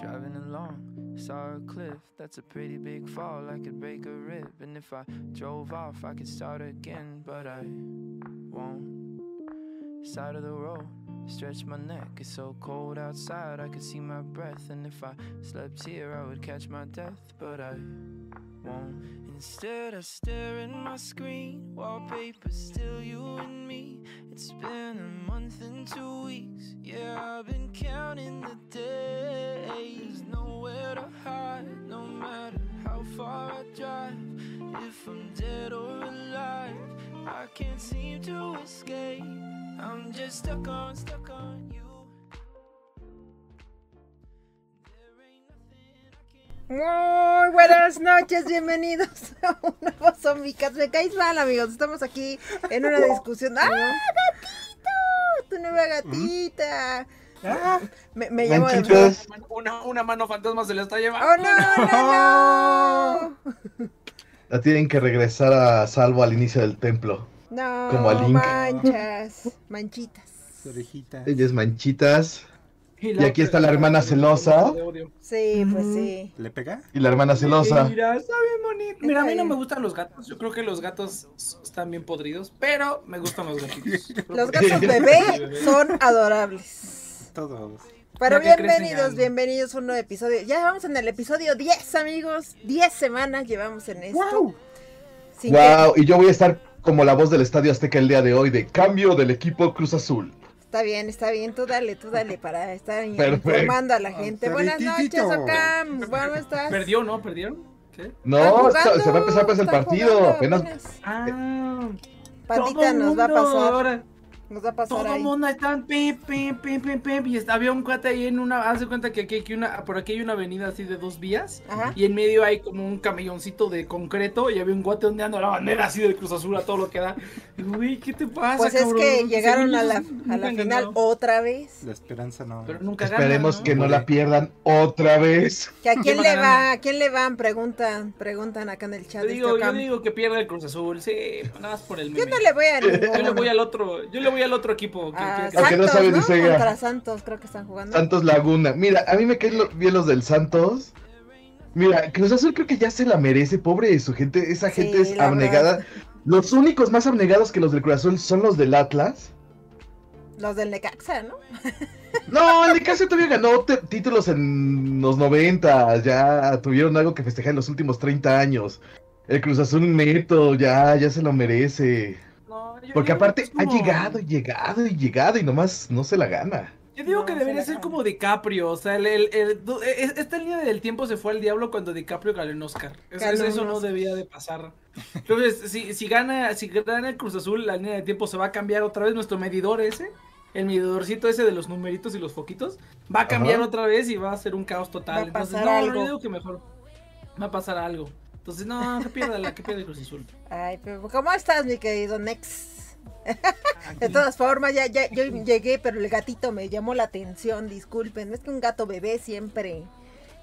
Driving along, saw a cliff. That's a pretty big fall. I could break a rib. And if I drove off, I could start again. But I won't. Side of the road, stretch my neck. It's so cold outside, I could see my breath. And if I slept here, I would catch my death. But I won't. Instead, I stare at my screen. Wallpaper, still you and me. It's been a month and two weeks. Yeah, I've been counting the days. Nowhere to hide, no matter how far I drive. If I'm dead or alive, I can't seem to escape. I'm just stuck on, stuck on Muy buenas noches, bienvenidos a un nuevo Zombicast. Me caes mal, amigos. Estamos aquí en una discusión. ¡Ah, gatito! Tu nueva gatita. Ah, Me, me llamo de una, una mano fantasma se la está llevando. ¡Oh, no, no, no! La tienen que regresar a salvo al inicio del templo. No, Como a Link. manchas, manchitas. Su orejita. Ella es manchitas. Y aquí está la hermana celosa. Sí, pues sí. ¿Le pega? Y la hermana celosa. Mira, está bien bonito. Mira, a mí no me gustan los gatos. Yo creo que los gatos están bien podridos, pero me gustan los gatitos. Los gatos bebé son adorables. Todos. Pero bienvenidos, bienvenidos a un nuevo episodio. Ya vamos en el episodio 10, amigos. 10 semanas llevamos en esto. ¡Wow! Sin que- Wow, y yo voy a estar como la voz del Estadio Azteca el día de hoy de cambio del equipo Cruz Azul. Está bien, está bien, tú dale, tú dale para estar Perfecto. informando a la gente. Buenas noches, Ocam. ¿Cómo estás? ¿Perdió, no? ¿Perdieron? ¿Qué? No, jugando, se va a empezar pues el partido. jugando Apenas. Ah, el nos va a pasar. ahora. Nos va a pasar Todo el ahí. mundo está pim, pim, pim, pim, pim, y está- había un cuate ahí en una, haz de cuenta que aquí, aquí una, por aquí hay una avenida así de dos vías, Ajá. y en medio hay como un camelloncito de concreto, y había un guate ondeando la bandera así del Cruz Azul a todo lo que da. Güey, ¿qué te pasa, Pues es cabrón? que llegaron a yo, la, a la final ganado, otra vez. La esperanza no. Pero nunca Esperemos ganan, que no la pierdan otra vez. ¿Que ¿A quién le va? ¿A quién le van? Preguntan, preguntan acá en el chat. Yo de digo, este yo digo que pierde el Cruz Azul, sí, nada más por el Yo meme. no le voy a Yo le voy al otro, yo le voy al otro equipo. que- A que- no Santos, sabes, ¿no? dice ella. Contra Santos, creo que están jugando. Santos Laguna. Mira, a mí me caen lo- bien los del Santos. Mira, Cruz Azul creo que ya se la merece, pobre su gente. Esa Sí, gente es abnegada. verdad. Los únicos más abnegados que los del Cruz Azul son los del Atlas. Los del Necaxa, ¿no? No, el Necaxa todavía ganó títulos en los 90. Ya tuvieron algo que festejar en los últimos 30 años. El Cruz Azul neto, ya, ya se lo merece. No, yo- Porque yo aparte ha llegado y llegado y llegado y nomás no se la gana. Yo digo No, que debería ser gana. como DiCaprio, o sea, el, el- el- e- e- esta línea del tiempo se fue al diablo cuando DiCaprio ganó un Oscar. Eso, Ganó no debía de pasar. Entonces, si, si gana, si gana el Cruz Azul, la línea de tiempo se va a cambiar otra vez nuestro medidor ese, el medidorcito ese de los numeritos y los foquitos, va a cambiar Ajá. otra vez y va a ser un caos total. Va a Entonces, no, algo. yo digo que mejor va a pasar algo. Entonces, no, que pierda la que pierda el Cruz Azul. Ay, pero ¿cómo estás, mi querido Nex? De todas formas, ya, ya, yo llegué, pero el gatito me llamó la atención, disculpen. Es que un gato bebé siempre,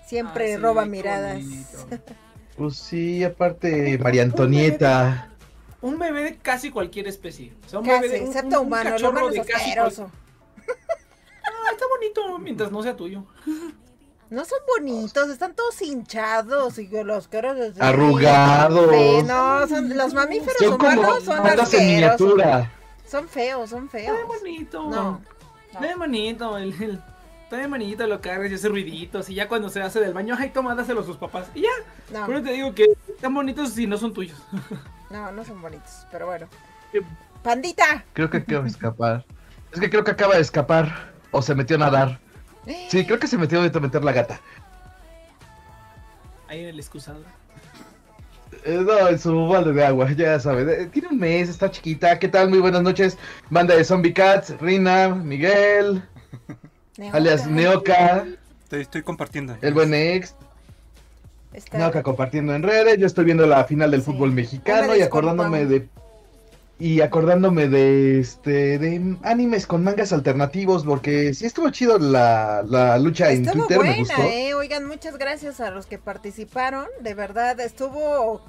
siempre Ah, sí, roba miradas. bonito. Pues sí, aparte María Antonieta. Un bebé de casi cualquier especie. O sea, un Casi, bebé de- un- excepto un- un humano, lo cachorro humano es de casi asqueroso. Ah, está bonito mientras no sea tuyo. No son bonitos, están todos hinchados y los caros de- Arrugados. Sí, no, son, los mamíferos Son como humanos son bandas en miniatura. Son feos, son feos. Está bonito. No. Está bien bonito. El, el- está bonito, lo cargas y hace ruiditos. Y ya cuando se hace del baño, ay, toma, dáselo a sus papás. Y ya. No, Pero te digo que están bonitos si no son tuyos. no, no son bonitos, pero bueno. Pandita. Creo que acaba de escapar. Es que creo que acaba de escapar. O se metió a nadar. Sí, creo que se metió a meter la gata. Ahí en el excusado. Eh, no, en su balde de agua, ya sabe. eh, Tiene un mes, está chiquita. ¿Qué tal? Muy buenas noches. Banda de Zombie Cats, Rina, Miguel, Neoca. alias Neoka, Estoy, estoy compartiendo. el buen ex. Está- Neoka compartiendo en redes. Yo estoy viendo la final del Sí. fútbol mexicano y acordándome de. Y acordándome de este de animes con mangas alternativos, porque sí estuvo chido la, la lucha en Estuvo Twitter, me buena, gustó. eh. Oigan, muchas gracias a los que participaron. De verdad, estuvo.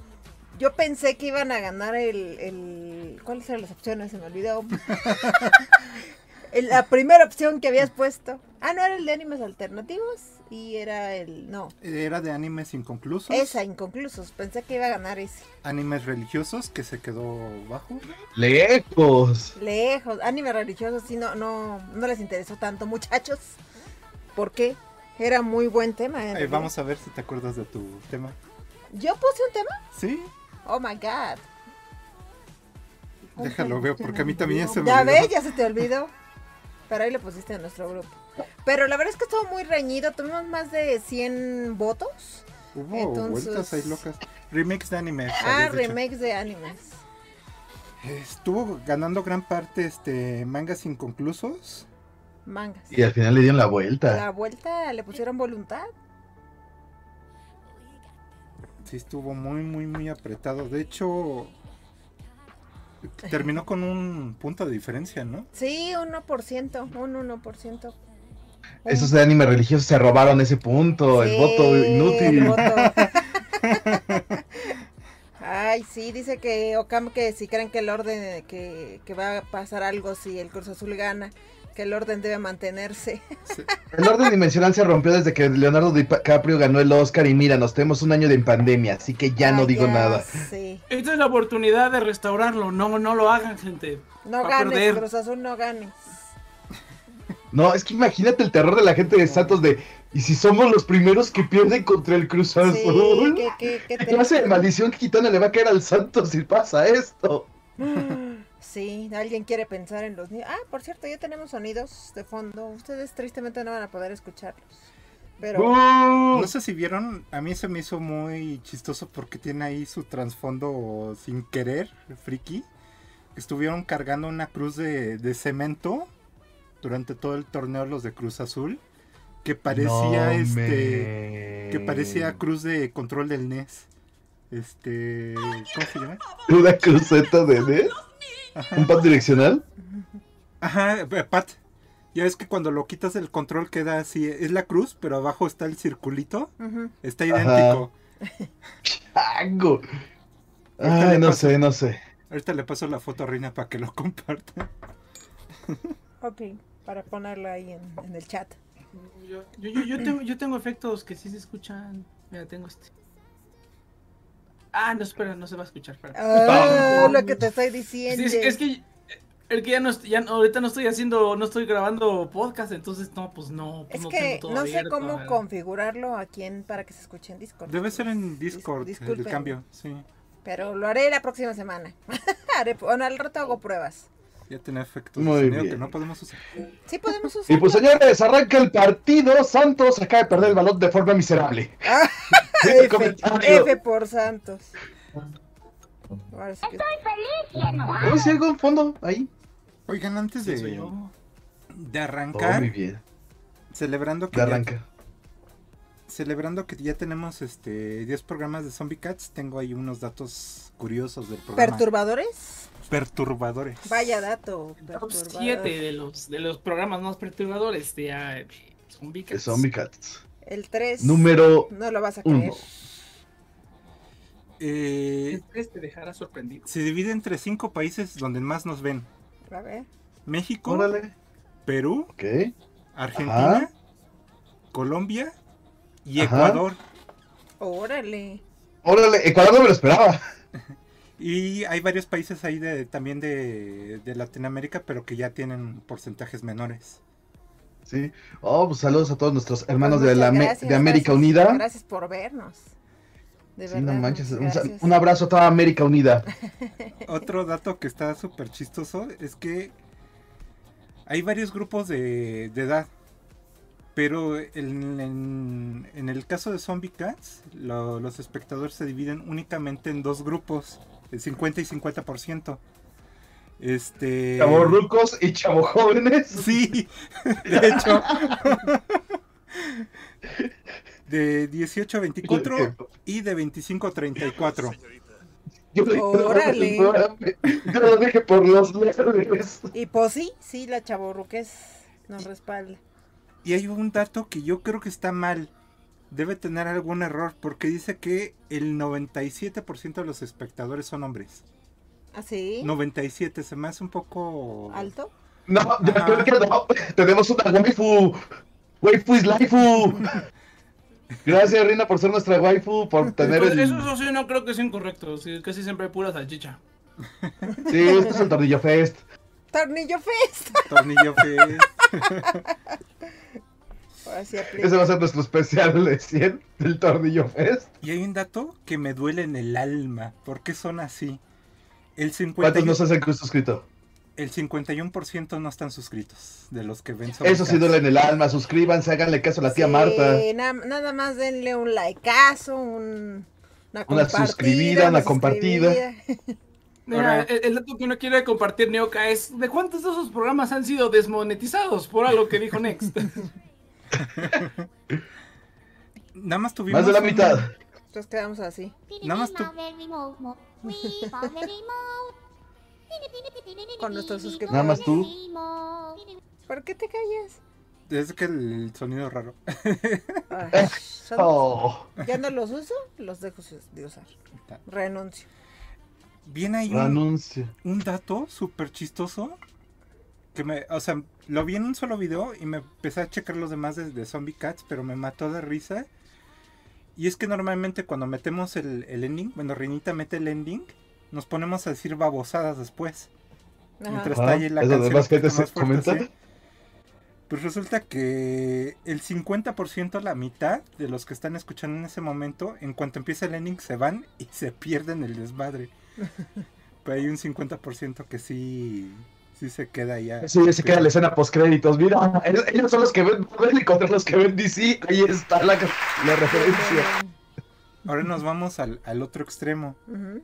Yo pensé que iban a ganar el. el... ¿Cuáles eran las opciones? Se me olvidó. La primera opción que habías puesto. Ah, no, era el de animes alternativos y era el... No, Era de animes inconclusos. esa, inconclusos. Pensé que iba a ganar ese. Animes religiosos que se quedó bajo. Lejos. Lejos, anime religioso, sí, no, no, no les interesó tanto, muchachos. ¿Por qué? Era muy buen tema. Eh, vamos a ver si te acuerdas de tu tema. ¿Yo puse un tema? Sí, Oh my god. déjalo veo porque a mí también se me Ya olvidó. ves, ya se te olvidó. Pero ahí lo pusiste en nuestro grupo. Pero la verdad es que estuvo muy reñido. Tuvimos más de 100 votos. Hubo Entonces- vueltas ahí locas. Remakes de animes. Ah, remakes de animes. Estuvo ganando gran parte este mangas inconclusos. Mangas. Y al final le dieron la La vuelta. vuelta le pusieron voluntad. Sí, estuvo muy, muy, muy apretado. De hecho, terminó con un punto de diferencia, ¿no? Sí, 1%, un 1%. Esos de anime religiosos se robaron ese punto, el voto inútil. el voto. Ay, sí, dice que Okam que si creen que el orden, que, que va a pasar algo si el Cruz Azul gana, que el orden debe mantenerse. El orden dimensional se rompió desde que Leonardo DiCaprio ganó el Oscar y mira, nos tenemos un año de pandemia, así que ya no Ah, digo ya, nada. Sí. Esta es la oportunidad de restaurarlo. No, no lo hagan, gente. No Va ganes. Cruz Azul no ganes. No, es que imagínate el terror de la gente de Santos de ¿y si somos los primeros que pierden contra el Cruz Azul? que ¿Qué te- clase de maldición gitana le va a caer al Santos si pasa esto? Sí, alguien quiere pensar en los niños. Ah, por cierto, ya tenemos sonidos de fondo. Ustedes tristemente no van a poder escucharlos. Pero. No sé si vieron, a mí se me hizo muy chistoso porque tiene ahí su trasfondo sin querer, friki. Estuvieron cargando una cruz de, de cemento durante todo el torneo los de Cruz Azul que parecía No este me- que parecía cruz de control del NES. Este, ¿cómo se llama? Una cruceta de NES. ¿Un pan direccional? Ajá, eh, Pat. Ya ves que cuando lo quitas del control queda así, es la cruz, pero abajo está el circulito. ujú. Está idéntico. ¡Chango! Ay, no paso. sé, no sé. Ahorita le paso la foto a Reina para que lo comparta. ok, para ponerlo ahí en, en el chat. Yo, yo, yo, yo tengo, yo tengo efectos que sí se escuchan. Mira, tengo este. Ah, no, espera, no se va a escuchar. espera. Ah, No. lo que te estoy diciendo. es, es que el que ya no, ya no- ahorita no estoy haciendo, no estoy grabando podcast, entonces no, pues no. pues Es no que tengo todo no sé abierto, cómo configurarlo aquí en, para que se escuche en Discord. Debe ser en Dis- Discord el cambio, sí. Pero lo haré la próxima semana. Bueno, al rato hago pruebas. Ya tiene efectos Muy sonido bien. que no podemos usar. Sí podemos usar. Y pues señores, arranca el partido. Santos acaba de perder el balón de forma miserable. Ah, F, por Santos. Ahora sí que- ¿Cómo si algo en fondo? Ahí. Oigan, antes de, de Oh, arrancar, muy bien. celebrando que De ya, arranca. celebrando que ya tenemos este 10 programas de Zombie Cats, tengo ahí unos datos curiosos del programa. ¿Perturbadores? Perturbadores. Vaya dato. Top perturbador. 7 de los, de los programas más perturbadores de ah, Zombie De Cats. Zombie Cats. El 3. Número No lo vas a uno. creer. Eh, El tres te dejará sorprendido. se divide entre cinco países donde más nos ven. A ver. México, Órale. Perú. Argentina, Ajá. Colombia y Ajá. Ecuador. Órale. Órale, Ecuador no me lo esperaba. Y hay varios países ahí de, también de, de Latinoamérica, pero que ya tienen porcentajes menores. Sí. Oh, pues saludos a todos nuestros hermanos Pues de, la gracias, de América gracias, Unida. Gracias por vernos. De Sí, verdad. no manches. un abrazo a toda América Unida. Otro dato que está súper chistoso es que hay varios grupos de, de edad. Pero en, en- en el caso de Zombie Cats, lo- los espectadores se dividen únicamente en dos grupos, el 50 y 50%. Este. Chavorrucos y chavojóvenes. Sí, de hecho. De 18 a 24 y de 25 a 34. Yo le- Órale. Yo lo dije por los leves. Y pues sí, sí, la chaborruques nos respalda. Y hay un dato que yo creo que está mal. Debe tener algún error porque dice que el 97% de los espectadores son hombres. ¿Así? 97, se me hace un poco... ¿Alto? No, yo Ajá. creo que no. Tenemos una waifu. Waifu is waifu. Gracias, Rina, por ser nuestra waifu, por tener Pues el... eso, eso sí, no creo que sea incorrecto. sí, casi siempre hay pura salchicha. Sí, este es el Tornillo Fest. Tornillo Fest. Tornillo Fest. Sí Ese va a ser nuestro especial de 100 del Tornillo Fest. Y hay un dato que me duele en el alma. ¿Por qué son así? El ¿Cuántos 51%, no se hacen suscrito? el 51 no están suscritos de los que ven Eso sí duele en el alma. Suscríbanse, háganle caso a la tía Sí, Marta. na- nada más denle un likeazo, un, una, Una compartida, suscribida, una compartida. suscribida. Mira, Ahora- el, el dato que uno quiere compartir, Neoka, es ¿de cuántos de esos programas han sido desmonetizados por algo que dijo Next? Nada más tuvimos Más de la un- mitad. Entonces quedamos así. Nada más tú- Con nuestros suscriptores. Nada más tú. ¿Por qué te callas? Es que el sonido es raro. Ay, son- Oh, Ya no los uso, los dejo de usar. Renuncio. Bien hay un, anuncio. un dato súper chistoso. Que me, o sea, lo vi en un solo video y me empecé a checar los demás de, de Zombie Cats, pero me mató de risa. Y es que normalmente cuando metemos el, el ending, bueno, Rinita mete el ending, nos ponemos a decir babosadas después. Ajá. Mientras está ahí la canción más un poquito gente se más fuerte, comenta. sí. Pues resulta que el 50%, la mitad de los que están escuchando en ese momento, en cuanto empieza el ending, se van y se pierden el desmadre. Pero hay un 50% que sí, sí se queda ya. Sí, se queda la escena post créditos. Mira, ellos, son los que ven Marvel y contra los que ven DC. Ahí está la, la referencia. Ahora nos vamos al, al otro extremo. Ujú.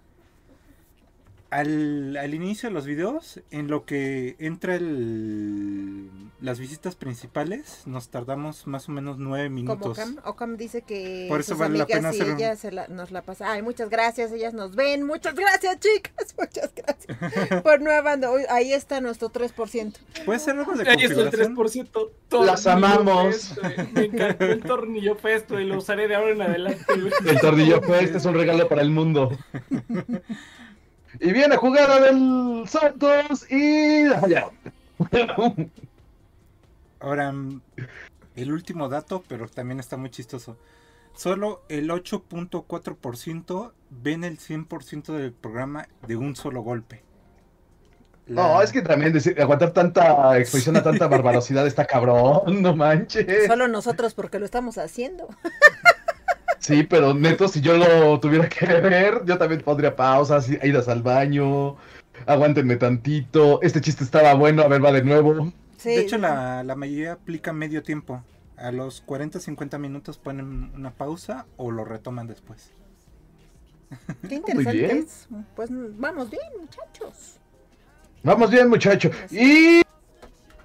Al, al inicio de los videos, en lo que entra el, las visitas principales, nos tardamos más o menos nueve Como minutos. Ocam, Ocam dice que Por eso sus vale la pena y hacer un- ella se la- nos la pasa. Ay, muchas gracias, ellas nos ven. Muchas gracias, chicas. Muchas gracias. Por nueva banda. Uy, Ahí está nuestro 3%. ¿Puede ser algo de Ahí está el configuración? 3%. Las amamos. Güey. Me encantó el tornillo festo y lo usaré de ahora en adelante. El Tornillo Fest es un regalo para el mundo. Y viene a jugar a del Santos y. Ya. Ahora, mm, el último dato, pero también está muy chistoso. Solo el 8.4% ven el 100% del programa de un solo golpe. No, La- es que también decir, aguantar tanta exposición a tanta barbarosidad está cabrón, no manches. Solo nosotros porque lo estamos haciendo. Sí, pero neto, si yo lo tuviera que ver, yo también pondría pausas, i- idas al baño, aguántenme tantito, este chiste estaba bueno, a ver, va de nuevo. Sí. de hecho, la, la mayoría aplica medio tiempo. A los 40-50 minutos ponen una pausa o lo retoman después. Qué Muy bien. interesantes. Pues vamos bien, muchachos. Vamos bien, muchacho. Y,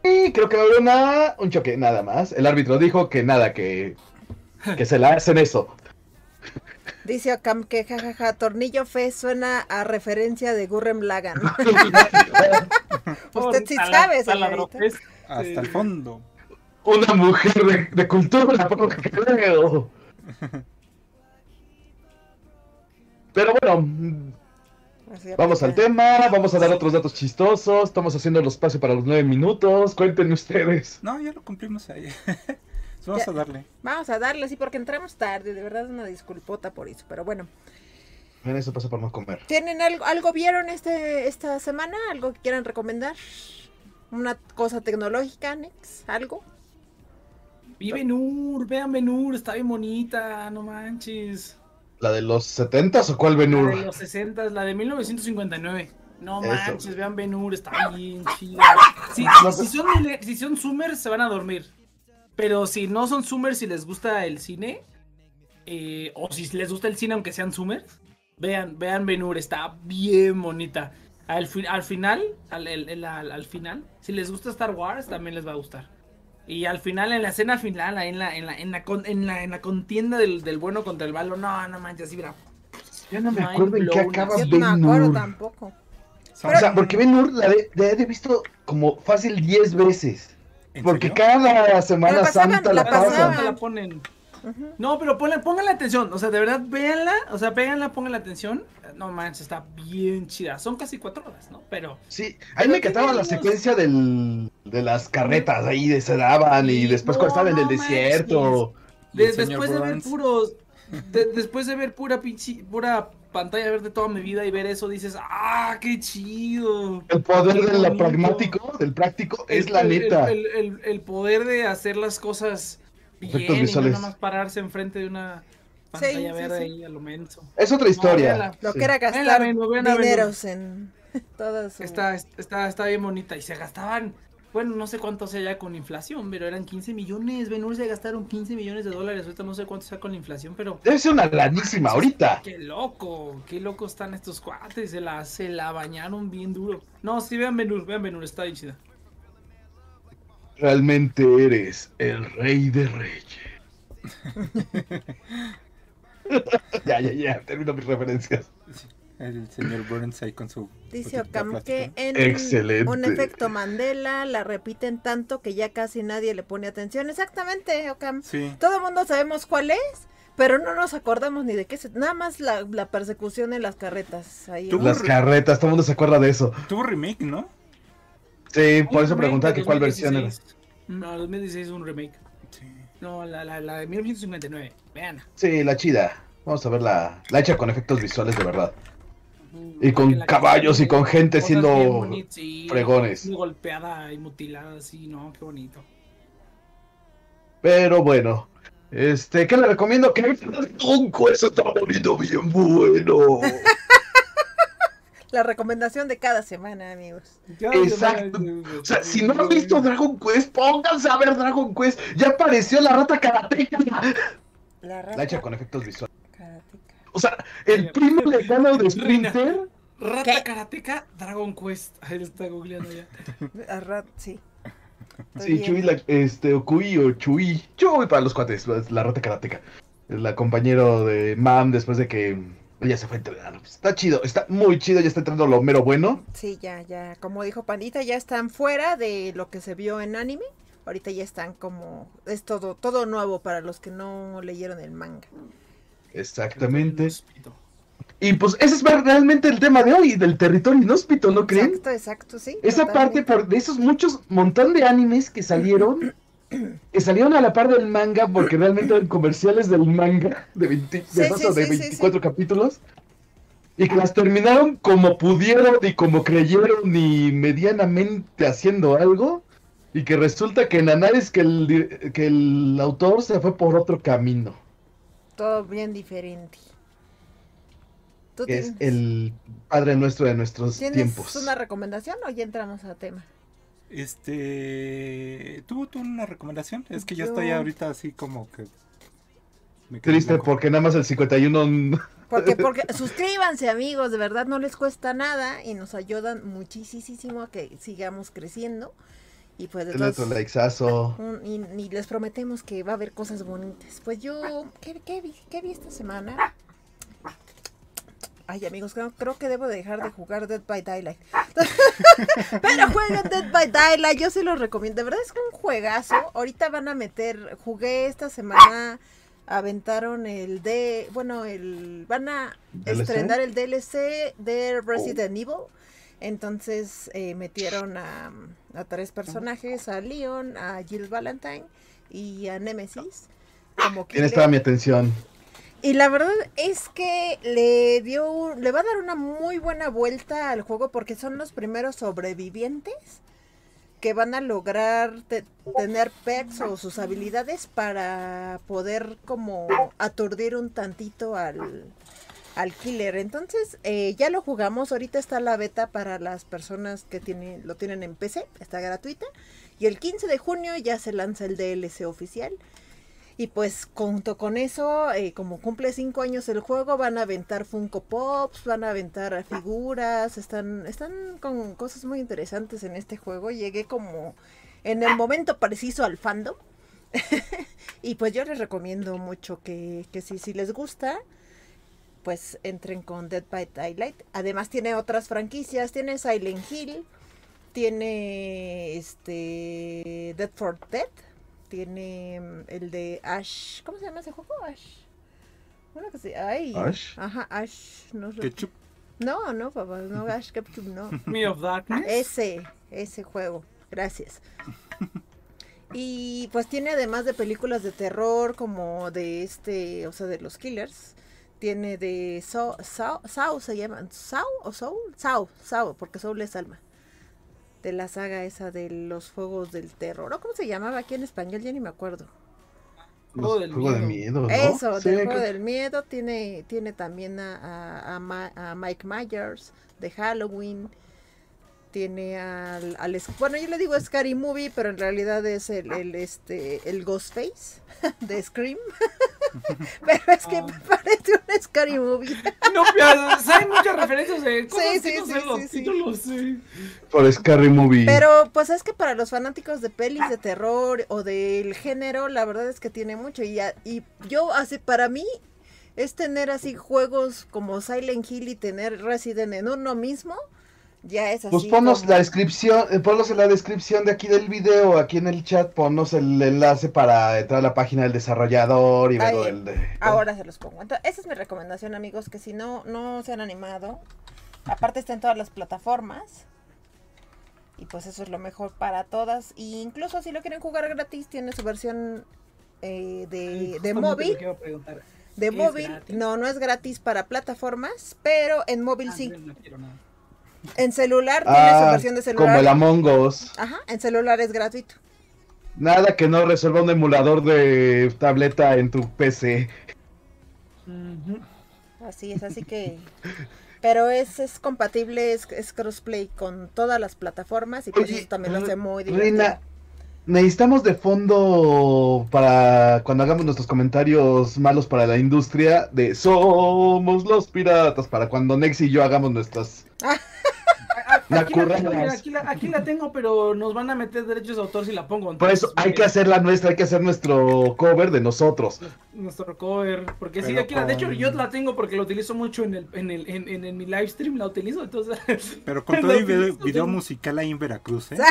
y creo que va a haber una, un choque, nada más. El árbitro dijo que nada, que, que se la hacen eso. Dice Ocam que jajaja, Tornillo Fe suena a referencia de Gurrem Lagan. Usted sí sabe, señorita. Hasta el fondo. Una mujer de, de cultura, por lo que creo. Pero bueno, vamos al aplica. tema, vamos a dar otros datos chistosos. Estamos haciendo el espacio para los nueve minutos. Cuéntenme ustedes. No, ya lo cumplimos ahí. Vamos Ya. a darle. Vamos a darle, sí, porque entramos tarde. De verdad, una disculpota por eso. Pero bueno, Mira, eso pasa por no comer. ¿tienen algo, algo vieron este, esta semana? ¿Algo que quieran recomendar? ¿Una cosa tecnológica, Nex? ¿Algo? Vi Benur, vean Benur, está bien bonita, no manches. ¿La de los 70 o cuál La de Benur? los 60, la de 1959. No Eso. manches, vean Benur, está bien chida. Si, No, si, son, si son Zoomers, se van a dormir. Pero si no son Zoomers y les gusta el cine, eh, o si les gusta el cine aunque sean Zoomers, vean, vean Benur, está bien bonita. Al, fi- al final, al, el- el- al- al final, si les gusta Star Wars, también les va a gustar. Y al final, en la escena final, ahí en la, en la, en la, con- en la, en la contienda del, del bueno contra el malo, no, no manches, así mira. Ya no me Mind acuerdo en qué blown, acaba Yo así. no me acuerdo tampoco. O sea, porque Ben-Hur la he visto como fácil 10 veces. ¿En Porque serio? cada Semana La pasaban, Santa la la pasan. ¿Dónde la ponen? No, pero ponle, pónganle atención. O sea, de verdad, véanla. O sea, véanla, pónganle atención. No manches, está bien chida. Son casi cuatro horas, ¿no? Pero. Sí, a mí me encantaba la secuencia del, de las carretas ahí de se daban y después no, cuando estaban en el desierto. De- después de ver Burns. puros. de- después de ver pura pinche. Pura pantalla verde toda mi vida y ver eso, dices, ¡ah, qué chido! El poder del pragmático, del práctico, es El- la el- neta. El, el- el poder de hacer las cosas bien y no nada más pararse enfrente de una pantalla sí, verde sí. ahí a lo menso. Es otra historia. véala. Lo Sí. que era gastar Venus, ven a Venus. dineros en todas su... Está, está, está bien bonita y se gastaban, bueno, no sé cuánto sea ya con inflación, pero eran 15 millones. Benur se gastaron 15 millones de dólares. Ahorita no sé cuánto sea con la inflación, pero Debe ser una lanísima ahorita. qué loco, qué loco están estos cuates. Se la, se la bañaron bien duro. No, sí, vean Benur, vean Benur, está bien chida. Realmente eres el rey de reyes. ya, ya, ya, termino mis referencias. El señor Burns ahí con su. Dice Ocam que en Excelente. un efecto Mandela la repiten tanto que ya casi nadie le pone atención. Exactamente, Ocam. Sí. Todo el mundo sabemos cuál es, pero no nos acordamos ni de qué se... Nada más la, la persecución en las carretas. Ahí. Las carretas, todo el mundo se acuerda de eso. Tuvo remake, ¿no? Sí, por Un eso preguntaba que cuál versión era. 2016. No, 2016 es un remake. Sí. No, la, la, la de 1959. Vean. Sí, la chida. Vamos a ver la, la hecha con efectos visuales de verdad. Y con caballos y con gente siendo sí, fregones. muy golpeada y mutilada, sí, no, qué bonito. Pero bueno. Este, ¿qué le recomiendo? Que un eso está poniendo bien bueno. La recomendación de cada semana, amigos. Exacto. O sea, si no han visto Dragon Quest, pónganse a ver Dragon Quest. Ya apareció la rata karateca. La La hecha con efectos visuales. Karateka. O sea, el primo lejano de Splinter. Rata ¿Qué? Karateka Dragon Quest. Ahí está googleando ya. La rat- sí. Estoy Sí. Chui, la, este, o Kui o Chui. Chui para los cuates, la rata karateca. La compañero de Mam después de que ella se fue a entrenar. Está chido, está muy chido, ya está entrando lo mero bueno. Sí, ya, ya. Como dijo Pandita, ya están fuera de lo que se vio en anime. Ahorita ya están como. Es todo, todo nuevo para los que no leyeron el manga. Exactamente. Y pues ese es realmente el tema de hoy, del territorio inhóspito, ¿no creen? Exacto, exacto, sí. Esa parte por de esos muchos montón de animes que salieron, que salieron a la par del manga porque realmente eran comerciales del manga de, 20 de, Sí, dos sí, o de sí, sí, 24 capítulos y que las terminaron como pudieron y como creyeron y medianamente haciendo algo y que resulta que en análisis que el, que el autor se fue por otro camino, Todo bien diferente. ¿Tú que es tienes, el padre nuestro de nuestros ¿tienes tiempos. una recomendación o ya entramos a tema? Este. ¿Tú, tú una recomendación? Es que yo estoy ahorita así como que. me Triste blanco. porque nada más el 51 Porque, porque suscríbanse amigos, de verdad no les cuesta nada y nos ayudan muchísimo a que sigamos creciendo. Y pues de todos- otro un- y, y les prometemos que va a haber cosas bonitas. Pues yo, ¿qué, qué vi, qué vi esta semana? Ay amigos, creo, creo que debo dejar de jugar Dead by Daylight. Pero jueguen Dead by Daylight, yo sí los recomiendo. De verdad es un juegazo. Ahorita van a meter, jugué esta semana, aventaron el de, bueno, el, van a ¿DLC? estrenar el DLC de Resident Evil. Entonces eh, metieron a, a tres personajes, a Leon, a Jill Valentine y a Nemesis. Como Tienes toda mi atención. Y la verdad es que le dio, le va a dar una muy buena vuelta al juego porque son los primeros sobrevivientes que van a lograr te- tener pets o sus habilidades para poder como aturdir un tantito al, al killer. Entonces, eh, ya lo jugamos. Ahorita está la beta para las personas que tienen, lo tienen en PC. Está gratuita. Y el 15 de junio ya se lanza el DLC oficial. Y pues junto con eso, eh, como cumple cinco años el juego, van a aventar Funko Pops, van a aventar figuras, están, están con cosas muy interesantes en este juego. Llegué como en el momento preciso al fandom. y pues yo les recomiendo mucho que, que si, si les gusta, pues entren con Dead by Daylight. Además tiene otras franquicias, tiene Silent Hill, tiene este Dead for Dead, tiene mm, el de Ash. ¿Cómo se llama ese juego? Ash. Uno que se. Ay. ¿Ash? Ajá, Ash. No, sé. Ketchup. no, no, papá, no, Ash Ketchum, no. Me of Darkness. Ese, ese juego. Gracias. Y pues tiene además de películas de terror como de este, o sea, de los killers. Tiene de Saw, Saw, Saw se llaman, Saw o Soul, Saw, Saw, porque Soul es alma. De la saga esa de los fuegos del terror. ¿O cómo se llamaba aquí en español? Ya ni me acuerdo. Juego del miedo. miedo, ¿no? Eso, Sí, del juego que- del miedo. Tiene, tiene también a, a- a Ma- a Mike Myers de Halloween. Tiene al, al es- bueno, yo le digo Scary Movie, pero en realidad es el, el, este el Ghostface de Scream. pero es que me parece un Scary Movie. No, pero hay muchas referencias de cosas Sí, que sí, sí, los sí, sí. títulos. sí. Por Scary Movie. Pero pues es que para los fanáticos de pelis de terror o del género, la verdad es que tiene mucho. Y, a- y yo, así, para mí, es tener así juegos como Silent Hill y tener Resident en uno mismo, ya es así. Pues ponnos como- la descripción, eh, ponnos en la descripción de aquí del video, aquí en el chat, ponnos el enlace para entrar a la página del desarrollador y ver el de... Ahora se los pongo. Entonces, esa es mi recomendación, amigos, que si no, no se han animado, aparte está en todas las plataformas. Y pues eso es lo mejor para todas. Y incluso si lo quieren jugar gratis, tiene su versión eh, de, de móvil. De ¿Es móvil, gratis? no, no es gratis para plataformas, pero en móvil Ah, sí. no, no quiero nada. En celular tiene su Ah, versión de como el celular. Among Us. Ajá, en celular es gratuito. Nada que no resuelva un emulador de tableta en tu PC. Así es, así que. Pero es, es compatible, es, es crossplay con todas las plataformas y Oye, eso también lo hace muy Reina, divertido. necesitamos de fondo para cuando hagamos nuestros comentarios malos para la industria de Somos los piratas, para cuando Nex y yo hagamos nuestras... La Aquí la, tengo, mira, aquí, la, aquí la tengo, pero nos van a meter derechos de autor si la pongo. Por eso entonces, hay que porque- hacer la nuestra, hay que hacer nuestro cover de nosotros. Nuestro cover. Porque sí, Pero aquí la, de hecho con- yo la tengo porque la utilizo mucho en el, en el, en, en, en mi live stream, la utilizo, entonces. Pero con La todo y video, video sí. musical ahí en Veracruz, ¿eh?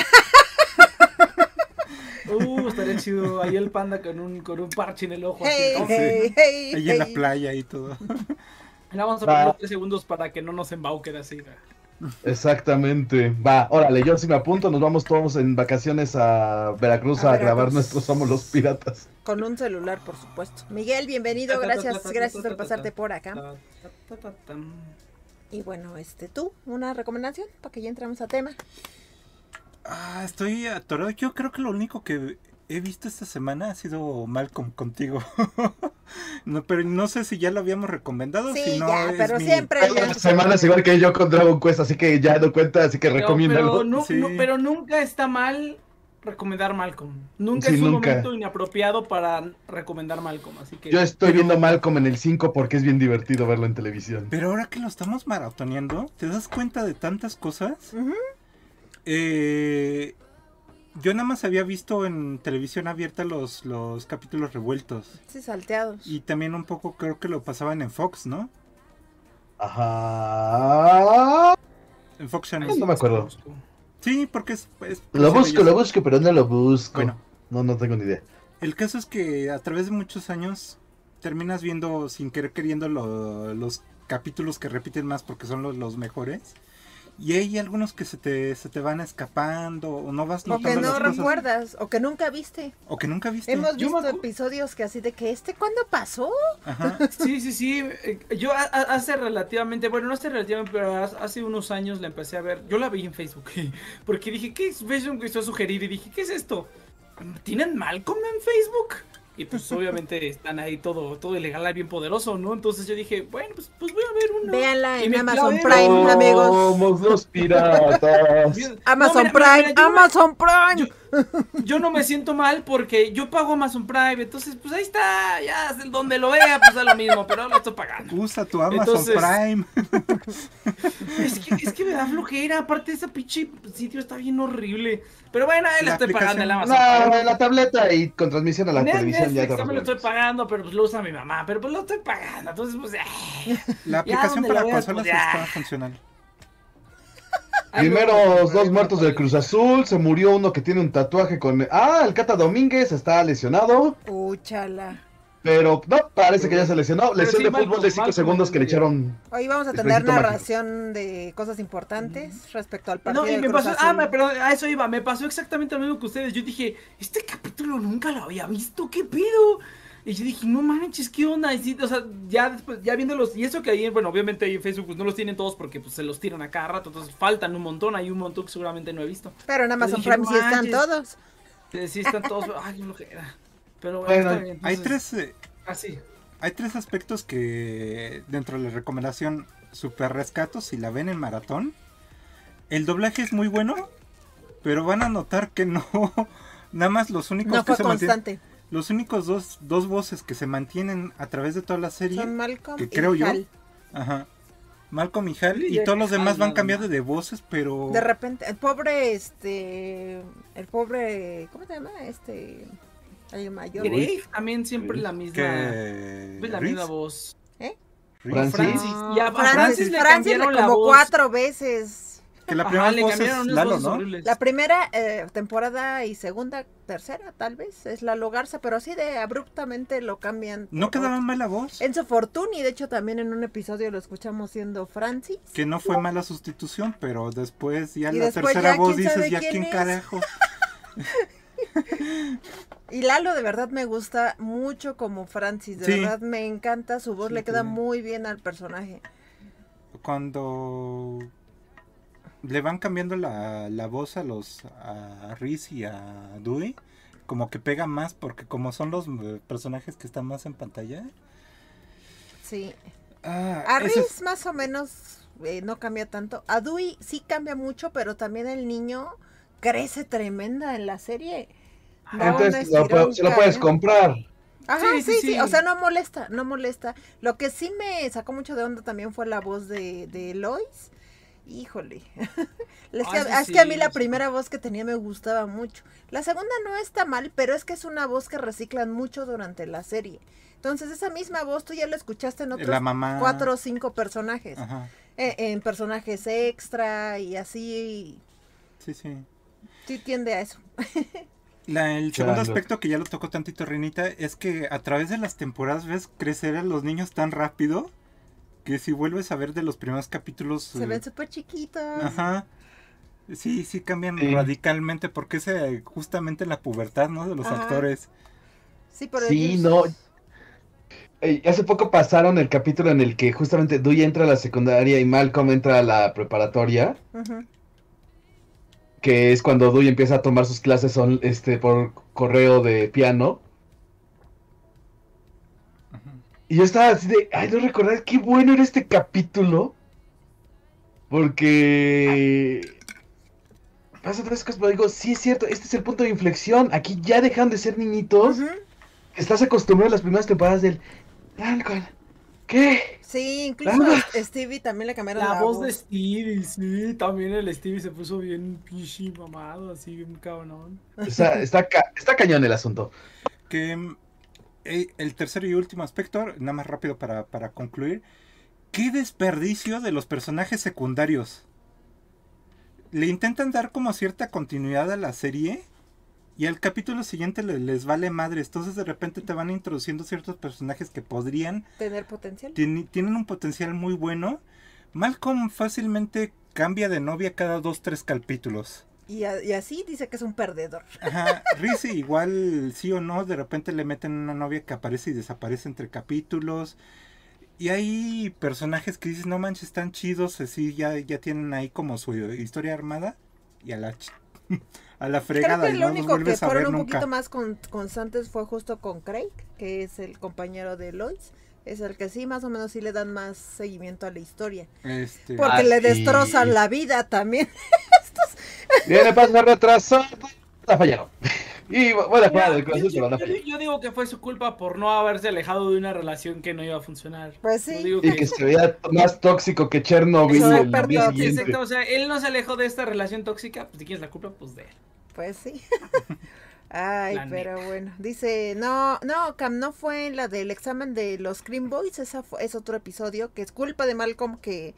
Uh, estaría chido ahí el panda con un, con un parche en el ojo. así, Hey, ¿no? hey, hey, Ahí en la playa y todo. Le vamos a poner tres segundos para que no nos embauquen así. Exactamente. Va, órale, yo sí me apunto, nos vamos todos en vacaciones a Veracruz A a, grabar nuestros Somos los Piratas. Con un celular, por supuesto. Miguel, bienvenido, gracias, gracias por pasarte por acá. Y bueno, este, tú, una recomendación para que ya entramos a tema. Ah, estoy atorado. Yo creo que lo único que he visto esta semana ha sido Malcolm contigo. no, pero no sé si ya lo habíamos recomendado. Sí, si no ya, es pero mi- siempre. Hay unas semanas igual que yo con Dragon Quest, así que ya no cuenta, así que Pero, recomiéndalo. pero, Sí. pero nunca está mal recomendar Malcolm. Nunca Sí, es un nunca. momento inapropiado para recomendar Malcolm. Así que Yo estoy Pero- viendo Malcolm en el 5 porque es bien divertido verlo en televisión. Pero ahora que lo estamos maratoneando, ¿te das cuenta de tantas cosas? Eh, yo nada más había visto en televisión abierta los, los capítulos revueltos. Sí, salteados. Y también un poco creo que lo pasaban en Fox, ¿no? Ajá. En Fox Channel. No me acuerdo. Sí, porque es... es- Lo busco, lo busco, pero no lo busco. Bueno. No, no tengo ni idea. El caso es que a través de muchos años terminas viendo sin querer queriendo lo- los capítulos que repiten más porque son los, los mejores. Y hay algunos que se te, se te van escapando o no vas O notando que no las cosas. recuerdas, o que nunca viste. O que nunca viste. Hemos Yo visto episodios que así de que este, ¿cuándo pasó? Ajá. Sí, sí, sí. eh, Yo hace relativamente, bueno, no hace relativamente, pero ha- hace unos años la empecé a ver. Yo la vi en Facebook. Porque dije, ¿qué es? Facebook empezó a sugerir y dije, ¿qué es esto? ¿Tienen Malcolm en Facebook? Y pues obviamente están ahí todo, todo ilegal, bien poderoso, ¿no? Entonces yo dije, bueno, pues, pues voy a ver uno. Véanla en Amazon. Prime, amigos. Somos los piratas. Amazon No, mira, mira, Prime, mira, yo me- Amazon Prime. Yo no me siento mal porque yo pago Amazon Prime, entonces pues ahí está, ya donde lo vea pues da lo mismo, pero lo estoy pagando. Usa tu Amazon Entonces- Prime. Es que, es que me da flojera, aparte ese pinche sitio está bien horrible. Pero bueno, ahí le La estoy pagando el Amazon No, Prime. la tableta y con transmisión a la televisión ya te también lo estoy pagando, pero pues lo usa mi mamá, pero pues lo estoy pagando, entonces pues ay. La aplicación para veas, consolas pues, está funcional. Primeros dos muertos del Cruz Azul, se murió uno que tiene un tatuaje con... Ah, el Cata Domínguez está lesionado, Úchala. pero no, parece que ya se lesionó. Pero Lesión sí, de fútbol de 5 Malcolm segundos que le echaron... Hoy vamos a tener mágico. narración de cosas importantes respecto al partido No, y del me Cruz pasó, Azul. ah, me- pero a eso iba, me pasó exactamente lo mismo que ustedes. Yo dije, este capítulo nunca lo había visto, ¿qué pedo? Y yo dije, no manches, ¿qué onda? Y sí, o sea, ya después, ya viéndolos, y eso que ahí, bueno, obviamente ahí en Facebook pues no los tienen todos porque pues se los tiran a cada rato, entonces faltan un montón, hay un montón que seguramente no he visto. Pero en Amazon Prime sí están todos. Sí, están todos, ay, qué flojera. Pero bueno. Hay tres, eh, Así. hay tres aspectos que dentro de la recomendación super rescato si la ven en maratón. El doblaje es muy bueno, pero van a notar que no, nada más los únicos No que fue se mantienen, constante. Los únicos dos, dos voces que se mantienen a través de toda la serie, Son Malcolm que y creo yo, Hal. ajá, Malcolm y Hal, y todos los demás van cambiando de voces, pero De repente, el pobre, este, el pobre, ¿cómo se llama? Este, el mayor. También siempre la misma, que pues, la misma voz. Francis. Francis. Y a- a Francis, Francis le Francis cambiaron le la como voz. cuatro veces. Que la Ajá, primera le voz cambiaron es Lalo, ¿no? horribles. La primera eh, temporada y segunda, tercera, tal vez, es la Logarza, pero así de abruptamente lo cambian. No quedaba otro. mal la voz. Enzo Fortuni, de hecho, también en un episodio lo escuchamos siendo Francis. Que no fue mala sustitución, pero después ya Y la después tercera ya, voz ¿quién sabe dices, ya quién quién carajo. Y Lalo de verdad me gusta mucho como Francis, de Sí. verdad me encanta, su voz Sí, le queda sí. muy bien al personaje. Cuando le van cambiando la, la voz a los a Riz y a Dewey, como que pega más porque como son los eh, personajes que están más en pantalla. Sí. Ah, A ese es- Riz más o menos eh, no cambia tanto. A Dewey sí cambia mucho, pero también el niño crece tremenda en la serie. Da un Entonces lo, estirón pu- se lo puedes comprar. Ajá, Sí, sí sí, sí, sí. o sea, no molesta, no molesta. Lo que sí me sacó mucho de onda también fue la voz de, de Lois. Híjole. es, que, Ah, es que a mí sí, la sí. primera voz que tenía me gustaba mucho. La segunda no está mal, pero es que es una voz que reciclan mucho durante la serie. Entonces, esa misma voz tú ya la escuchaste en otros la mamá. cuatro o cinco personajes. Ajá, Eh, en personajes extra y así. sí, sí. Sí tiende a eso. La- el segundo Claro. aspecto que ya lo tocó tantito Renita es que a través de las temporadas ves crecer a los niños tan rápido que si vuelves a ver de los primeros capítulos... Se eh, ven súper chiquitos. Ajá. Sí, sí cambian Sí. radicalmente porque es eh, justamente la pubertad, ¿no? De los Ajá. actores. Sí, pero Sí, ellos- no. Hace poco pasaron el capítulo en el que justamente Dewey entra a la secundaria y Malcolm entra a la preparatoria, Ujú. que es cuando Dewey empieza a tomar sus clases son, este, por correo de piano. Y yo estaba así de, ay, no recordar qué bueno era este capítulo. Porque pasa tres cosas, pero digo, sí es cierto, este es el punto de inflexión. Aquí ya dejan de ser niñitos. Estás acostumbrado a las primeras temporadas del. ¿Qué? Sí, incluso Stevie también le cambiaron la, La voz de Stevie, sí, también el Stevie se puso bien pinche mamado, así bien cabrón. Está, está, ca- está cañón el asunto. Que el tercer y último aspecto, nada más rápido para, para concluir. Qué desperdicio de los personajes secundarios. Le intentan dar como cierta continuidad a la serie. Y al capítulo siguiente le- les vale madre. Entonces de repente te van introduciendo ciertos personajes que podrían Tener potencial. tiene- tienen un potencial muy bueno. Malcolm fácilmente cambia de novia cada dos, tres capítulos. Y, a- y así dice que es un perdedor. Ajá, Reese igual sí o no, de repente le meten una novia que aparece y desaparece entre capítulos. Y hay personajes que dices, no manches, están chidos, así ya, ya tienen ahí como su historia armada. Y a la, ch- a la Creo fregada que y lo no único que fueron un nunca. poquito más con- constantes fue justo con Craig, que es el compañero de Lois. Es el que sí, más o menos sí le dan más seguimiento a la historia. Este, Porque Ah, le sí. destrozan la vida también. Viene pasa retrasado. La fallaron. Y jugada del Yo, digo que fue su culpa por no haberse alejado de una relación que no iba a funcionar. Pues Yo sí. digo Y que se veía más tóxico que Chernobyl Eso, el día. Exacto, o sea, él no se alejó de esta relación tóxica, pues si quieres la culpa, pues de él. Pues sí. Ay, La pero bueno. Dice, no, no, Cam, no fue la del examen de los Cream Boys, esa fue, es otro episodio que es culpa de Malcolm que,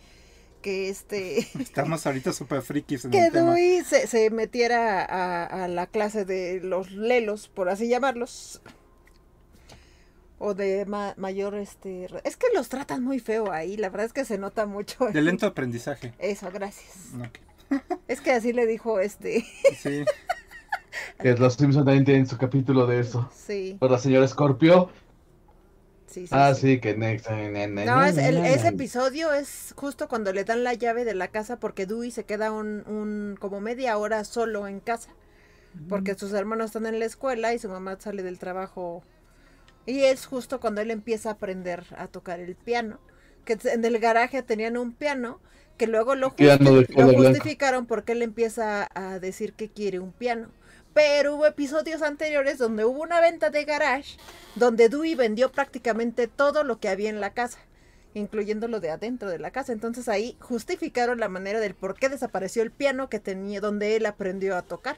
que este Estamos ahorita súper frikis en que el tema. Dewey se, se metiera a, a la clase de los lelos, por así llamarlos. O de ma- mayor, este... Es que los tratan muy feo ahí, la verdad es que se nota mucho. De lento aprendizaje. Eso, gracias. Es que así le dijo este... Sí. Que los Simpsons también tienen su capítulo de eso. Sí, Por la señora Scorpio. sí, sí. Ah, sí. sí, que next. No, es el- ese episodio es justo cuando le dan la llave de la casa porque Dewey se queda un, un como media hora solo en casa. Porque sus hermanos están en la escuela y su mamá sale del trabajo. Y es justo cuando él empieza a aprender a tocar el piano. Que en el garaje tenían un piano que luego lo, justi- lo justificaron porque él empieza a decir que quiere un piano. Pero hubo episodios anteriores donde hubo una venta de garage donde Dewey vendió prácticamente todo lo que había en la casa, incluyendo lo de adentro de la casa. Entonces ahí justificaron la manera del por qué desapareció el piano que tenía donde él aprendió a tocar.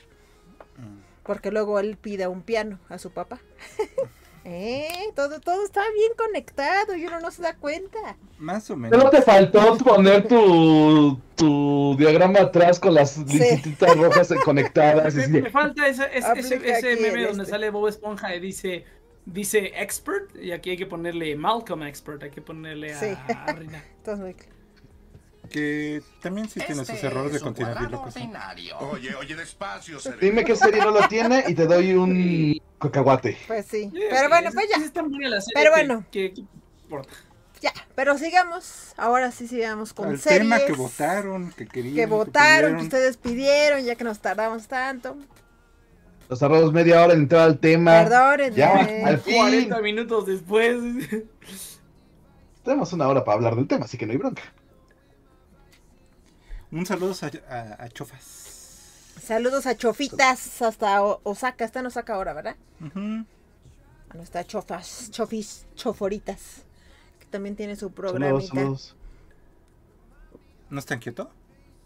Porque luego él pide un piano a su papá. eh, todo, todo está bien conectado y uno no se da cuenta. Más o ¿No menos. te faltó poner tu, tu diagrama atrás con las lincitas rojas conectadas? Me, me falta ese, ese, ese, ese meme donde este. sale Bob Esponja y dice, dice expert, y aquí hay que ponerle Malcolm expert, hay que ponerle a, Sí. a Rina. Entonces, muy claro. Que también sí tiene sus errores de continuidad y lo que sea. Oye, oye, despacio, Dime qué serie no lo tiene y te doy un cacahuate. pues sí. Yeah, Pero bueno, es- pues ya. Pero que- bueno. que- que- importa. Ya, pero sigamos. Ahora sí sigamos con El series. tema que votaron, que querían. que votaron, que pidieron. ustedes pidieron, ya que nos tardamos tanto. Nos tardamos media hora en entrar al tema. Perdónenme. Ya, al fin. 40 minutos después. Tenemos una hora para hablar del tema, así que no hay bronca. Un saludo a, a- a Chofas. Saludos a Chofitas hasta Osaka. Está en Osaka ahora, ¿verdad? Ujú. Ah, no está Chofas, Chofis, Choforitas. Que también tiene su Saludos, programita. saludos. ¿No está en Kioto?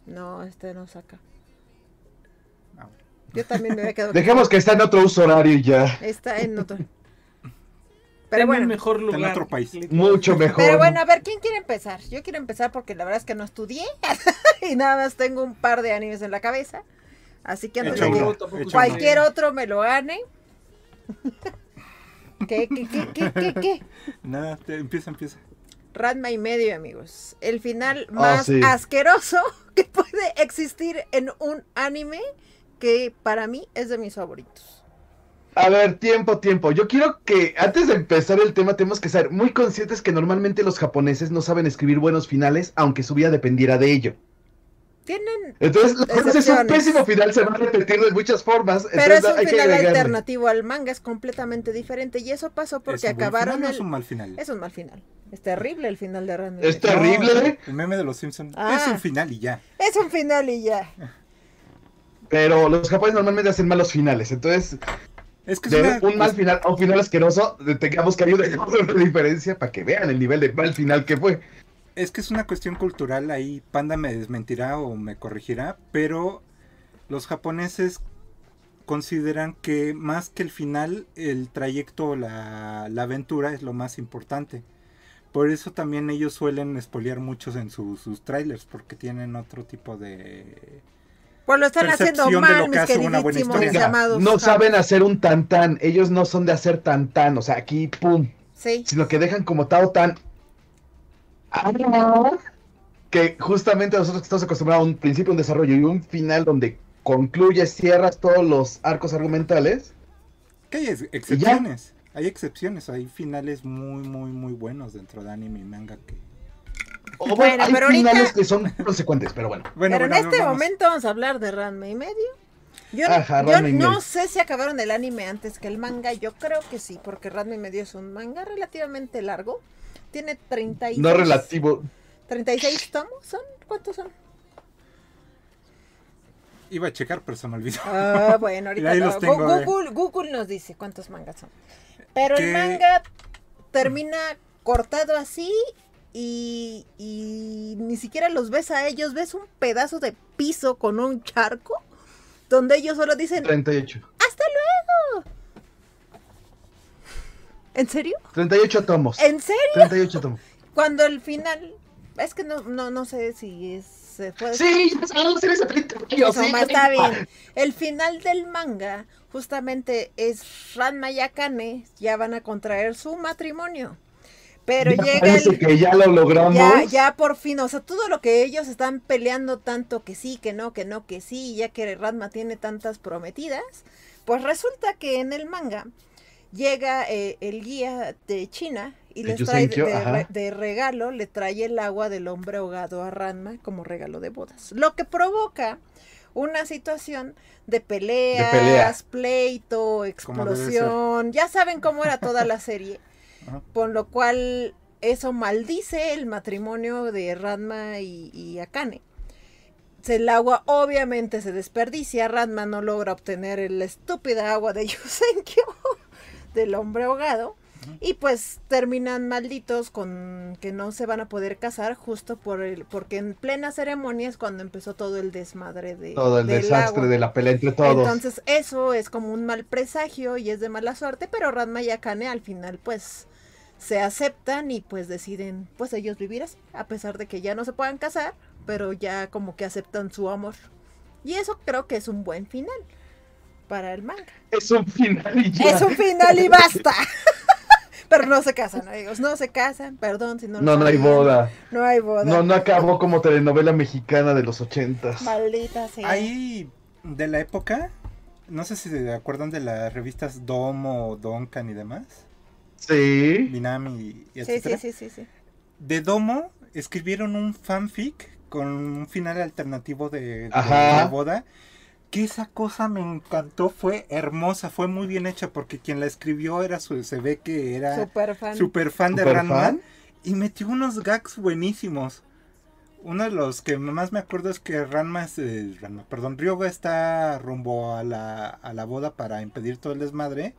No, está en Osaka. Ah. Yo también me había quedado. Dejemos que está en otro uso horario ya. Está en otro. Pero en bueno. mejor lugar. en otro país. Mucho mejor. Pero bueno, a ver, ¿quién quiere empezar? Yo quiero empezar porque la verdad es que no estudié y nada más tengo un par de animes en la cabeza. Así que antes de que cualquier otro me lo gane. ¿Qué, qué, qué, qué, qué, qué? Nada, te- empieza, empieza. Ranma y medio, amigos. El final Ah, más sí. asqueroso que puede existir en un anime que para mí es de mis favoritos. A ver, tiempo, tiempo. Yo quiero que antes de empezar el tema tenemos que ser muy conscientes que normalmente los japoneses no saben escribir buenos finales, aunque su vida dependiera de ello. Tienen, Entonces, entonces un pésimo final se va a repetir de muchas formas. pero es un final alternativo al manga, es completamente diferente. Y eso pasó porque ¿Es un acabaron final o el... es un mal final? Es un mal final. Es terrible el final de Ranma. y Es terrible. No, el meme de los Simpsons. Ah. Es un final y ya. Es un final y ya. Pero los japoneses normalmente hacen malos finales. Entonces, Es que es una- un mal final a un final asqueroso, tengamos que hay una diferencia para que vean el nivel de mal final que fue. Es que es una cuestión cultural, ahí Panda me desmentirá o me corregirá, pero los japoneses consideran que más que el final, el trayecto, la, la aventura es lo más importante. Por eso también ellos suelen espolear muchos en su- sus trailers, porque tienen otro tipo de... Pues lo están haciendo mal, mis hace una buena queridísimos no saben hacer un tan tan. Ellos no son de hacer tan tan. O sea, aquí, pum. Sí. sino que dejan como Tao tan que justamente nosotros que estamos acostumbrados a un principio, un desarrollo y un final donde concluyes, cierras todos los arcos argumentales. Que hay ex- excepciones, hay excepciones, hay finales muy, muy, muy buenos dentro de anime y manga que... O bueno, Bueno, hay pero ahorita- finales que son consecuentes, pero bueno. Bueno, Pero bueno, en este vamos. momento vamos a hablar de Ranma y medio. Yo, Ajá, no medio. sé si acabaron el anime antes que el manga. Yo creo que sí, porque Ranma y medio es un manga relativamente largo. Tiene 36, No relativo. 36 tomos, ¿son? ¿Cuántos son? Iba a checar, pero se me olvidó. Ah, bueno, ahorita Ahí no. los tengo, eh. Google, Google nos dice cuántos mangas son. Pero el manga termina cortado así y, y ni siquiera los ves a ellos. Ves un pedazo de piso con un charco donde ellos solo dicen, 38. ¡Hasta luego! ¿En serio? 38 tomos. ¿En serio? 38 tomos. Cuando el final Es que no, no, no sé si es, se puede... Sí, sabemos en ese territorio, Eso, sí. ma, está bien. El final del manga justamente es Ranma y Akane ya van a contraer su matrimonio. Pero Ya llega parece el... que ya lo logramos. Ya, ya por fin, o sea, todo lo que ellos están peleando tanto que sí, que no, que no, que sí, ya que Ranma tiene tantas prometidas, pues resulta que en el manga llega eh, el guía de China y les trae de, regalo, le trae el agua del hombre ahogado a Ranma como regalo de bodas. Lo que provoca una situación de peleas, pelea. pleito, explosión, ya saben cómo era toda la serie. Ajá. Por lo cual eso maldice el matrimonio de Ranma y, y Akane. El agua obviamente se desperdicia, Ranma no logra obtener el estúpida agua de Yusenkyo, del hombre ahogado, y pues terminan malditos con que no se van a poder casar justo por el, porque en plena ceremonia es cuando empezó todo el desmadre de Todo el del desastre agua. de la pelea entre todos. Entonces eso es como un mal presagio y es de mala suerte, pero Ranma y Akane al final pues se aceptan y pues deciden pues ellos vivir así, a pesar de que ya no se puedan casar, pero ya como que aceptan su amor. Y eso creo que es un buen final para el manga. Es un final y ya. Es un final y basta. pero no se casan, amigos, no se casan, perdón si no No, no hay boda. No hay boda. No, no acabó como telenovela mexicana de los ochentas. Maldita sea. Ahí, de la época, no sé si se acuerdan de las revistas Domo, Donkan y demás. Sí. Minami y Sí, etcétera. sí, sí, sí, sí. De Domo escribieron un fanfic con un final alternativo de, la boda. Que esa cosa me encantó, fue hermosa, fue muy bien hecha porque quien la escribió era su, se ve que era Super fan. super fan de ¿Super Ranma y metió unos gags buenísimos. Uno de los que más me acuerdo es que Ranma, es, eh, Ranma, perdón, Ryoga está rumbo a la, a la boda para impedir todo el desmadre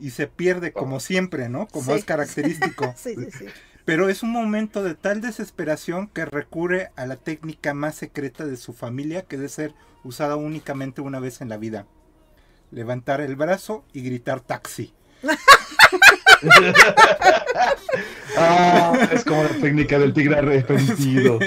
y se pierde como siempre, ¿no? Como Sí. es característico. Sí, sí, sí. Pero es un momento de tal desesperación que recurre a la técnica más secreta de su familia que debe ser usada únicamente una vez en la vida. Levantar el brazo y gritar taxi. Ah, es como la técnica del tigre arrepentido.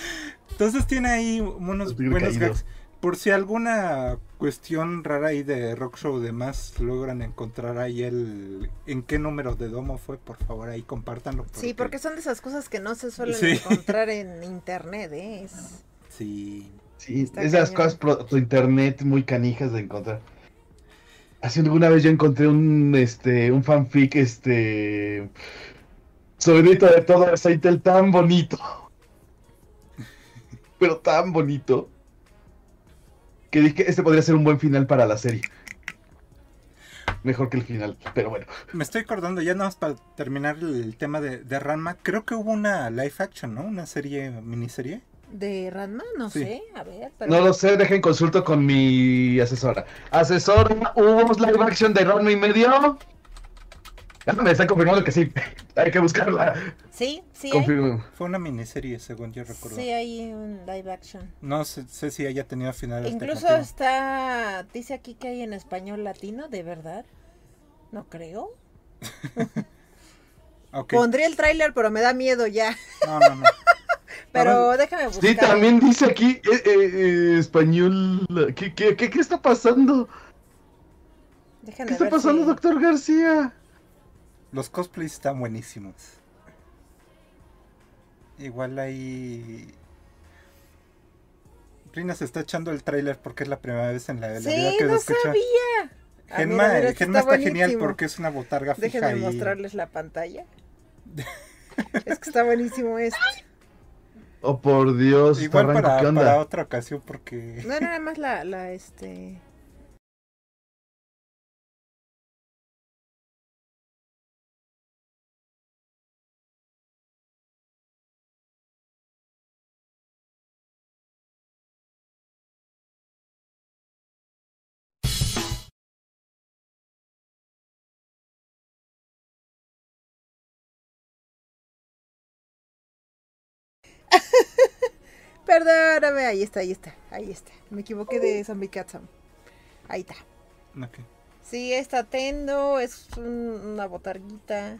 Entonces tiene ahí unos buenos gags. Por si alguna cuestión rara ahí de Rock Show demás logran encontrar ahí el en qué número de domo fue, por favor ahí compártanlo. Sí, porque son de esas cosas que no se suelen Sí. encontrar en internet, ¿eh? Es- Sí. Sí, Está esas cañón. cosas pro, pro internet muy canijas de encontrar. Hace alguna vez yo encontré un este un fanfic este sobrinito de todo aceite tan bonito. Pero tan bonito. Que dije, este podría ser un buen final para la serie. Mejor que el final, pero bueno. Me estoy acordando, ya nada más para terminar el, tema de, de Ranma, creo que hubo una live action, ¿no? Una serie, miniserie. ¿De Ranma? No Sí. sé, a ver. Pero... No lo sé, dejen consulto con mi asesora. Asesora, ¿hubo live action de Ron y medio? Ah, me están confirmando que sí. Hay que buscarla. Sí, sí hay, Confirmo. Fue una miniserie, según yo recuerdo. sí hay un live action. No sé, sé si haya tenido final Incluso alternativo. está, dice aquí que hay en español latino, ¿de verdad? No creo. Ok. Pondría el tráiler, pero me da miedo ya. No, no, no. Pero déjame buscar. Sí, también dice aquí eh, eh, eh, español. ¿Qué, qué, qué, qué está pasando? Déjame ¿Qué está ver pasando, si- doctor García? Los cosplays están buenísimos. Igual ahí. Rina se está echando el tráiler porque es la primera vez en la, la vida Sí, lo no escucha. sabía. Ah, Genma, mira, mira, esto Genma está, genial porque es una botarga fija Déjenme y- mostrarles la pantalla. es que está buenísimo esto. Oh, por Dios. Igual para, para otra ocasión porque... No, nada más la, la, este... Perdóname, ahí está, ahí está, ahí está. Me equivoqué de Zombie Catsom. Ahí está. Sí, está Tendo, es un- una botarguita.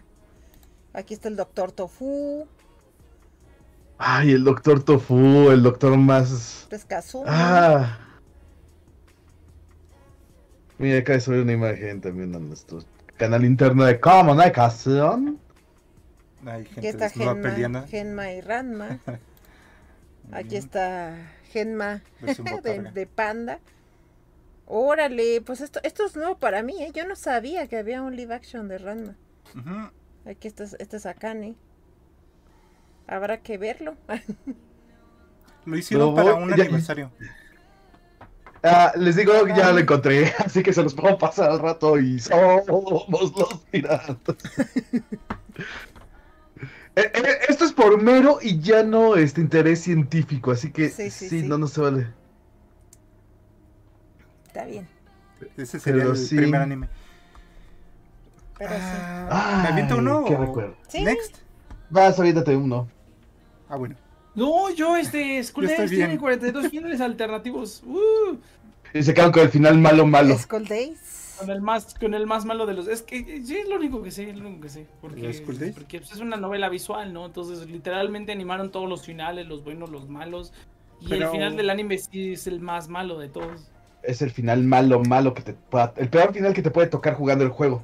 Aquí está el Doctor Tofu. Ay, el doctor Tofu, el doctor más. Kazuma. Ah. Mira, acá subir una imagen también a nuestro canal interno de comunicación. Hay Aquí gente está desnuda Genma. Genma y Ranma. Aquí está Genma de, Panda. Órale, pues esto, esto es nuevo para mí, ¿eh? Yo no sabía que había un live action de Ranma. Aquí está, este es Akane. Habrá que verlo. Lo hicieron Lo para un ya- aniversario. Ah, les digo que ya lo encontré, así que se los puedo pasar al rato y somos los piratas. Eh, eh, Esto es por mero y ya no este interés científico, así que Sí, sí, sí, sí. no, no se vale. Está bien. Ese sería Pero el sí. primer anime. Pero sí. Ah, ¿Me aviento Ay, uno? qué o- recuerdo. Sí. Next. Vas, aviéntate uno. Ah, bueno. No, yo, este, Skull Yo estoy Days tiene bien. 42 finales alternativos. Uh, Y se quedan con el final malo, malo. Skull Days. Con, el más, con el más malo de los. Es que sí, es lo único que sé, es lo único que sé. Porque, ¿El Skull Days? porque pues, es una novela visual, ¿no? Entonces, literalmente animaron todos los finales, los buenos, los malos. Y Pero- el final del anime sí es el más malo de todos. Es el final malo, malo que te pueda... El peor final que te puede tocar jugando el juego.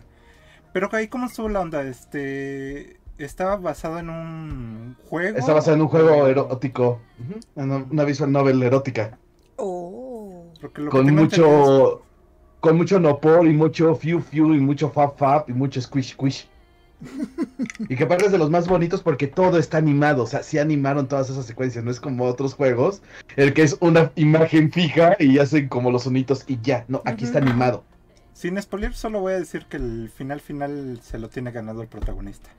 Pero ahí, ¿cómo estuvo la onda? Este. Estaba basado en un juego. Está basado en un juego erótico. En una visual novel erótica. Oh. Con mucho... Con mucho nopor y mucho fiu fiu y mucho fap fap y mucho squish squish. y que aparte es de los más bonitos porque todo está animado. O sea, sí animaron todas esas secuencias. No es como otros juegos. El que es una imagen fija y hacen como los sonitos y ya. No, aquí está animado. Sin spoiler, solo voy a decir que el final final se lo tiene ganado el protagonista.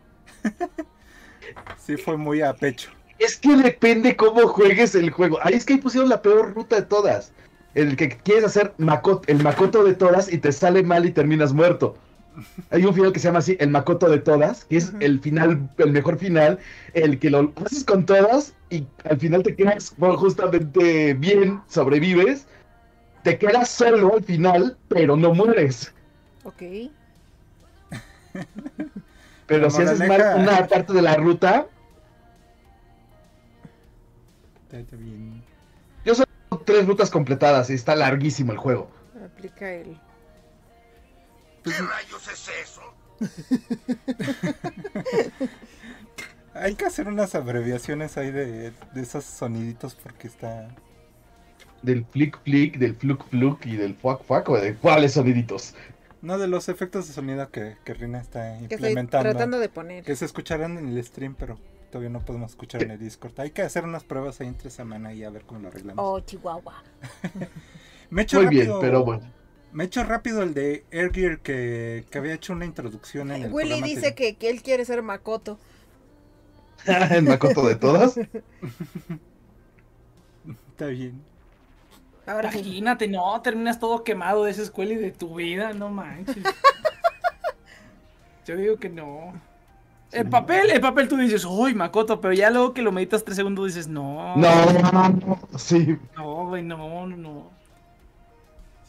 sí, fue muy a pecho. Es que depende cómo juegues el juego. Ahí es que ahí pusieron la peor ruta de todas. El que quieres hacer Makoto- el Makoto de todas y te sale mal y terminas muerto. Hay un final que se llama así, el Makoto de todas, que es el final, el mejor final, el que lo haces con todas y al final te quedas bueno, justamente bien, sobrevives, te quedas solo al final, pero no mueres. Ok. Pero La si haces mal una parte de la ruta, está bien. Tres rutas completadas y está larguísimo el juego. Aplica el. ¿Qué rayos es eso? Hay que hacer unas abreviaciones ahí de, de esos soniditos porque está. Del flick flick, del fluk fluk y del fuck fuck, o de cuáles soniditos. No de los efectos de sonido que, que Rina está Que estoy implementando. tratando de poner. Que se escucharán en el stream, pero todavía no podemos escuchar en el Discord. Hay que hacer unas pruebas ahí entre semana y a ver cómo lo arreglamos. Oh, Chihuahua. me he hecho Muy bien, pero bueno. Me he hecho rápido el de Airgear que, que había hecho una introducción en el Willy programa dice que, que él quiere ser Makoto. el Makoto de todas. Está bien. Ahora sí. Imagínate, no, terminas todo quemado de esa escuela y de tu vida, no manches. Yo digo que no. El papel, el papel tú dices, uy, Makoto, pero ya luego que lo meditas tres segundos dices, no. No, sí. No, güey, no, no, no.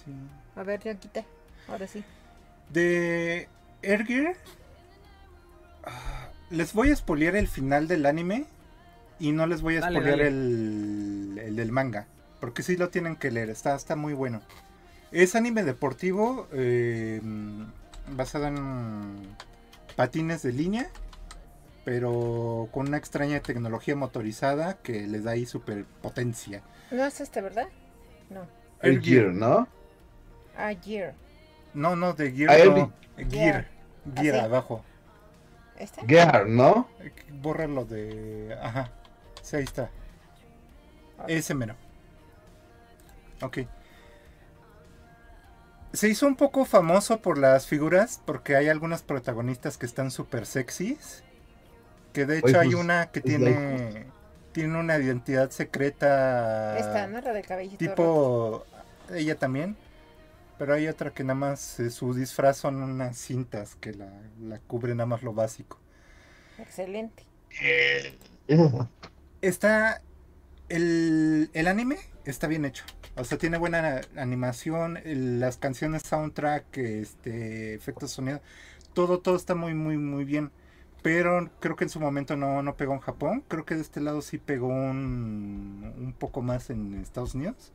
sí. A ver, ya quité. Ahora sí. De Airgear. ah, Les voy a spoilear el final del anime. Y no les voy a dale. El, el del manga. Porque sí lo tienen que leer. Está, está muy bueno. Es anime deportivo. eh, basado en patines de línea. Pero con una extraña tecnología motorizada que les da ahí superpotencia. No es este, ¿verdad? No. El Gear, ¿no? Ah, Gear. No, no, de Gear. A él no, Gear. Gear abajo. ¿Este? Gear, ¿no? Bórralo de. Ajá. Sí, ahí está. Ese mero. Ok. Se hizo un poco famoso por las figuras, porque hay algunas protagonistas que están súper sexys. Que de hecho hay Waifus. una que tiene. Tiene una identidad secreta. Esta, ¿no? La del cabellito. rojo. Tipo. Ella también. Pero hay otra que nada más eh, su disfraz son unas cintas que la, la cubren nada más lo básico. Excelente. Está. El, el anime está bien hecho. O sea, tiene buena animación. el- las canciones, soundtrack, este, efectos sonido. Todo, todo está muy, muy, muy bien. Pero creo que en su momento no, no pegó en Japón. Creo que de este lado sí pegó un, un poco más en Estados Unidos.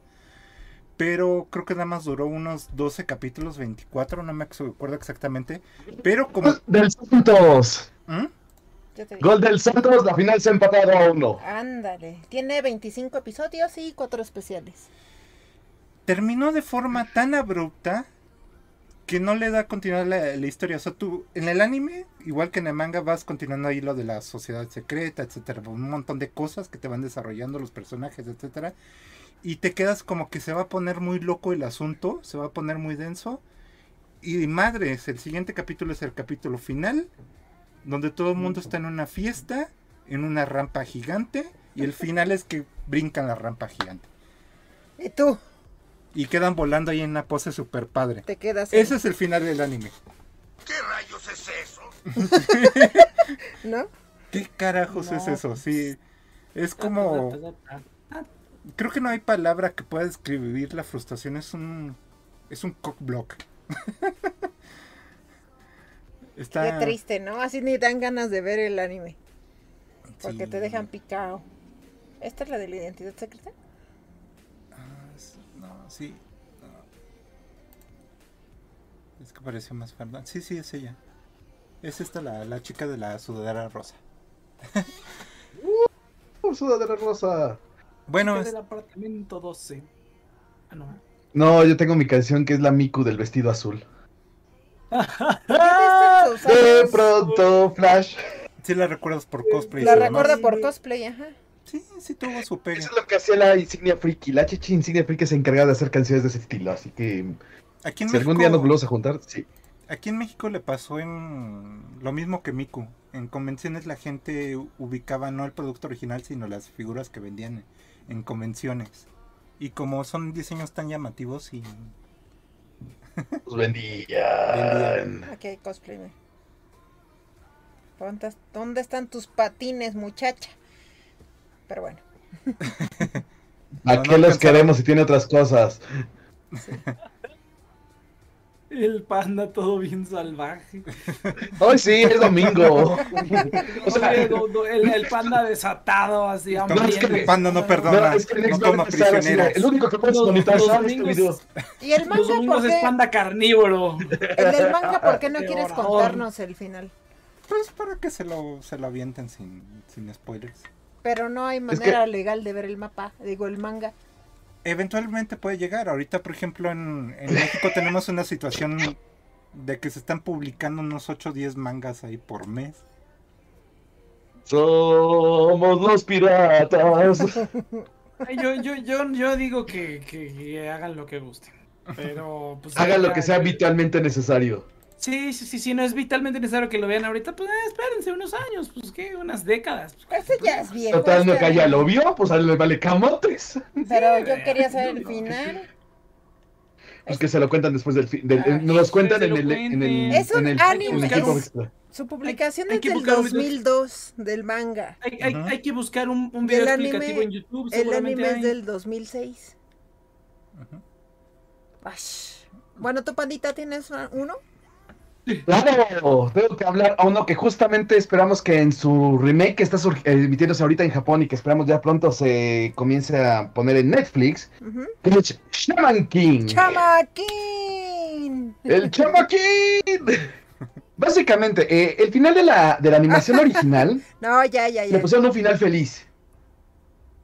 Pero creo que nada más duró unos 12 capítulos, 24, no me acuerdo exactamente. Pero como... Gol del Santos. ¿Mm? Gol del Santos, la final se ha empatado a uno. Ándale. Tiene 25 episodios y 4 especiales. terminó de forma tan abrupta que no le da continuidad la, la historia. O sea, tú en el anime, igual que en el manga, vas continuando ahí lo de la sociedad secreta, etcétera, un montón de cosas que te van desarrollando los personajes, etcétera. Y te quedas como que se va a poner muy loco el asunto, se va a poner muy denso. Y madres, el siguiente capítulo es el capítulo final, donde todo el mundo está en una fiesta, en una rampa gigante, y el final es que brincan la rampa gigante. Y tú Y quedan volando ahí en una pose super padre. te quedas. en- Ese es el final del anime. ¿Qué rayos es eso? ¿No? ¿Qué carajos No, es eso? Sí. Es como. Creo que no hay palabra que pueda describir la frustración. Es un. Es un cockblock. Está. Qué triste, ¿no? Así ni dan ganas de ver el anime. Porque sí. te dejan picado. ¿Esta es la de la identidad secreta? Ah, sí. no. Es que pareció más Fernanda. Sí, sí, es ella. Es esta la, la chica de la sudadera rosa. Uh, sudadera rosa. Bueno, es- del apartamento 12. Ah, no. No, yo tengo mi canción que es la Miku del vestido azul. ¿Qué te estás De pronto, Flash. sí la recuerdas por cosplay. y La demás. recuerdo por cosplay, ajá. Sí, sí tuvo su pega. Eso es lo que hacía la Insignia Friki. La Chichi Insignia Friki se encargaba de hacer canciones de ese estilo. Así que Aquí en si algún día nos México- volvemos a juntar, sí. Aquí en México le pasó en lo mismo que Miku. En convenciones la gente ubicaba no el producto original, sino las figuras que vendían en convenciones. Y como son diseños tan llamativos y Nos vendían. Aquí hay cosplay. ve. ¿Dónde, dónde están tus patines, muchacha? Pero bueno. ¿A No, qué no los queremos si tiene otras cosas? El panda todo bien salvaje. Hoy sí, es domingo. O sea, Oye, do- do- el, el panda desatado, así, No, es que el panda no perdona. no, es que no toma prisioneros. El único que puedes monetizar los este video. ¿Y el Los por es panda carnívoro. El del manga, ¿por qué no Qué quieres horror. contarnos el final? Pues para que se lo, se lo avienten sin, sin spoilers. Pero no hay que- manera legal de ver el mapa, digo, el manga. Eventualmente puede llegar. Ahorita, por ejemplo, en, en México tenemos una situación de que se están publicando unos 8 o 10 mangas ahí por mes. Somos los piratas. Yo, yo, yo, yo digo que, que- que hagan lo que gusten. Pero, pues. Hagan lo que sea vitalmente necesario. Sí, sí, sí, sí, no es vitalmente necesario que lo vean ahorita, pues eh, espérense unos años, pues qué, unas décadas. pues, Ese ya es viejo. Total, no este- que ya lo vio, pues a él le vale camotes. Pero yo quería saber el final. Pues que se lo cuentan después del fin. del- nos los cuentan en lo el, en el, cuenten. Es un en el, anime. Su publicación Hay es que del buscar un- 2002 del manga. Hay, hay, hay que buscar un, un video Del anime- explicativo en YouTube. El anime es hay. del 2006. Ujú. Ash. Bueno, ¿tu pandita tienes uno? Claro, tengo que hablar a uno que justamente esperamos que en su remake que está eh, emitiéndose ahorita en Japón y que esperamos ya pronto se comience a poner en Netflix, Ujú. que es Shaman King. ¡Chamaquín! El Chama King. Básicamente, eh, el final de la, de la animación original No, ya, ya, le ya. pusieron un final feliz.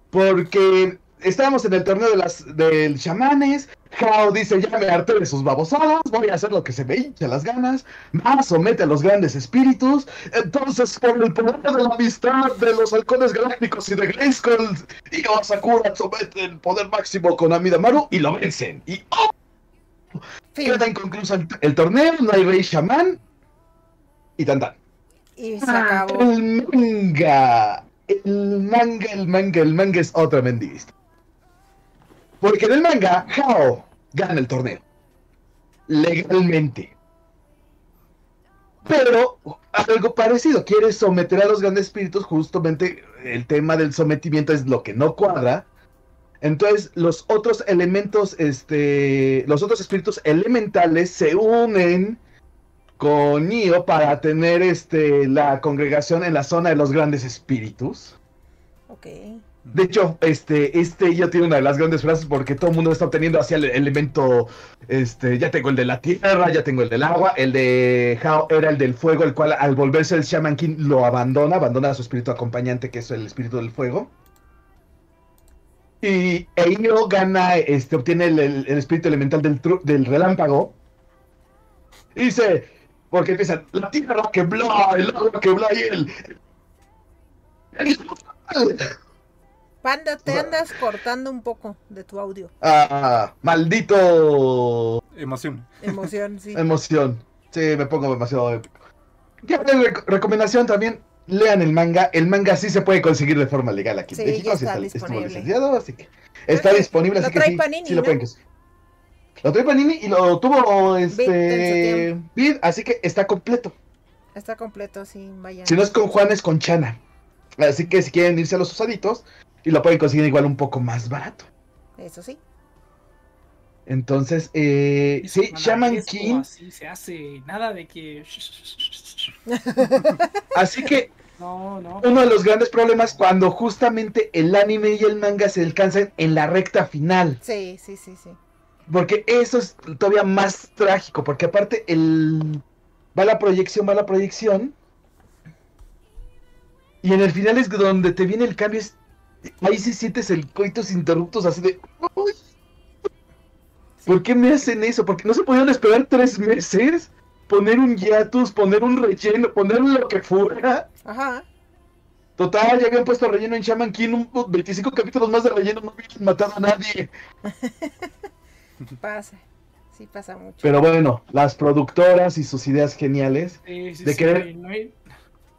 Porque estábamos en el torneo de las del chamanes. Hao dice, ya me harté de sus babosadas, voy a hacer lo que se me hinche las ganas. Va, somete a los grandes espíritus. Entonces, por el poder de la amistad de los halcones galácticos y de Grayskull, y Sakura somete el poder máximo con Amidamaru y lo vencen. Y ¡oh! Queda inconcluso el, el torneo, no hay rey chamán. Y tan tan. Y se acabó. El manga. El manga, el manga, el manga es otra mendista. Porque en el manga, Hao gana el torneo. Legalmente. Pero algo parecido, quiere someter a los grandes espíritus, justamente el tema del sometimiento es lo que no cuadra. Entonces, los otros elementos, este, los otros espíritus elementales se unen con Neo para tener este la congregación en la zona de los grandes espíritus. Ok. De hecho, este, este ya tiene una de las grandes frases porque todo el mundo está obteniendo hacia el elemento, este, ya tengo el de la tierra, ya tengo el del agua, el de Hao era el del fuego, el cual al volverse el Shaman King lo abandona, abandona a su espíritu acompañante que es el espíritu del fuego. Y Eino gana, este, obtiene el, el- espíritu elemental del, del relámpago. Y dice, porque empiezan, la tierra que bla, el agua que y el... Panda, te andas cortando un poco de tu audio. Ah, maldito Emoción. Emoción, sí. emoción. Sí, me pongo demasiado épico. Ya, rec- recomendación también. Lean el manga. El manga sí se puede conseguir de forma legal aquí Sí, en México. sí está estuvo disponible. licenciado, así que está que disponible, lo así que trae sí, Panini, sí lo ¿no? pueden conseguir. Lo trae Panini y lo tuvo en este Vid, así que está completo. Está completo, sí, vaya. Si no es con Juan, es con Chana. Así que si quieren irse a los usaditos, y lo pueden conseguir igual un poco más barato. Eso sí. Entonces, eh, Eso, sí, Shaman esto King. Así se hace. Nada de que. Así que No, no. uno de los grandes problemas cuando justamente el anime y el manga se alcanzan en la recta final. Sí, sí, sí, sí. Porque eso es todavía más trágico, porque aparte el va la proyección, va la proyección. Y en el final es donde te viene el cambio. es- ahí sí sientes el coitos interruptos así de. "Uy, ¿Por qué me hacen eso? Porque no se podían esperar tres meses. Poner un hiatus, poner un relleno, poner lo que fuera. Ajá. Total, ya habían puesto relleno en Shaman King, un, 25 capítulos más de relleno, no habían matado a nadie. Pasa. Sí, pasa mucho. Pero bueno, las productoras y sus ideas geniales. Sí, sí, de sí, querer- No hay,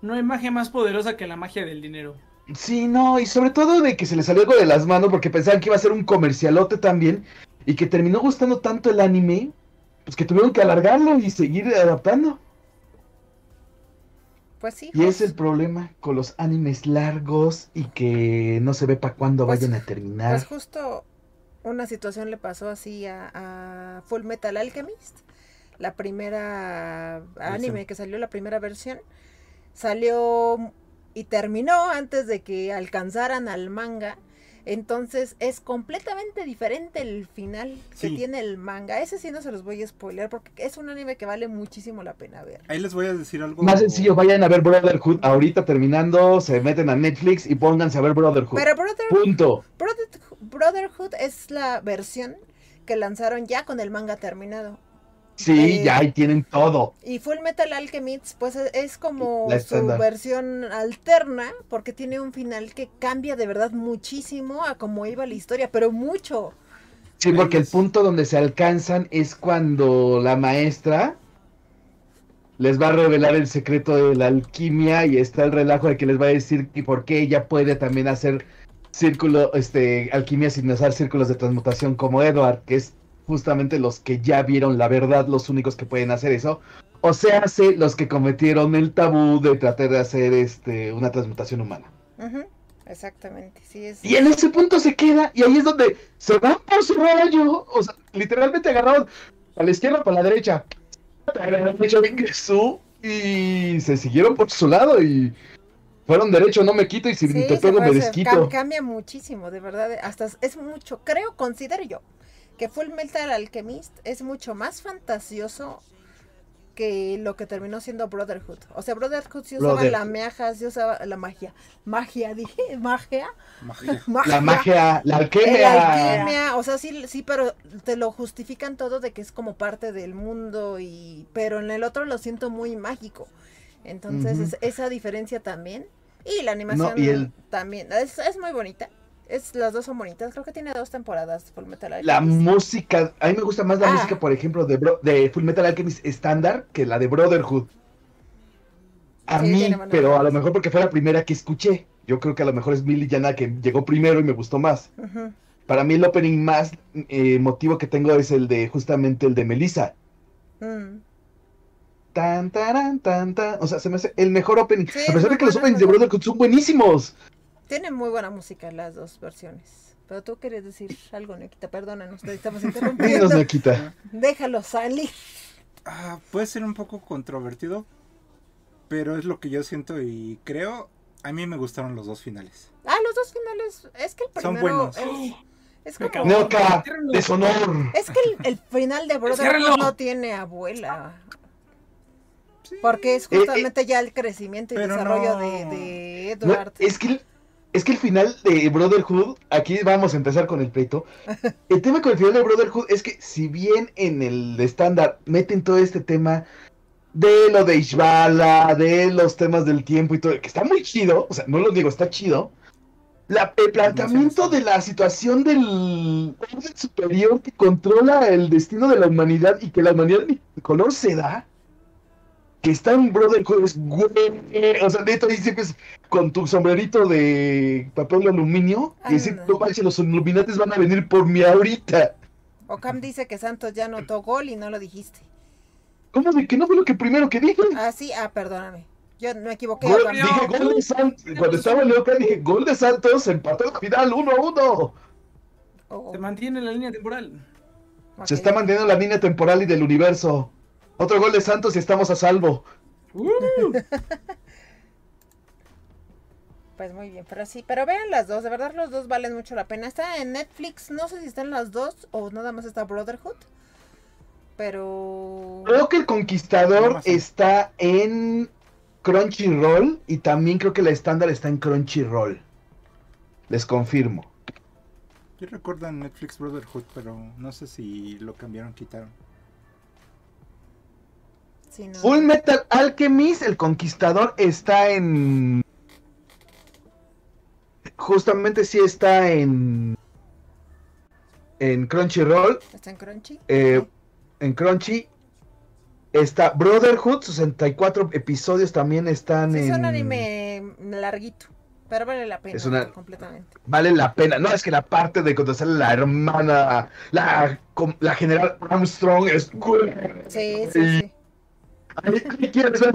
no hay magia más poderosa que la magia del dinero. Sí, no, y sobre todo de que se les salió algo de las manos porque pensaban que iba a ser un comercialote también y que terminó gustando tanto el anime, pues que tuvieron que alargarlo y seguir adaptando. Pues sí. Y es el problema con los animes largos y que no se ve para cuándo Pues- vayan a terminar. Pues justo una situación le pasó así a, a Full Metal Alchemist. La primera anime que salió, la primera versión, salió y terminó antes de que alcanzaran al manga. Entonces es completamente diferente el final que tiene el manga. Ese sí no se los voy a spoiler porque es un anime que vale muchísimo la pena ver. Ahí les voy a decir algo. Más sencillo, vayan a ver Brotherhood ahorita terminando, se meten a Netflix y pónganse a ver Brotherhood. Pero Brother, Punto. Brother- Brotherhood es la versión que lanzaron ya con el manga terminado. Sí, Eh, ya ahí tienen todo. Y Full Metal Alchemist, pues e- es como su versión alterna, porque tiene un final que cambia de verdad muchísimo a cómo iba la historia, pero mucho. Sí, porque el punto donde se alcanzan es cuando la maestra les va a revelar el secreto de la alquimia y está el relajo de que les va a decir y por qué ella puede también hacer círculo, este, alquimia sin usar círculos de transmutación como Edward, que es justamente los que ya vieron la verdad, los únicos que pueden hacer eso. O sea, hace los que cometieron el tabú de tratar de hacer este una transmutación humana. Exactamente, sí es. Y en ese punto se queda, y ahí es donde se van por su rollo. O sea, literalmente agarraron a la izquierda para la derecha. A la derecha ingresó y se siguieron por su lado y fueron derecho, no me quito, y si Sí, te se pego me desquito. cam- cambia muchísimo, de verdad. Hasta es mucho, creo, considero yo, que Full Metal Alchemist es mucho más fantasioso que lo que terminó siendo Brotherhood. O sea, Brotherhood sí usaba la magia, sí usaba la magia. Magia, dije, magia. Magia. La magia, la alquimia. alquimia, o sea, sí, sí, pero te lo justifican todo de que es como parte del mundo y pero en el otro lo siento muy mágico. Entonces, es- esa diferencia también y la animación y el- también es, es muy bonita. Es las dos son bonitas. Creo que tiene dos temporadas Full Metal La Alchemist. música, a mí me gusta más la Ah. música, por ejemplo, de, Bro- de Full Metal Alchemist estándar que la de Brotherhood. A Sí, mí, pero a lo mejor porque fue la primera que escuché. Yo creo que a lo mejor es Billy Yana que llegó primero y me gustó más. Para mí el opening más eh, emotivo que tengo es el de justamente el de Melissa. Mm. Tan, taran, tan, tan. O sea, se me hace el mejor opening. Sí, a es pesar de que los openings de. Brotherhood son buenísimos. Tienen muy buena música las dos versiones. Pero tú querías decir algo, Nikita, perdónanos, te estamos interrumpiendo. Nikita. Déjalo salir. Ah, puede ser un poco controvertido, pero es lo que yo siento y creo. A mí me gustaron los dos finales. Ah, los dos finales. Es que el Son primero buenos. es, es Me como. Neoca, deshonor. Es que el, el final de Brotherhood Ciérrenlo. no tiene abuela. Sí. Porque es Eh, eh, justamente ya el crecimiento y desarrollo no. de, de No, Edward. es que el- es que el final de Brotherhood, aquí vamos a empezar con el pleito. El tema con el final de Brotherhood es que si bien en el estándar meten todo este tema de lo de Ishbala, de los temas del tiempo y todo, que está muy chido, o sea, no lo digo, está chido. La, el planteamiento de la situación del orden superior que controla el destino de la humanidad y que la humanidad ni color se da, que está en Brotherhood es güey, o sea, neto ahí siempre es con tu sombrerito de papel de aluminio y decir, Anda. no manches, los iluminantes van a venir por mí ahorita. Ocam dice que Santos ya anotó gol y no lo dijiste. ¿Cómo de que no fue lo que primero que dije? Ah, sí, ah, perdóname. Yo me equivoqué. Gol- Ocam. dije gol de Santos. Cuando estaba en Leoca dije gol de Santos, empató el final 1 a 1. Oh, Se mantiene la línea temporal. Se está manteniendo la línea temporal y del universo. Otro gol de Santos y estamos a salvo. Pues muy bien, pero sí, pero vean las dos, de verdad los dos valen mucho la pena. Está en Netflix, no sé si están las dos o nada más está Brotherhood. Pero Creo que el Conquistador está en Crunchyroll y también creo que la estándar está en Crunchyroll. Les confirmo. Yo recuerdo en Netflix Brotherhood, pero no sé si lo cambiaron, quitaron. Sí, no. Full Metal Alchemist, el Conquistador está en. Justamente sí está en. En Crunchyroll. ¿Está en Crunchy? eh, en Crunchy. Está Brotherhood, 64 episodios también están Sí, en. es un anime larguito, pero vale la pena Es una- completamente. Vale la pena. No, es que la parte de cuando sale la hermana, la general Armstrong es. Sí, sí, sí. Ahí quieres ver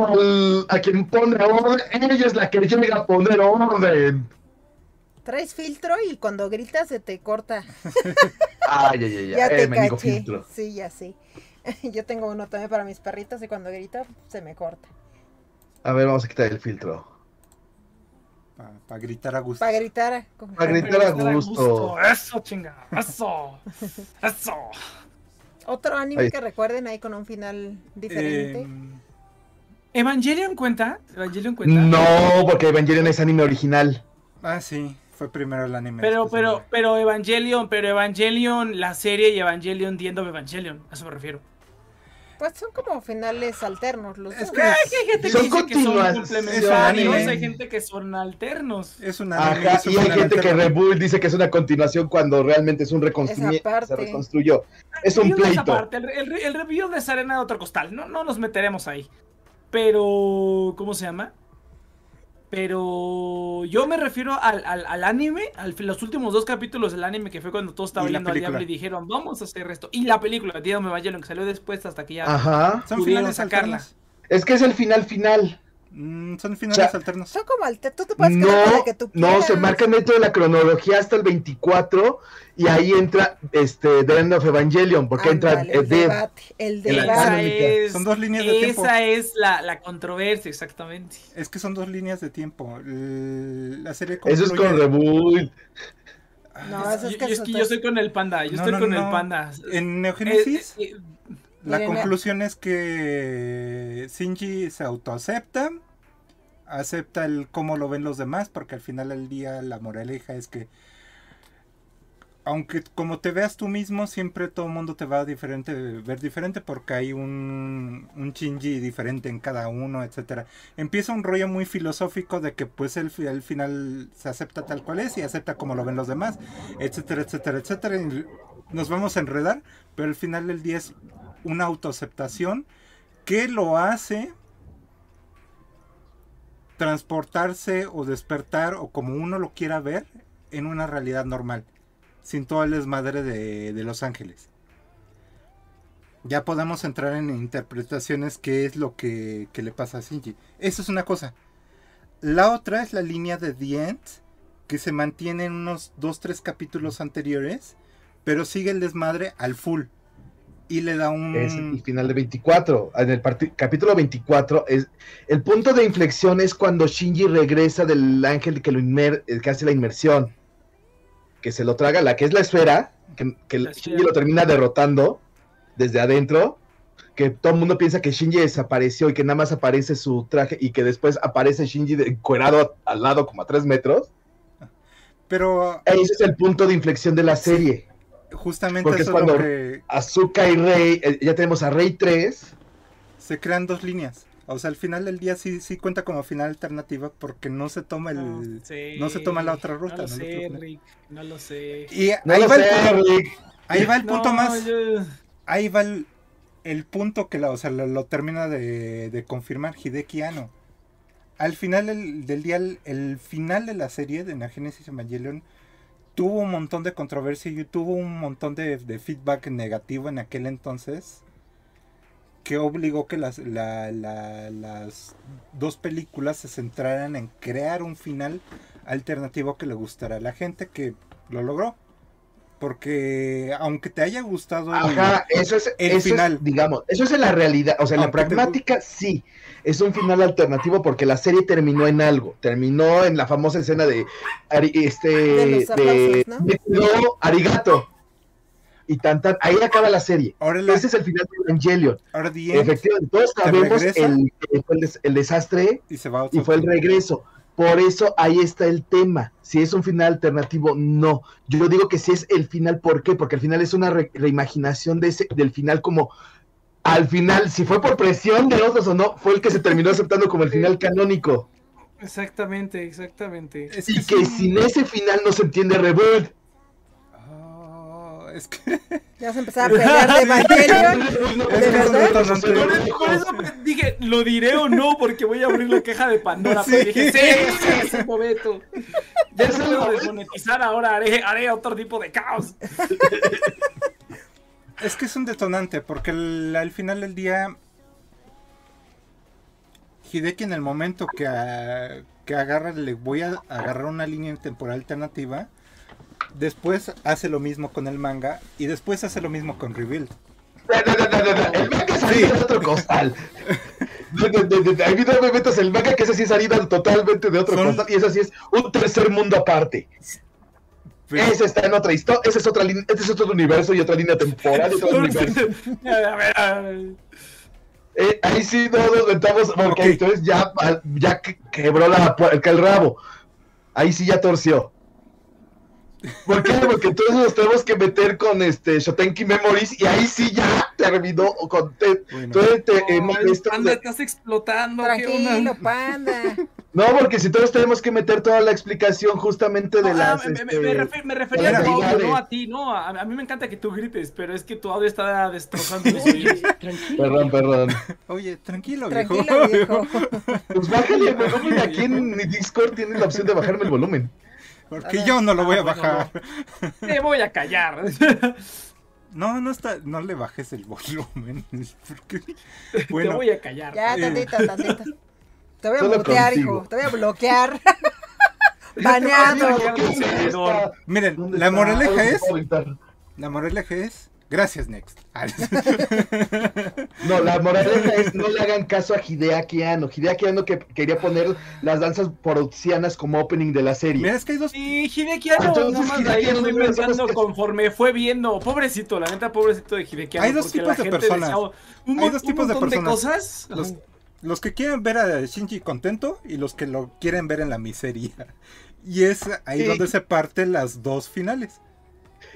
a quien pone orden. Ella es la que llega a poner orden. Traes filtro y cuando gritas se te corta. Ay, ay, ay, Ya ay. te Eh, me digo caché. filtro. Sí, ya sí. Yo tengo uno también para mis perritos y cuando grito se me corta. A ver, vamos a quitar el filtro. Para gritar a gusto. Para gritar. Pa' gritar a gusto. Eso, chinga. Eso. Eso. Otro anime Ahí. que recuerden ahí con un final diferente. Eh, ¿Evangelion cuenta? ¿Evangelion cuenta? No, porque Evangelion es anime original. ah, sí, fue primero el anime. Pero, pero, anime. pero Evangelion, pero Evangelion, la serie y Evangelion, The End of Evangelion. A eso me refiero. Pues son como finales alternos los Es dos. que Hay gente que Son dice que son continuaciones. complementarios, hay gente que son alternos. Es un anime. Ajá, es un y hay gente que. Rebull dice que es una continuación cuando realmente es un parte. Se reconstruyó. Es un pleito. parte, el, el, el review de Sarena de otro costal. No, no nos meteremos ahí. Pero, ¿cómo se llama? Pero yo me refiero al, al, al anime, al, los últimos dos capítulos del anime que fue cuando todo estaba Y la yendo al diablo y dijeron, vamos a hacer esto. Y la película, Día de Evangelion, que salió después hasta que ya... Ajá. Son finales sacarla. Es que es el final final. Mm, son finales O sea, alternos. Son como alternos. Tú te puedes No, que tú no, se quieras. marcan dentro de la cronología hasta el 24 y ahí entra este The End of Evangelion, porque entra el debate. El debate. Esa es, Son dos líneas de tiempo. Esa es la, la controversia, exactamente. Es que son dos líneas de tiempo. La serie Eso es concluye- con Rebull. No, eso es yo, que yo- es que yo estoy con el panda, yo No, estoy no, con no. el panda. En Neogénesis, eh, eh, la Miren, conclusión es que Shinji se autoacepta, acepta el cómo lo ven los demás, porque al final del día la moraleja es que aunque como te veas tú mismo, siempre todo el mundo te va a diferente, ver diferente porque hay un, un Shinji diferente en cada uno, etcétera. Empieza un rollo muy filosófico de que pues fi- al final se acepta tal cual es y acepta como lo ven los demás, etcétera, etcétera, etcétera. y nos vamos a enredar, pero al final del día es una autoaceptación que lo hace transportarse o despertar o como uno lo quiera ver en una realidad normal, sin todo el desmadre de, Los Ángeles. Ya podemos entrar en interpretaciones qué es lo que, que le pasa a Shinji. Eso es una cosa. La otra es la línea de The End, que se mantiene en unos 2-3 capítulos anteriores, pero sigue el desmadre al full. Y le da un... Es el final de 24. En el capítulo 24, es, el punto de inflexión es cuando Shinji regresa del ángel que, lo inmer, eh, que hace la inmersión. Que se lo traga, la que es la esfera, que, que La Shinji esfera. lo termina derrotando desde adentro. Que todo el mundo piensa que Shinji desapareció y que nada más aparece su traje y que después aparece Shinji de- encuerado al lado como a 3 metros. Pero Ese es el punto de inflexión de la serie. Justamente Porque eso es es lo cuando- que Azuka y Rey, eh, ya tenemos a Rey 3. se crean dos líneas. O sea, al final del día sí, sí cuenta como final alternativa porque no se toma el... Sí, no se toma la otra ruta, No lo ¿no? sé, Rick. No lo sé. Y No ahí, lo va el sé, punto, Rick. ahí va el punto No, más... yo- Ahí va el, el punto que la, o sea, lo, lo termina de, de confirmar Hideki Anno. Al final del, del día, el, el final de la serie de la Genesis Evangelion tuvo un montón de controversia y tuvo un montón de, feedback negativo en aquel entonces que obligó que las, la- la- las dos películas se centraran en crear un final alternativo que le gustara a la gente que lo logró. Porque aunque te haya gustado el- Ajá, eso es, el eso es, final. digamos, eso es en la realidad, o sea, en la te pragmática sí, es un final alternativo porque la serie terminó en algo, terminó en la famosa escena de, Ari- este, De los aplausos, ¿no? de- no, arigato, y tan, tan, ahí acaba la serie, ahora, la, ese es el final de Evangelion, ahora efectivamente, todos sabemos el, que fue el, des- el desastre y se va a otro y fue el regreso. Por eso ahí está el tema. Si es un final alternativo, no. Yo digo que si es el final, ¿por qué? Porque al final es una re- reimaginación de ese, del final como al final, si fue por presión de otros o no, fue el que se terminó aceptando como el final canónico. Exactamente, exactamente. Es Y que un- sin ese final no se entiende reboot. Es que Ya se empezaba a pelear de Evangelion. No, ¿De verdad? Por eso, por eso me- dije, ¿lo diré o no? Porque voy a abrir la caja de Pandora. Sí. Pero dije, sí, sí, es el momento. Ya se momento. desmonetizar ahora, haré, haré otro tipo de caos. Es que es un detonante, porque el- al final del día, Hideki en el momento que, a- que agarra, le voy a agarrar una línea temporal alternativa, después hace lo mismo con el manga y después hace lo mismo con Rebuild. El manga salida es otro costal. De- Ahí no me metas el manga, que ese sí es salida totalmente de otro Son- costal. Y ese sí es un tercer mundo aparte. Pero- Ese está en otra historia, ese es otra línea, este es otro universo y otra línea temporal y otro universo. A ver, a ver. Eh, ahí sí no nos metamos, porque entonces ya, ya que- quebró la, el rabo. Ahí sí ya torció. ¿Por qué? Porque entonces nos tenemos que meter con este Shotenki Memories y ahí sí ya terminó con te- Bueno. todo este, eh, Panda, de- estás explotando. ¿qué Tranquilo, panda. No, porque si todos tenemos que meter toda la explicación justamente de Ah, las. me, me- este, me refer- me refería a tu audio, no a ti, no. A, a mí me encanta que tú grites, pero es que tu audio está destrozando mis oídos. Perdón, perdón. Oye, tranquilo, viejo. Tranquilo, viejo. Pues bájale el volumen. Aquí en mi Discord tienes la opción de bajarme el volumen. Porque yo no lo voy a Ah, bueno, bajar. Te voy a callar. No, no está, no le bajes el volumen. Porque, Te bueno, voy a callar. Ya, Eh. tantito, tantito. Te voy a Solo mutear, contigo. hijo. Te voy a bloquear. Baneado. Miren, ¿Dónde la moraleja es, la moraleja es, gracias Next. No, la moraleja es no le hagan caso a Hideaki Anno. Hideaki Anno que quería poner las danzas poroxianas como opening de la serie. Mira, es que hay dos, Y Hideki Anno, Entonces, nomás Hideki ahí fue no me pensando conforme fue viendo. Pobrecito, la neta, pobrecito de Hideki Anno. Hay dos tipos la de gente personas. decía, un, Hay dos un tipos de montón personas. cosas. los, los que quieren ver a Shinji contento y los que lo quieren ver en la miseria. Y es ahí Sí. donde se parten las dos finales.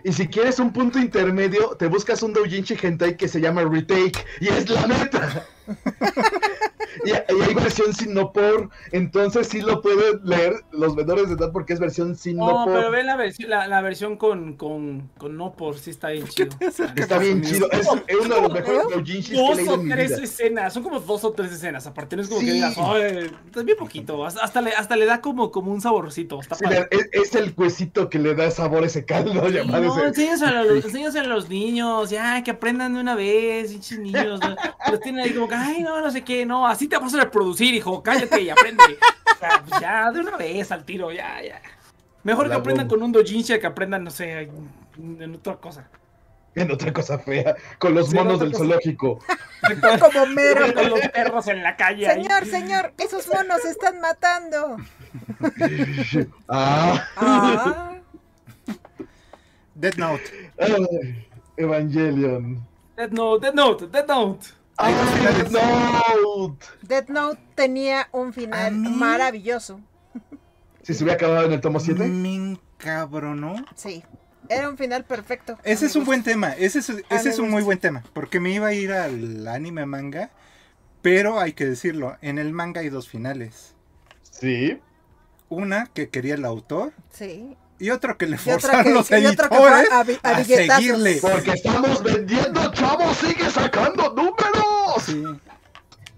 Y si quieres un punto intermedio, te buscas un doujinshi hentai que se llama Retake. Y es la neta. y, y hay versión sin no por. Entonces sí lo pueden leer los menores de edad porque es versión sin no, No, por. pero ve la, versión la, la versión con, con, con no por, sí está bien chido. Está bien chido. Es, es uno de los mejores doujinshis que he Dos leído o en mi tres vida. escenas, son como dos o tres escenas. Aparte, no es como Sí. que digas, "Ay, es bien poquito. Hasta, hasta le, hasta le da como, como un saborcito. Está Sí, padre. es, es el huesito que le da sabor a ese caldo Sí, llamado no, ese- enséñaselo a, los, enséñaselo a los niños, ya, que aprendan de una vez, pinches niños. ¿no? Los tienen ahí como que, ay, no, no sé qué, no, así te vas a reproducir, hijo, cállate y aprende. O sea, pues ya, de una vez al tiro, ya, ya. Mejor La que aprendan bomba. con un dojinshi a que aprendan, no sé, en otra cosa. En otra cosa fea, con los Sí, monos del cosa- zoológico. Como mero. Con los perros en la calle. ahí. Señor, señor, esos monos se están matando. Ah, Ah, Dead Note. Evangelion. Death Note, Death Note, Death Note. Hay dos finales. Note. Death Note tenía un final A mí- maravilloso. Si se hubiera acabado en el tomo 7. Me encabronó. Sí, era un final perfecto. Ese es un buen tema, ese es, ese es un muy buen tema, porque me iba a ir al anime manga, pero hay que decirlo, en el manga hay dos finales. Sí. Una que quería el autor Sí. y otro que le forzaron que, los y otra que fue editores a, a a billetazos. seguirle. Porque estamos vendiendo, chavo, sigue sacando números. Sí.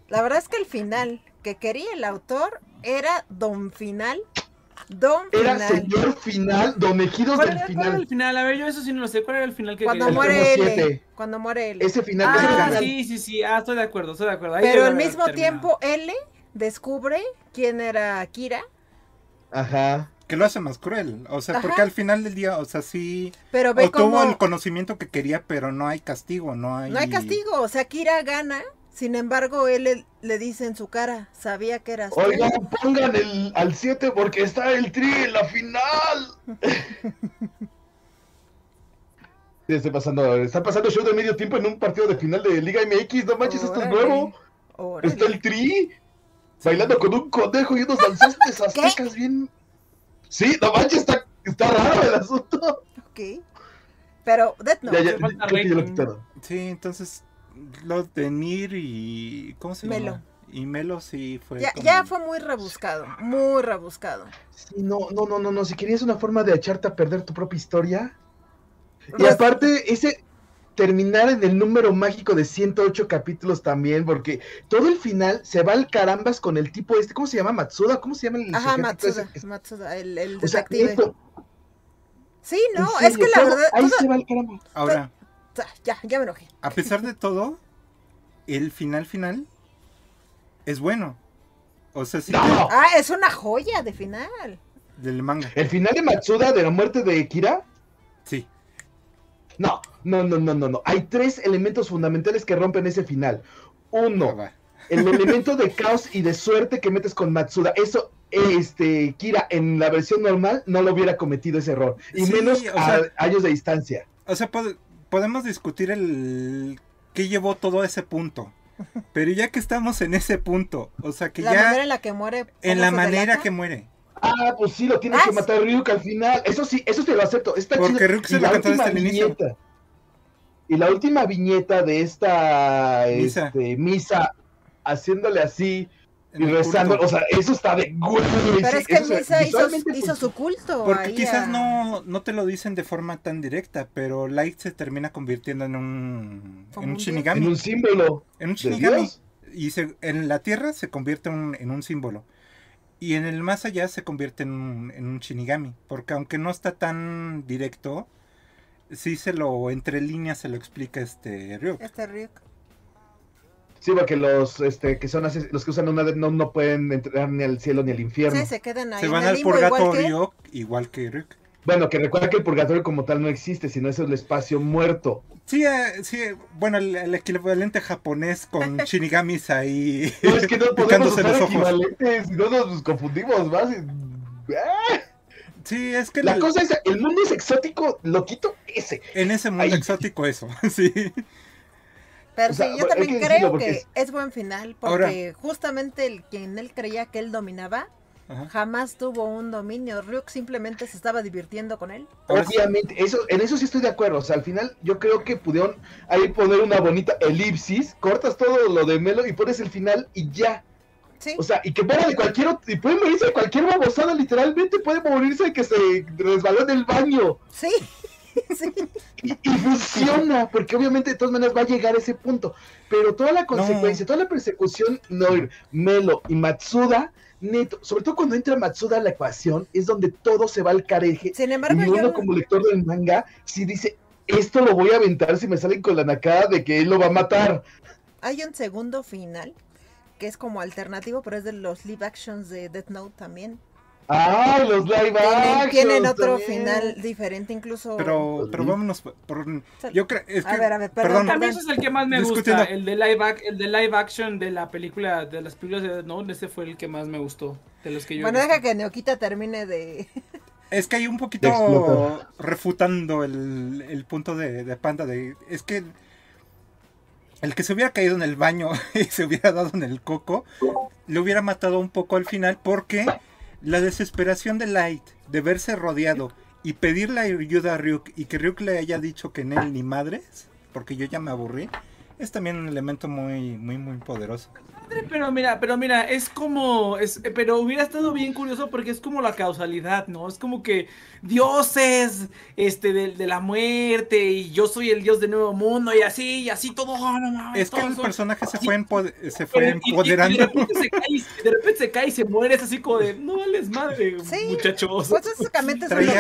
La verdad es que el final que quería el autor era Don Final. Don Era Final. señor final, don Ejidos ¿Cuál del era, cuál era el final. final? A ver, yo eso sí no lo sé. ¿Cuál era el final que Cuando muere L. Cuando muere L. Ese final, Ah, final. sí, sí, sí. Ah, estoy de acuerdo, estoy de acuerdo. Ahí Pero al mismo terminado. tiempo L descubre quién era Kira. Ajá. Que lo hace más cruel, o sea, Ajá. porque al final del día, o sea, sí Pero ve obtuvo el conocimiento que quería, pero no hay castigo, no hay... no hay castigo. O sea, Kira gana. Sin embargo, él le, le dice en su cara, sabía que eras tú. Oigan, pongan el, al 7 porque está el tri en la final. Sí, estoy pasando, está pasando show de medio tiempo en un partido de final de Liga MX, no manches, esto es nuevo. órale. Está el tri bailando con un conejo y unos danzantes aztecas bien. Sí, no manches, está, está raro el asunto. Ok. Pero Death Note. ya, ya, que ya lo quitaron. Sí, entonces, lo de Nir y... ¿Cómo se Melo. llama? Y Melo sí fue Ya, como- ya fue muy rebuscado, muy rebuscado. Sí, no, no, no, no, no. Si querías una forma de echarte a perder tu propia historia. Y Res- aparte, ese terminar en el número mágico de 108 capítulos también, porque todo el final se va al carambas con el tipo este, ¿cómo se llama? Matsuda, ¿cómo se llama el Ajá, ese? Matsuda, Matsuda, el, el O sea, detective. esto, Sí, no, es que la todo verdad, ahí todo- se va el carambas. Ahora, Ah, ya, ya me enojé. a pesar de todo, el final final es bueno. O sea, sí, ¡No! Ah, es una joya de final. del manga. El final de Matsuda de la muerte de Kira, Sí. no, no, no, no, no, no. Hay tres elementos fundamentales que rompen ese final. Uno, Ah, el elemento de caos y de suerte que metes con Matsuda. Eso, este, Kira, en la versión normal no lo hubiera cometido ese error. Y Sí, menos o a sea- años de distancia. O sea, pod- podemos discutir el qué llevó todo a ese punto. Pero ya que estamos en ese punto, o sea que La ya manera en la que muere. en ¿cómo la manera delata? que muere. Ah, pues sí, lo tiene Ah, que matar Ryuk al final. Eso sí, eso sí lo acepto. Está Porque chido. Ryuk se Y lo la cantó desde última el inicio. viñeta. Y la última viñeta de esta Misa. este, misa haciéndole así y rezando. culto. O sea, eso está de güey. Pero es que Misa hizo, hizo su culto. Porque ahí quizás a- no, no te lo dicen de forma tan directa, pero Light se termina convirtiendo en un, en un. Shinigami. En un símbolo En un Shinigami. Dios. Y se- en la Tierra se convierte un- en un símbolo. Y en el más allá se convierte en un, en un Shinigami. Porque aunque no está tan directo, sí se lo, entre líneas se lo explica este Ryuk. Este Ryuk. Sí, porque los este, que son los que usan una Death Note no pueden entrar ni al cielo ni al infierno. Sí, se quedan ahí. Se van al limbo, igual que- purgatorio igual que Ryuk. Bueno, que recuerda que el purgatorio como tal no existe, sino es el espacio muerto. Sí, eh, sí, bueno, el, el equivalente japonés con Shinigamis ahí. No es que no podemos usar los ojos. equivalentes, no nos confundimos más. ¡Ah! Sí, es que La el- cosa es, el mundo es exótico, lo quito ese. en ese mundo exótico eso, sí. Pero O sea, sí, yo también que creo que es- es buen final. Ahora- Porque justamente el quien él creía que él dominaba, Ajá. jamás tuvo un dominio. Ryuk simplemente se estaba divirtiendo con él. Obviamente, eso, en eso sí estoy de acuerdo. O sea, al final yo creo que pudieron ahí poner una bonita elipsis, cortas todo lo de Melo y pones el final y ya. Sí. O sea, y que muera de cualquier otro, y puede morirse de cualquier babosada, literalmente puede morirse de que se resbaló en el baño. Sí. sí. Y, y funciona, porque obviamente de todas maneras va a llegar a ese punto. Pero toda la consecuencia, toda la persecución, Noir, Melo y Matsuda, neto, sobre todo cuando entra Matsuda a la ecuación, es donde todo se va al careje. Sin Y embargo, yo uno no- como lector del manga, si dice, esto lo voy a aventar si me salen con la nacada de que él lo va a matar. hay un segundo final que es como alternativo, pero es de los live actions de Death Note también. ¡Ay, los live action! tienen otro también! final diferente, incluso. Pero, pero vámonos por... Yo creo... Es que, A ver, a ver, perdón, perdón, A mí ese es el que más me gusta, el de live ac- el de live action de la película de las películas de Note, ese fue el que más me gustó de los que yo Bueno, deja que Neoquita termine de. Es que hay un poquito refutando el, el punto de, de Panda de es que el que se hubiera caído en el baño y se hubiera dado en el coco le hubiera matado un poco al final porque la desesperación de Light de verse rodeado y pedirle ayuda a Ryuk y que Ryuk le haya dicho que en él ni madres porque yo ya me aburrí es también un elemento muy muy muy poderoso. Pero mira, pero mira, es como, es, pero hubiera estado bien curioso porque es como la causalidad, ¿no? Es como que dioses, este, de, de la muerte y yo soy el dios del nuevo mundo y así, y así todo, oh, no Es que el son- personaje se fue, se fue y- y- y empoderando. de repente se cae, y- de repente se cae y se muere, es así como de, no vales madre, Sí, muchachos. Pues básicamente eso es lo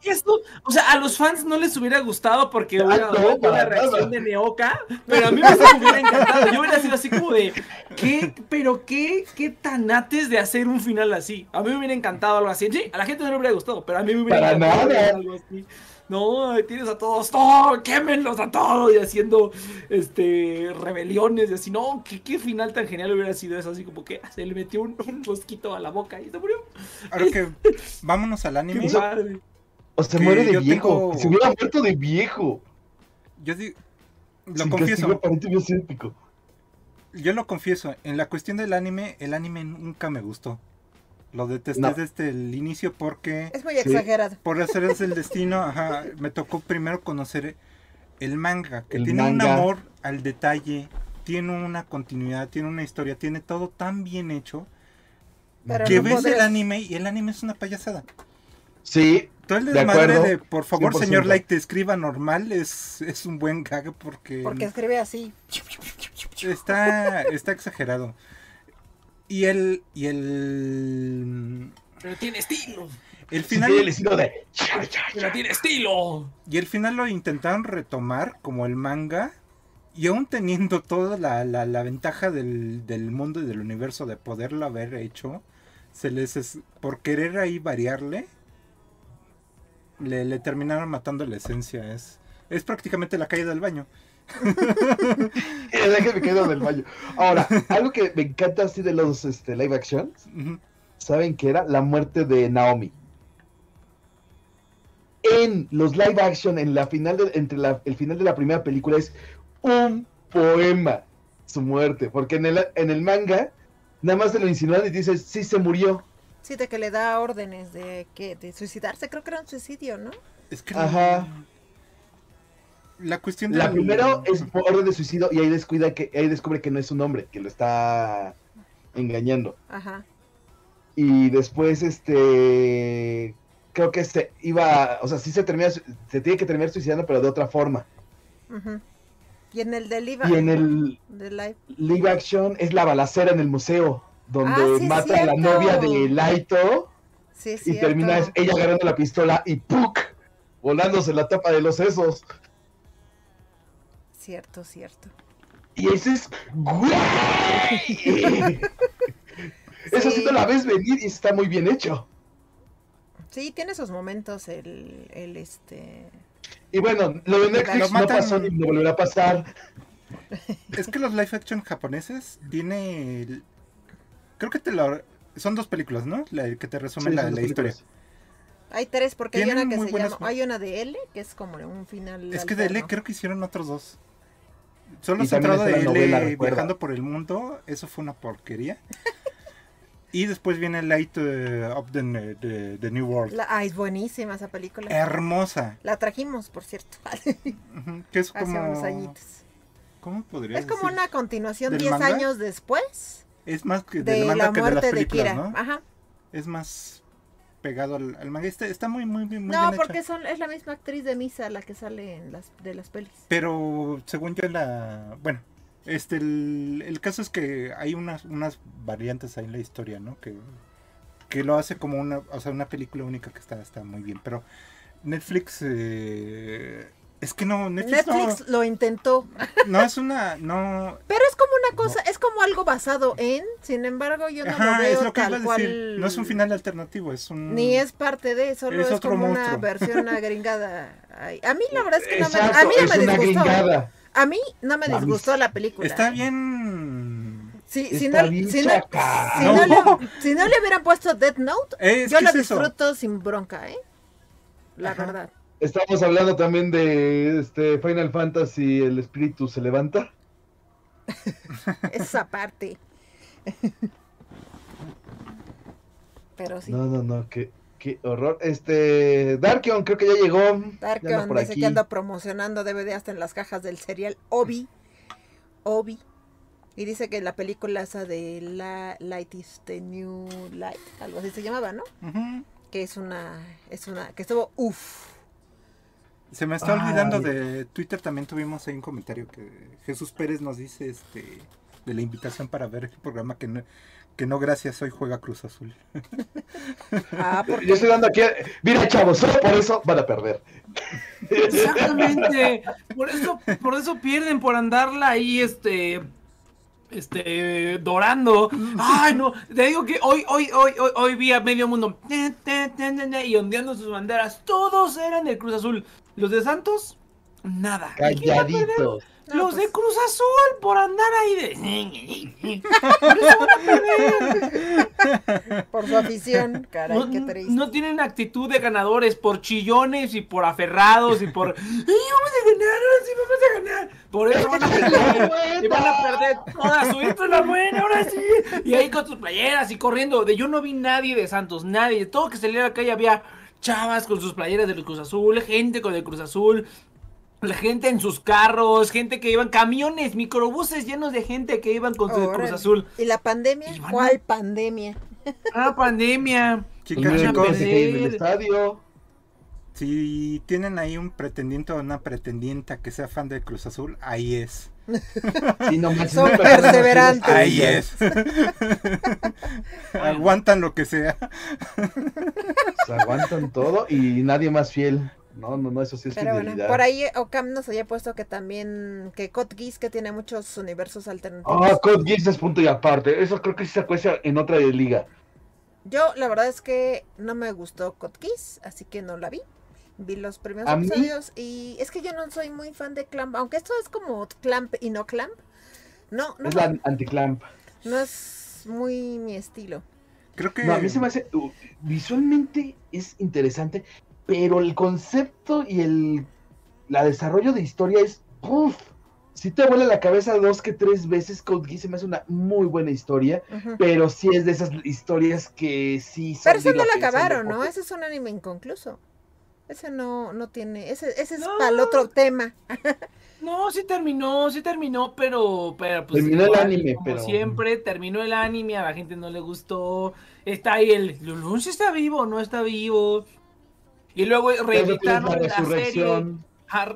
que esto, o sea, a los fans no les hubiera gustado porque hubiera una reacción de Neoka, pero a mí me hubiera encantado. Yo hubiera sido así como de, ¿qué? ¿Pero qué? ¿Qué tanates de hacer un final así? A mí me hubiera encantado algo así. Sí, a la gente no le hubiera gustado, pero a mí me hubiera Para encantado nada. algo así. No, tienes a todos, ¡no! ¡Quémenlos a todos! Y haciendo este rebeliones y así. No, ¿qué, qué final tan genial hubiera sido eso? Así como que se le metió un, un mosquito a la boca y se murió. Ahora que vámonos al anime. Qué padre. O se Que muere de viejo. tengo- Se hubiera muerto de viejo. Yo digo, lo Sin confieso, yo lo confieso, en la cuestión del anime, el anime nunca me gustó. Lo detesté No. desde el inicio porque Es muy Sí. exagerado. por hacer es el destino, ajá, me tocó primero conocer el manga, que El tiene un amor al detalle, tiene una continuidad, tiene una historia, tiene todo tan bien hecho Pero que no ves el anime y el anime es una payasada. Sí, Todo el De desmadre acuerdo, de, por favor, 100%. señor Light, te escriba normal es, es un buen gag porque... Porque escribe así. Está, está exagerado. Y el. Y el. Pero tiene estilo. El final. el estilo de. Pero tiene estilo. Y el final lo intentaron retomar como el manga. Y aún teniendo toda la, la, la ventaja del, del mundo y del universo de poderlo haber hecho. Se les. es- por querer ahí variarle. Le, le terminaron matando la esencia. Es. Es prácticamente la caída del baño. Eh, Déjame quedo del baño. Ahora, algo que me encanta así de los este, live action, Ujú. ¿saben qué era? La muerte de Naomi. En los live action, en la final de, entre la- el final de la primera película es un poema su muerte, porque en el, en el manga nada más se lo insinúan y dices, sí se murió. Sí, de que le da órdenes de que de suicidarse. Creo que era un suicidio, ¿no? Es que. Ajá. La cuestión La del- primero es por orden de suicidio y ahí descuida que ahí descubre que no es un hombre, que lo está engañando. Ajá. Y después este creo que se iba, o sea, sí se termina se tiene que terminar suicidando pero de otra forma. Y en el de Liva. Y en el de live. live action es la balacera en el museo donde Ah, sí mata a la novia de Laito Sí, y cierto. termina es- ella agarrando la pistola y ¡puc! volándose la tapa de los sesos. Cierto, cierto. Y ese es ¡Güey! Eso sí Sí. te la ves venir y está muy bien hecho. Sí, tiene esos momentos el, el este. Y bueno, lo de Netflix Lo no pasó ni me volverá a pasar. Es que los live action japoneses tiene. el- Creo que te lo. Son dos películas, ¿no? La que te resumen Sí, la, la historia. Hay tres, porque hay una que se llama. Hay una de L, que es como un final. Es que de L creo que hicieron otros dos. Solo centrado de está la L novela, recuerda. viajando por el mundo, eso fue una porquería. y después viene Light eh, of the, the- the New World. La- ah, es buenísima esa película. Hermosa. La trajimos, por cierto, Que es hace como. unos añitos. ¿Cómo podría Es como decir? una continuación ¿Del 10 manga? años después Es más que de del manga la que de las muerte de, Kira. ¿no? Ajá. Es más pegado al, al manga. Está, está muy, muy, muy No, bien porque hecha. son, es la misma actriz de Misa la que sale en las de las pelis. Pero según yo la... Bueno, este el, el caso es que hay unas, unas variantes ahí en la historia, ¿no? Que, que lo hace como una, o sea, una película única que está, está muy bien. Pero Netflix eh, Es que no, Netflix, Netflix lo intentó. no, es una, no, Pero es como una cosa, es como algo basado en, sin embargo, yo no lo ajá, veo es lo que iba a tal decir. cual. No es un final alternativo, es un... Ni es parte de, solo Es es, otro como una versión agringada. Ay, A mí la verdad es que no me, a mí no me disgustó. A mí no me disgustó la película. Está bien... Si, no, bien si, no, chaca. si No. no le, si no le hubieran puesto Death Note, Es yo lo eso. disfruto sin bronca, ¿eh? La Ajá. verdad. Estamos hablando también de este Final Fantasy, el espíritu se levanta. Esa parte. Pero sí. No, no, no, qué, qué horror. Este, Darkion creo que ya llegó. Darkion por dice aquí. que anda promocionando DVD hasta en las cajas del serial Obi. Obi. Y dice que la película esa de la Light is the New Light, algo así se llamaba, ¿no? Ujú. Que es una, es una, que estuvo uff. Se me está olvidando Ay. de Twitter, también tuvimos ahí un comentario que Jesús Pérez nos dice este de la invitación para ver el programa que no, que no gracias, hoy juega Cruz Azul. Ah, Yo estoy dando aquí. Mira, chavos, solo por eso van a perder. Exactamente. Por eso, por eso pierden por andarla ahí, este. Este, dorando. Ay, no. Te digo que hoy, hoy, hoy, hoy, hoy vi a medio mundo. Y ondeando sus banderas. Todos eran del Cruz Azul. Los de Santos, nada. Calladitos. No, Los pues- de Cruz Azul por andar ahí de. Por eso van a perder. por su afición, caray, No, qué triste. no tienen actitud de ganadores por chillones y por aferrados y por ¡Ay, vamos a ganar! ¡Ahora sí vamos a ganar! Por eso van a perder. y van a perder toda su es la buena, ahora sí. Y ahí con sus playeras y corriendo. De yo no vi nadie de Santos, nadie. Todo que saliera a la calle había chavas con sus playeras del Cruz Azul, gente con el Cruz Azul. La gente en sus carros, gente que iban, camiones, microbuses llenos de gente que iban con su. Cruz Azul. ¿Y la pandemia? Y van a- ¿Cuál pandemia? Ah, pandemia. Chicas, Pues chicos, el estadio. si tienen ahí un pretendiente o una pretendienta que sea fan de Cruz Azul, ahí es. Sí, no Son perseverantes. Ahí es. Aguantan lo que sea. Se aguantan todo y nadie más fiel. No, no, no, eso sí es Pero bueno, fidelidad. por ahí Ocam nos había puesto que también, que Code Geass, que tiene muchos universos alternativos. Ah, Code Geass es punto y aparte. Eso creo que sí se cuesta en otra liga. Yo, la verdad es que no me gustó Code Geass, así que no la vi. Vi los primeros A mí- episodios y es que yo no soy muy fan de Clamp, aunque esto es como Clamp y no Clamp. No, no, Es la anticlamp. no es muy mi estilo. Creo que No, a mí se me hace. uh, visualmente es interesante, pero el concepto y el la desarrollo de historia es. ¡Puf! Si te vuela la cabeza dos que tres veces, Code Geass se me hace una muy buena historia, pero sí es de esas historias que sí son Pero de no lo acabaron, ¿no? Ese es un anime inconcluso. Ese no, no tiene, ese, ese es No. para el otro tema. No, sí terminó, sí terminó, pero, pero pues Terminó el anime, como pero- siempre terminó el anime, a la gente no le gustó. Está ahí el Lulun si está vivo, no está vivo. Y luego reeditaron la la, serie.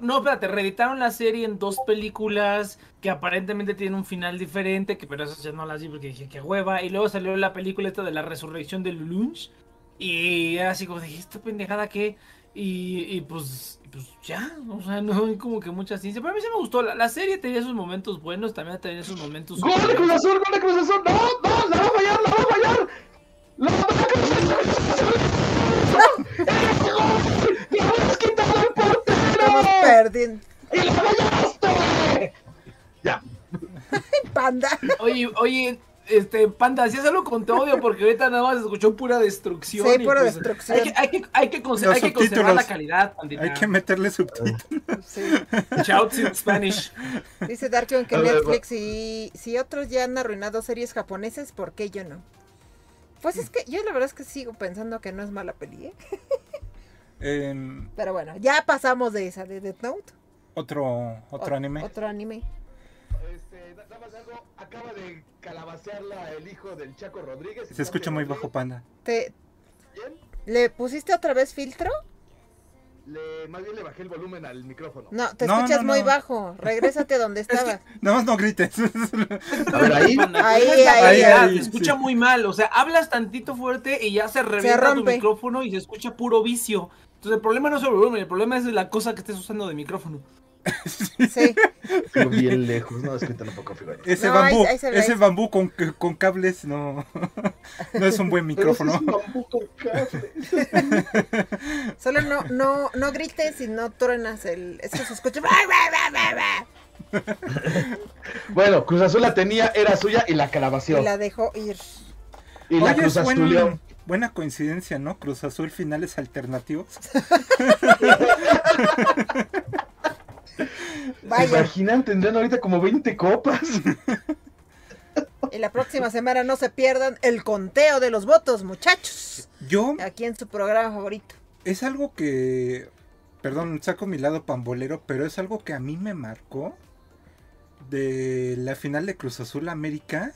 No, espérate, reeditaron la serie en dos películas que aparentemente tienen un final diferente, que pero esas ya no las vi porque dije que hueva. Y luego salió la película esta de la resurrección de Lulunch. Y así como dije, ¿esta pendejada qué? Y, y pues, pues ya, o sea, no hay como que mucha ciencia. Pero a mí sí me gustó. La, la serie tenía sus momentos buenos, también tenía sus momentos. ¡Gol de Cruz Azul! ¡Gol de Cruz Azul! ¡No! ¡No! ¡La va a fallar! ¡La va a fallar! ¡La va a fallar! ¡Le has quitado el Estamos portero! ¡Y la fallaste! Ya. Panda. Oye, oye, este, Panda, hacías algo con tu audio porque ahorita nada más escuchó pura destrucción. Sí, pura pues, destrucción. Hay que, hay que, hay que, conse- Los hay que conservar la calidad, pandita. hay que meterle subtítulos. Sí. Shouts in Spanish. Dice Darkion que Netflix y si otros ya han arruinado series japonesas, ¿por qué yo no? Pues es que yo la verdad es que sigo pensando que no es mala peli, ¿eh? En Pero bueno, ya pasamos de esa, de Death Note. otro otro Ot- anime. Otro anime. Nada más algo, acaba de calabacearla el hijo del Chaco Rodríguez. Se escucha muy bajo, panda. ¿Te, ¿Bien? ¿Le pusiste otra vez filtro? Le, más bien le bajé el volumen al micrófono. No, te No, escuchas no, muy no. bajo. Regrésate a donde estabas. Nada más no grites. A ver, ahí. Ahí, ahí, realidad, ahí, se escucha sí. muy mal. O sea, hablas tantito fuerte y ya se revienta tu micrófono y se escucha puro vicio. Entonces el problema no es el volumen, el problema es la cosa que estés usando de micrófono. Sí. Fui bien lejos. No, es que puedo configurar. Ese No, bambú, ahí se ve, ese bambú con, con cables no, no es un buen micrófono. Pero ese es un bambú con cable. Solo no, no, no grites y no truenas el. Es que se escucha. Bueno, Cruz Azul la tenía, era suya y la calabació. Y la dejó ir. Y la Oye, Cruz buen- buena coincidencia, ¿no? Cruz Azul finales alternativos. Vaya. Imaginan, tendrían ahorita como 20 copas. Y la próxima semana no se pierdan el conteo de los votos, muchachos. Yo Aquí en su programa favorito. es algo que, perdón, saco mi lado pambolero, pero es algo que a mí me marcó de la final de Cruz Azul América,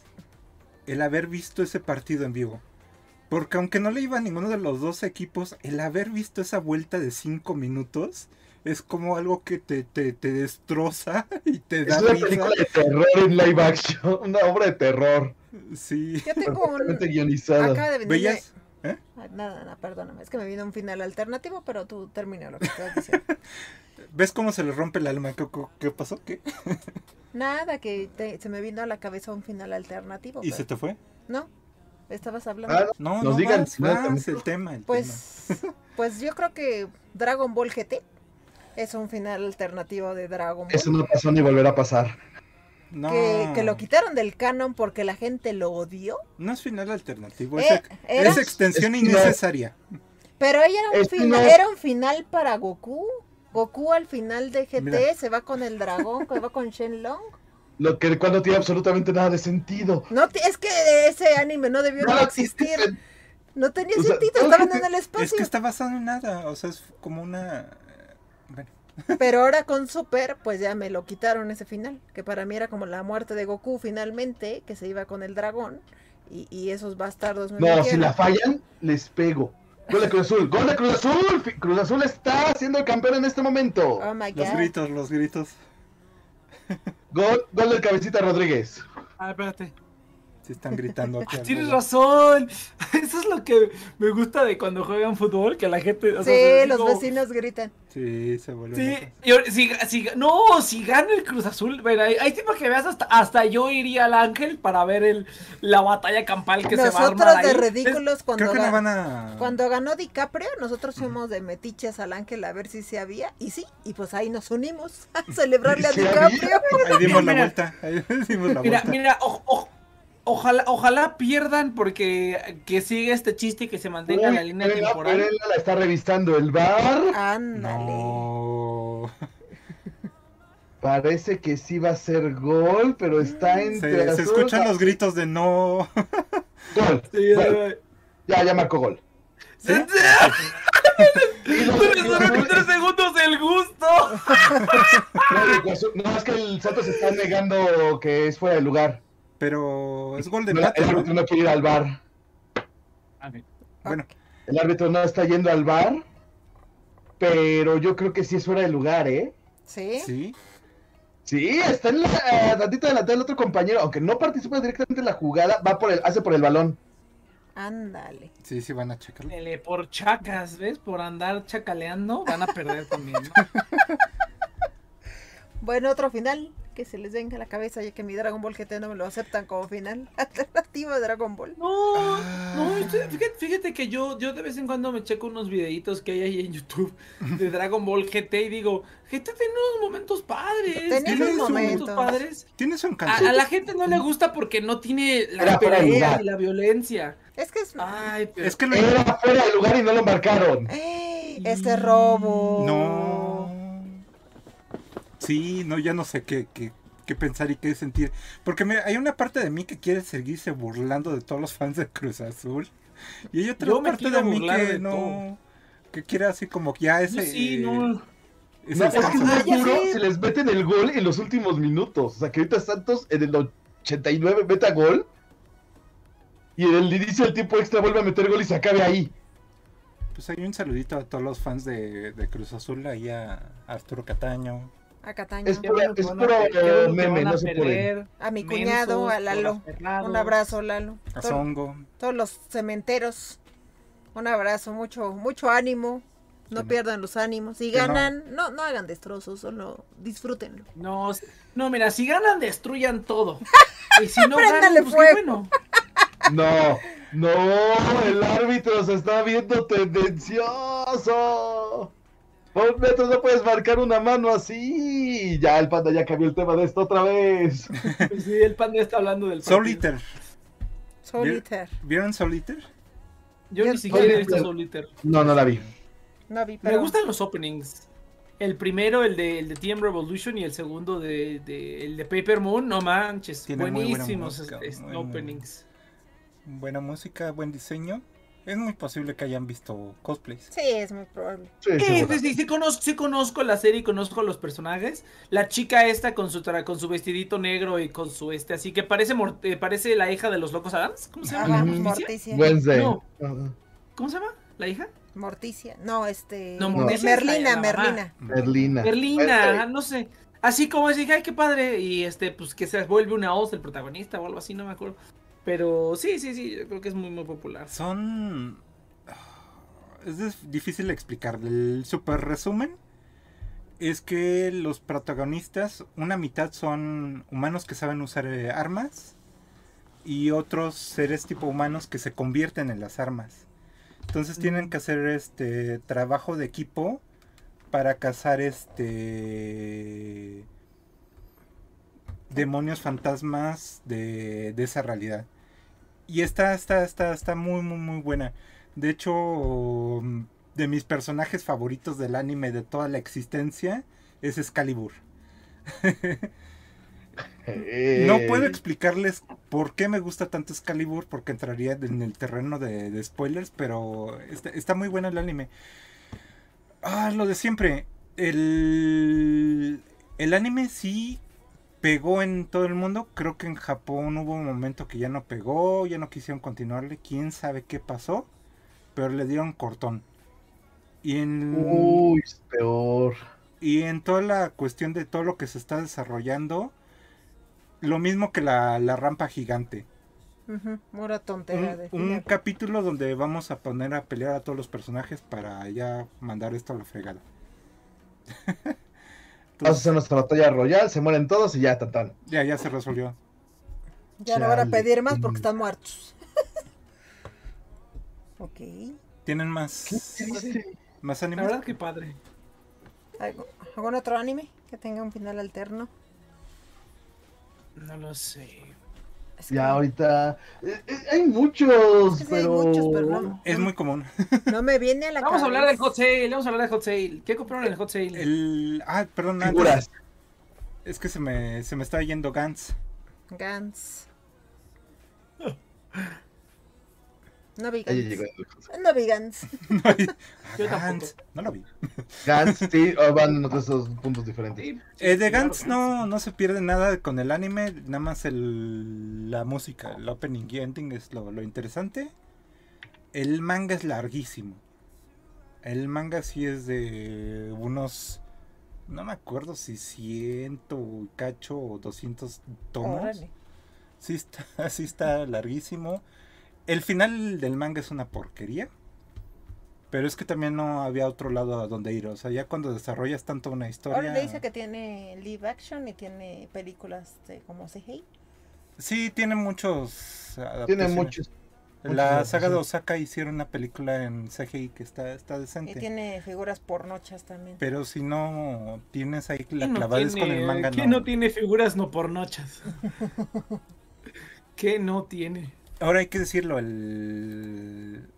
el haber visto ese partido en vivo. Porque aunque no le iba a ninguno de los dos equipos, el haber visto esa vuelta de cinco minutos es como algo que te, te, te destroza y te da Es una risa. película de terror en live action. Una obra de terror. Sí. Yo tengo un. Guionizada. Acaba de. ¿Veías? ¿Eh? Ay, Nada, nada, perdóname. Es que me vino un final alternativo, pero tú termina lo que estás diciendo. ¿Ves cómo se le rompe el alma? ¿Qué, qué- qué pasó? ¿Qué? Nada, que te- se me vino a la cabeza un final alternativo. ¿Y pero- se te fue? No, estabas hablando. Ah, No, Nos no, digan no, también. el tema. el tema. Pues, pues yo creo que Dragon Ball GT es un final alternativo de Dragon Ball. Eso no pasó ni volverá a pasar. No, que, que lo quitaron del canon porque la gente lo odió. no es final alternativo, Eh, es, era- es extensión Es no. innecesaria. Pero ella era un, Es final, no- era un final para Goku. Goku al final de GT Mira. se va con el dragón, que va con Shenlong. Lo que cuando tiene absolutamente nada de sentido. No, es que ese anime no debió No, existir. No tenía O sea, sentido, estaban que- en el Es espacio. que está basado en nada, o sea, es como una... Bueno, Pero ahora con Super, pues ya me lo quitaron ese final. Que para mí era como la muerte de Goku finalmente, que se iba con el dragón. Y, y esos bastardos me No, si la fallan, les pego. Gol de Cruz Azul, gol de Cruz Azul. Cruz Azul está siendo el campeón en este momento. Oh my los gritos, los gritos. Gol, gol del cabecita Rodríguez. Ah, espérate. Sí están gritando aquí. Ah, tienes razón. Eso es lo que me gusta de cuando juegan fútbol, que la gente. o Sí, los como- vecinos gritan. Sí, se vuelve. Sí, si, si- no, si gana el Cruz Azul, bueno, hay, hay tiempo que veas hasta, hasta yo iría al Ángel para ver el, la batalla campal que se va a Nosotros armar de ahí. ridículos cuando, Creo que no ga- van a... cuando ganó DiCaprio, nosotros fuimos de metiches al ángel a ver si se había. Y sí, y pues ahí nos unimos a celebrarle a. DiCaprio. Ahí dimos la Mira. vuelta. Ahí dimos la Mira, vuelta. mira, o- o- ojalá, ojalá pierdan porque que siga este chiste y que se mantenga en la línea Perela- temporal. Perela la está revisando el bar. Ándale. No. Parece que sí va a ser gol, pero está Se, entre se azul- escuchan los gritos de no. Gol. Sí, gol. Ya, ya marcó gol. ¿Sí? Duraron tres segundos el gusto. No, es que el Santos está negando que es fuera de lugar. Pero es gol de No, empate, el árbitro no quiere ir al bar. Bueno, El árbitro no está yendo al bar. Pero yo creo que sí es fuera de lugar, ¿eh? ¿Sí? sí. Sí, está en la eh, tantito delante del otro compañero, aunque no participa directamente en la jugada, va por el, hace por el balón. Ándale. Sí, sí van a checarlo. Lele, Por chacas, ¿ves? Por andar chacaleando, van a perder también. ¿no? Bueno, otro final que se les venga a la cabeza, ya que mi Dragon Ball GT no me lo aceptan como final alternativo de Dragon Ball. No, no, este- fíjate, fíjate que yo, yo de vez en cuando me checo unos videitos que hay ahí en YouTube de Dragon Ball GT y digo, GT tiene unos momentos padres. Tiene unos momentos momentos. padres. Tienes un A, canción. a la gente no le gusta porque no tiene la pelea lugar. y la violencia. Es que es... Ay, pero Es que lo... Era fuera de lugar y no lo marcaron. ¡Eh! Este robo. No. Sí, no, ya no sé qué, qué, qué pensar y qué sentir. Porque hay una parte de mí que quiere seguirse burlando de todos los fans de Cruz Azul. Y hay otra Yo parte de mí que de no. todo. Que quiere así como ya ese. sí, eh, no. ese No, es que descanso. es Ah, sé. si les meten el gol en los últimos minutos. O sea, que ahorita Santos en el 89 meta gol. Y en el inicio del tiempo extra vuelve a meter gol y se acabe ahí. Pues hay un saludito a todos los fans de, de Cruz Azul, ahí a Arturo Cataño. A Cataño. Es puro, es a meme, no se puede. A mi Mensos, cuñado, a Lalo. Un abrazo, Lalo. A Todo- Zongo. todos los cementeros. Un abrazo, mucho, mucho ánimo. No pierdan los ánimos. Si no- ganan, no, no hagan destrozos, solo disfrútenlo. No, no, mira, si ganan, destruyan todo. Y si no ganan, pues fuego. qué bueno. No, no, el árbitro se está viendo tendencioso. Por metro no puedes marcar una mano así. Ya el panda ya cambió el tema de esto otra vez. Sí, el panda está hablando del partido. Solitaire. Solitaire. ¿Vieron Solitaire? Yo Yo- ni siquiera he visto. Solitaire. No, no la vi. No vi, Me gustan los openings. El primero, el de, el de TM Revolution, y el segundo, de, de- el de Paper Moon, no manches. Tiene muy buena buenísimos música, este, muy openings. Buena música, buen diseño. Es muy posible que hayan visto cosplays. sí, es muy probable. Sí, Sí, seguro. sí, sí, sí conozco, sí conozco la serie y conozco los personajes. La chica esta con su tra- con su vestidito negro y con su este, así que parece eh, parece la hija de los locos Adams. ¿Cómo se llama? Ajá. ¿Morticia? Wednesday. No. ¿Cómo se llama? ¿La hija? Morticia. No, este. No, la- Merlina. Merlina. Merlina. Wednesday. no sé. Así como dije, ay, qué padre. Y este, pues que se vuelve una voz el protagonista o algo así, no me acuerdo. Pero sí, sí, sí, yo creo que es muy, muy popular. Son... Es difícil explicar. El super resumen es que los protagonistas, una mitad son humanos que saben usar eh, armas y otros seres tipo humanos que se convierten en las armas. Entonces tienen que hacer este trabajo de equipo para cazar este demonios fantasmas de, de esa realidad. Y está, está, está, está muy, muy, muy buena. De hecho, de mis personajes favoritos del anime de toda la existencia es Excalibur. No Ey. puedo explicarles por qué me gusta tanto Excalibur, porque entraría en el terreno de, de spoilers, pero está, está muy bueno el anime. Ah, lo de siempre. El, el anime sí pegó en todo el mundo. Creo que en Japón hubo un momento que ya no pegó, ya no quisieron continuarle. Quién sabe qué pasó, pero le dieron cortón. Y en, Uy, es peor. y en toda la cuestión de todo lo que se está desarrollando, lo mismo que la, la rampa gigante. Pura tontera de Un, un dinero. capítulo donde vamos a poner a pelear a todos los personajes para ya mandar esto a la fregada. Vamos a hacer nuestra batalla royal, se mueren todos y ya, tan tan. ya, ya se resolvió. Ya no van a Chale. pedir más porque están muertos. ok. ¿Tienen más, más La animes? verdad que padre. ¿Algo- ¿Algún otro anime que tenga un final alterno? No lo sé. Es que Ya ahorita. eh, eh, hay muchos, Es que sí hay pero. muchos, pero no. Es muy común. No me viene a la Vamos a hablar del cabeza. hot sale, vamos a hablar del hot sale. ¿Qué compraron en el hot sale? El, ah, perdón, antes, Figuras. es que se me, se me está yendo Gantz. Gans. No vi el- No vi Gans. Ah, Yo tampoco. Gantz, no lo vi. Gantz, sí, oh, van en otros esos puntos diferentes. Sí, Eh, de claro, Gantz no, no se pierde nada con el anime, nada más el, la música, el opening y ending es lo, lo interesante. El manga es larguísimo. El manga sí es de unos, no me acuerdo si ciento y cacho o 200 tomos. Órale. Sí está, sí está larguísimo. El final del manga es una porquería. Pero es que también no había otro lado a donde ir. O sea, ya cuando desarrollas tanto una historia... Ahora le dice que tiene live action y tiene películas de como CGI. Sí, tiene muchos. Tiene muchos. La saga de. Osaka hicieron una película en CGI que está, está Y decente. tiene figuras pornochas también. Pero si no tienes ahí la ¿Quién no con el manga, ¿Quién no. no tiene figuras no pornochas? ¿Qué no tiene? Ahora hay que decirlo, el,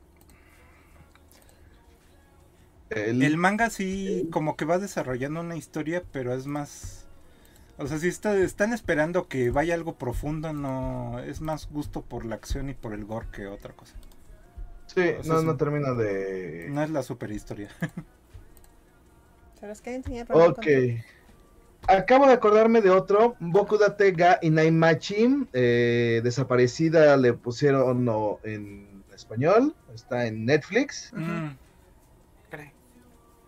El, el manga sí como que va desarrollando una historia, pero es más... O sea, si está, están esperando que vaya algo profundo, no es más gusto por la acción y por el gore que otra cosa. sí, o sea, no, es no un- termina de. No es la super historia. ¿Se los quieren enseñar? Ok. Acabo de acordarme de otro, Boku Date ga Inaimachi, eh, desaparecida le pusieron no, en español, está en Netflix. Mm,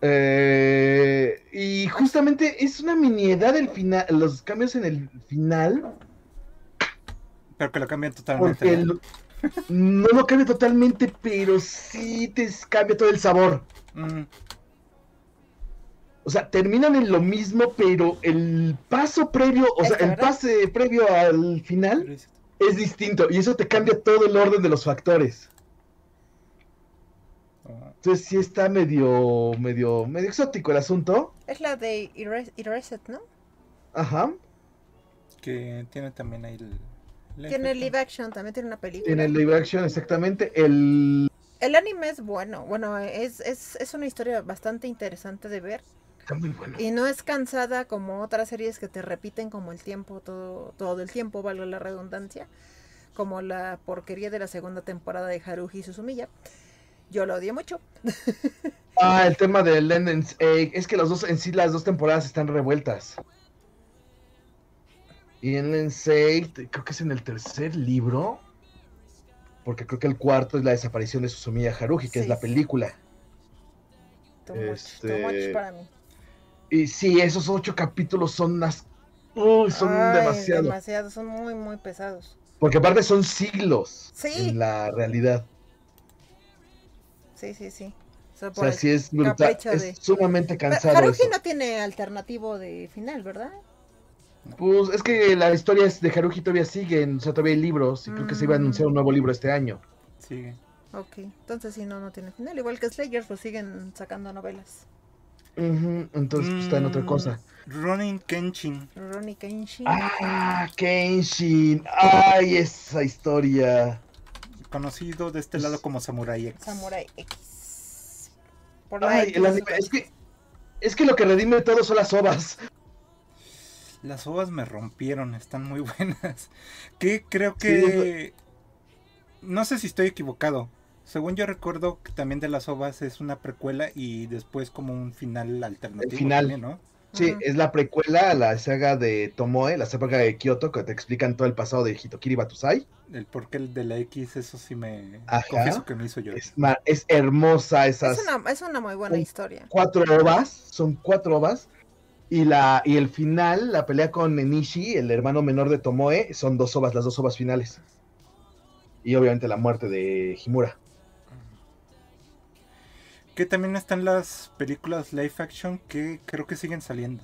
Eh, y justamente es una miniedad el final, los cambios en el final, Pero que lo cambian totalmente. no lo cambia totalmente, pero sí te cambia todo el sabor. Mm, O sea, terminan en lo mismo, pero el paso previo, o sea, el ¿verdad? pase previo al final es- distinto y eso te cambia todo el orden de los factores. oh, Entonces sí está medio, medio, medio exótico el asunto. Es la de Erase- Erased, ¿no? Ajá. que tiene también ahí el. el Tiene efecto. live action, también tiene una película. Tiene el live action, exactamente. El. El anime es bueno, bueno, es, es, es una historia bastante interesante de ver. Está muy bueno. Y no es cansada como otras series que te repiten como el tiempo, todo, todo el tiempo, valga la redundancia. Como la porquería de la segunda temporada de Haruhi Suzumiya. Yo lo odié mucho. Ah, el tema de Lendens Egg. Es que los dos, en sí, las dos temporadas están revueltas. Y en Lendens Egg, creo que es en el tercer libro. Porque creo que el cuarto es la desaparición de Susumiya Haruhi, que es la sí. película. Too much, too Este- much para mí. Y sí, esos ocho capítulos son unas. Uy, son Ay, demasiado. demasiado, son muy, muy pesados. Porque aparte son siglos Sí. en la realidad. Sí, sí, sí. O sea, sí es brutal. de- Es sumamente Pero cansado. Haruhi eso. no tiene alternativo de final, ¿verdad? Pues es que la historia es de Haruhi todavía siguen, o sea, todavía hay libros, y creo que se iba a anunciar un nuevo libro este año. Sigue. Ok, entonces si no, no tiene final. Igual que Slayers, pues siguen sacando novelas. Entonces pues, está en otra Mm, cosa. Ronin Kenshin. Ronnie Kenshin. Ah, Kenshin. Ay, esa historia. Conocido de este lado como Samurai X. Samurai X. Por la Ay, X el anime- es que es que lo que redime todo son las ovas. Las ovas me rompieron, están muy buenas. Que creo que. No sé si estoy equivocado. Según yo recuerdo que también de las ovas es una precuela y después como un final alternativo. final. también, ¿no? Sí, es la precuela a la saga de Tomoe, la saga de Kyoto, que te explican todo el pasado de Hitokiri Batusai. El porqué de la X, eso sí me. Ajá. Confieso que me hizo llorar. Es, hermosa esas Es una, es una muy buena historia. cuatro ovas, son cuatro ovas. Y, la, y el final, la pelea con Nenishi, el hermano menor de Tomoe, son dos ovas, las dos ovas finales. Y obviamente la muerte de Himura. Que también están las películas live action que creo que siguen saliendo.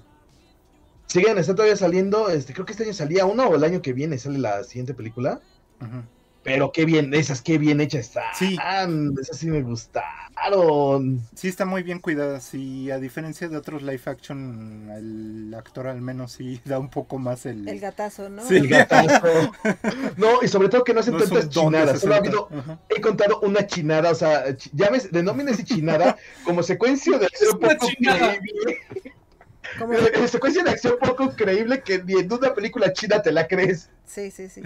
Siguen, está todavía saliendo, este, creo que este año salía una o el año que viene sale la siguiente película. Ujú. Pero qué bien, esas qué bien hechas están. Sí. Esas sí me gustaron. Sí, está muy bien cuidadas y a diferencia de otros live action, el actor al menos sí da un poco más el... El gatazo, ¿no? Sí. El gatazo. No, y sobre todo que no hacen No tantas chinadas. Solo ha 60. habido, he contado una chinada, o sea, ch- llames, denómines y chinada como secuencia de acción una poco chinada. creíble. Como- Secuencia de acción poco creíble que ni en una película china te la crees. Sí, sí, sí.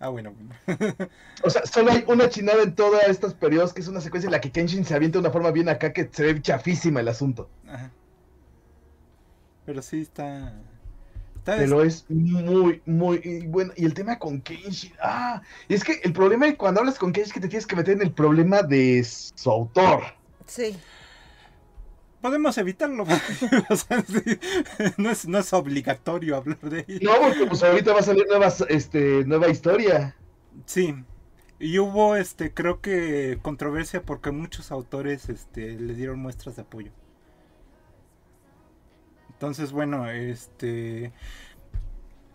Ah, bueno, bueno. O sea, solo hay una chinada en todos estos periodos que es una secuencia en la que Kenshin se avienta de una forma bien acá que se ve chafísima el asunto. Ajá. Pero sí está... está Pero es muy, muy y bueno. Y el tema con Kenshin. Ah, y es que el problema cuando hablas con Kenshin es que te tienes que meter en el problema de su autor. Sí. Podemos evitarlo. o sea, sí, no, es, no es obligatorio hablar de ello. No, porque pues ahorita va a salir nuevas, este, nueva historia. Sí. Y hubo, este, creo que controversia porque muchos autores, este, le dieron muestras de apoyo. Entonces, bueno, este...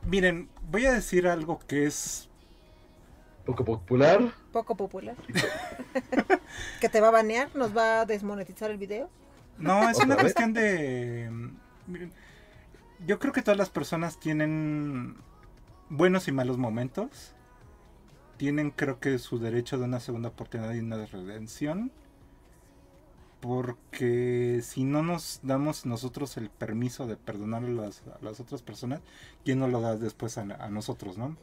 Miren, voy a decir algo que es... Poco popular. Poco popular. que te va a banear, nos va a desmonetizar el video. No, es ¿Otra una vez? cuestión de... miren, yo creo que todas las personas tienen buenos y malos momentos. Tienen, creo que, su derecho de una segunda oportunidad y una redención. Porque si no nos damos nosotros el permiso de perdonar a las, a las otras personas, ¿quién nos lo da después a, a nosotros, no?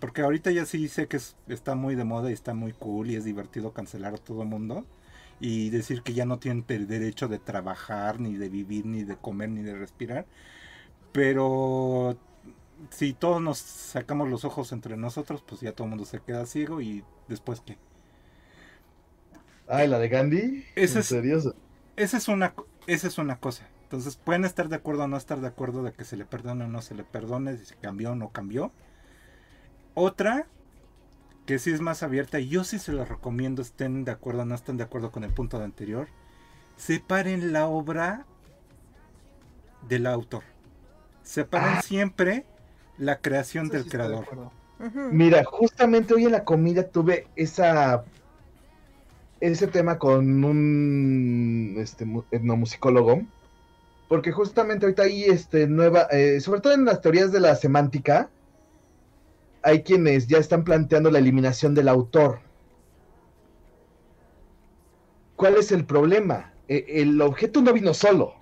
Porque ahorita ya sí sé que es- está muy de moda y está muy cool y es divertido cancelar a todo el mundo y decir que ya no tienen el derecho de trabajar, ni de vivir, ni de comer, ni de respirar. Pero si todos nos sacamos los ojos entre nosotros, pues ya todo el mundo se queda ciego y después qué. Ay, la de Gandhi. ¿En es-? Esa es una... esa es una cosa. Entonces pueden estar de acuerdo o no estar de acuerdo de que se le perdone o no se le perdone, si se cambió o no cambió. Otra, que sí es más abierta, y yo sí se la recomiendo, estén de acuerdo o no estén de acuerdo con el punto de anterior. Separen la obra del autor. Separen Ah. siempre la creación Eso del sí estoy de creador. Mira, justamente hoy en la comida tuve esa ese tema con un este mu- etnomusicólogo. Porque justamente ahorita hay este nueva, eh, sobre todo en las teorías de la semántica, hay quienes ya están planteando la eliminación del autor. ¿Cuál es el problema? E- el objeto no vino solo.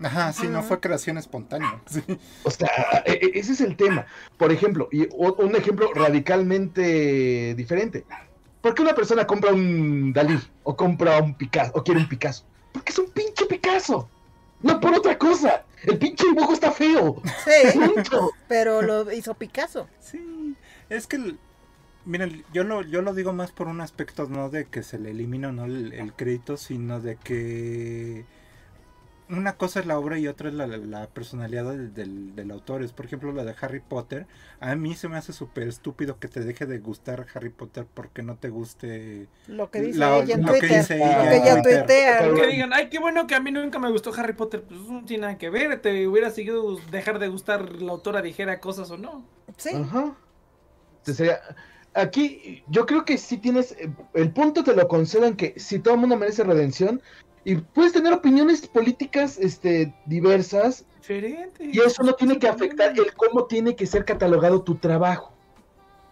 Ajá, sí, no fue creación espontánea. sí. O sea, e- e- ese es el tema. Por ejemplo, y un ejemplo radicalmente diferente. ¿Por qué una persona compra un Dalí o compra un Picasso o quiere un Picasso? Porque es un pinche Picasso. No por otra cosa. El pinche dibujo está feo. Sí, Punto. pero lo hizo Picasso. Sí, es que, el- miren, yo lo, yo lo digo más por un aspecto, no de que se le elimine o no el, el crédito, sino de que una cosa es la obra y otra es la, la personalidad del, del, del autor. Es, por ejemplo, la de Harry Potter. A mí se me hace súper estúpido que te deje de gustar Harry Potter porque no te guste... Lo que dice La- ella en lo que dice ella lo que en ella Twitter. tuitea. Pero- Que digan, ay, qué bueno que a mí nunca me gustó Harry Potter. Pues no tiene nada que ver. Te hubiera seguido dejar de gustar la autora dijera cosas o no. Sí, Ajá. Sería- aquí yo creo que sí tienes, eh, el punto te lo concedo en que si todo el mundo merece redención y puedes tener opiniones políticas este, diversas y eso no tiene que afectar el cómo tiene que ser catalogado tu trabajo.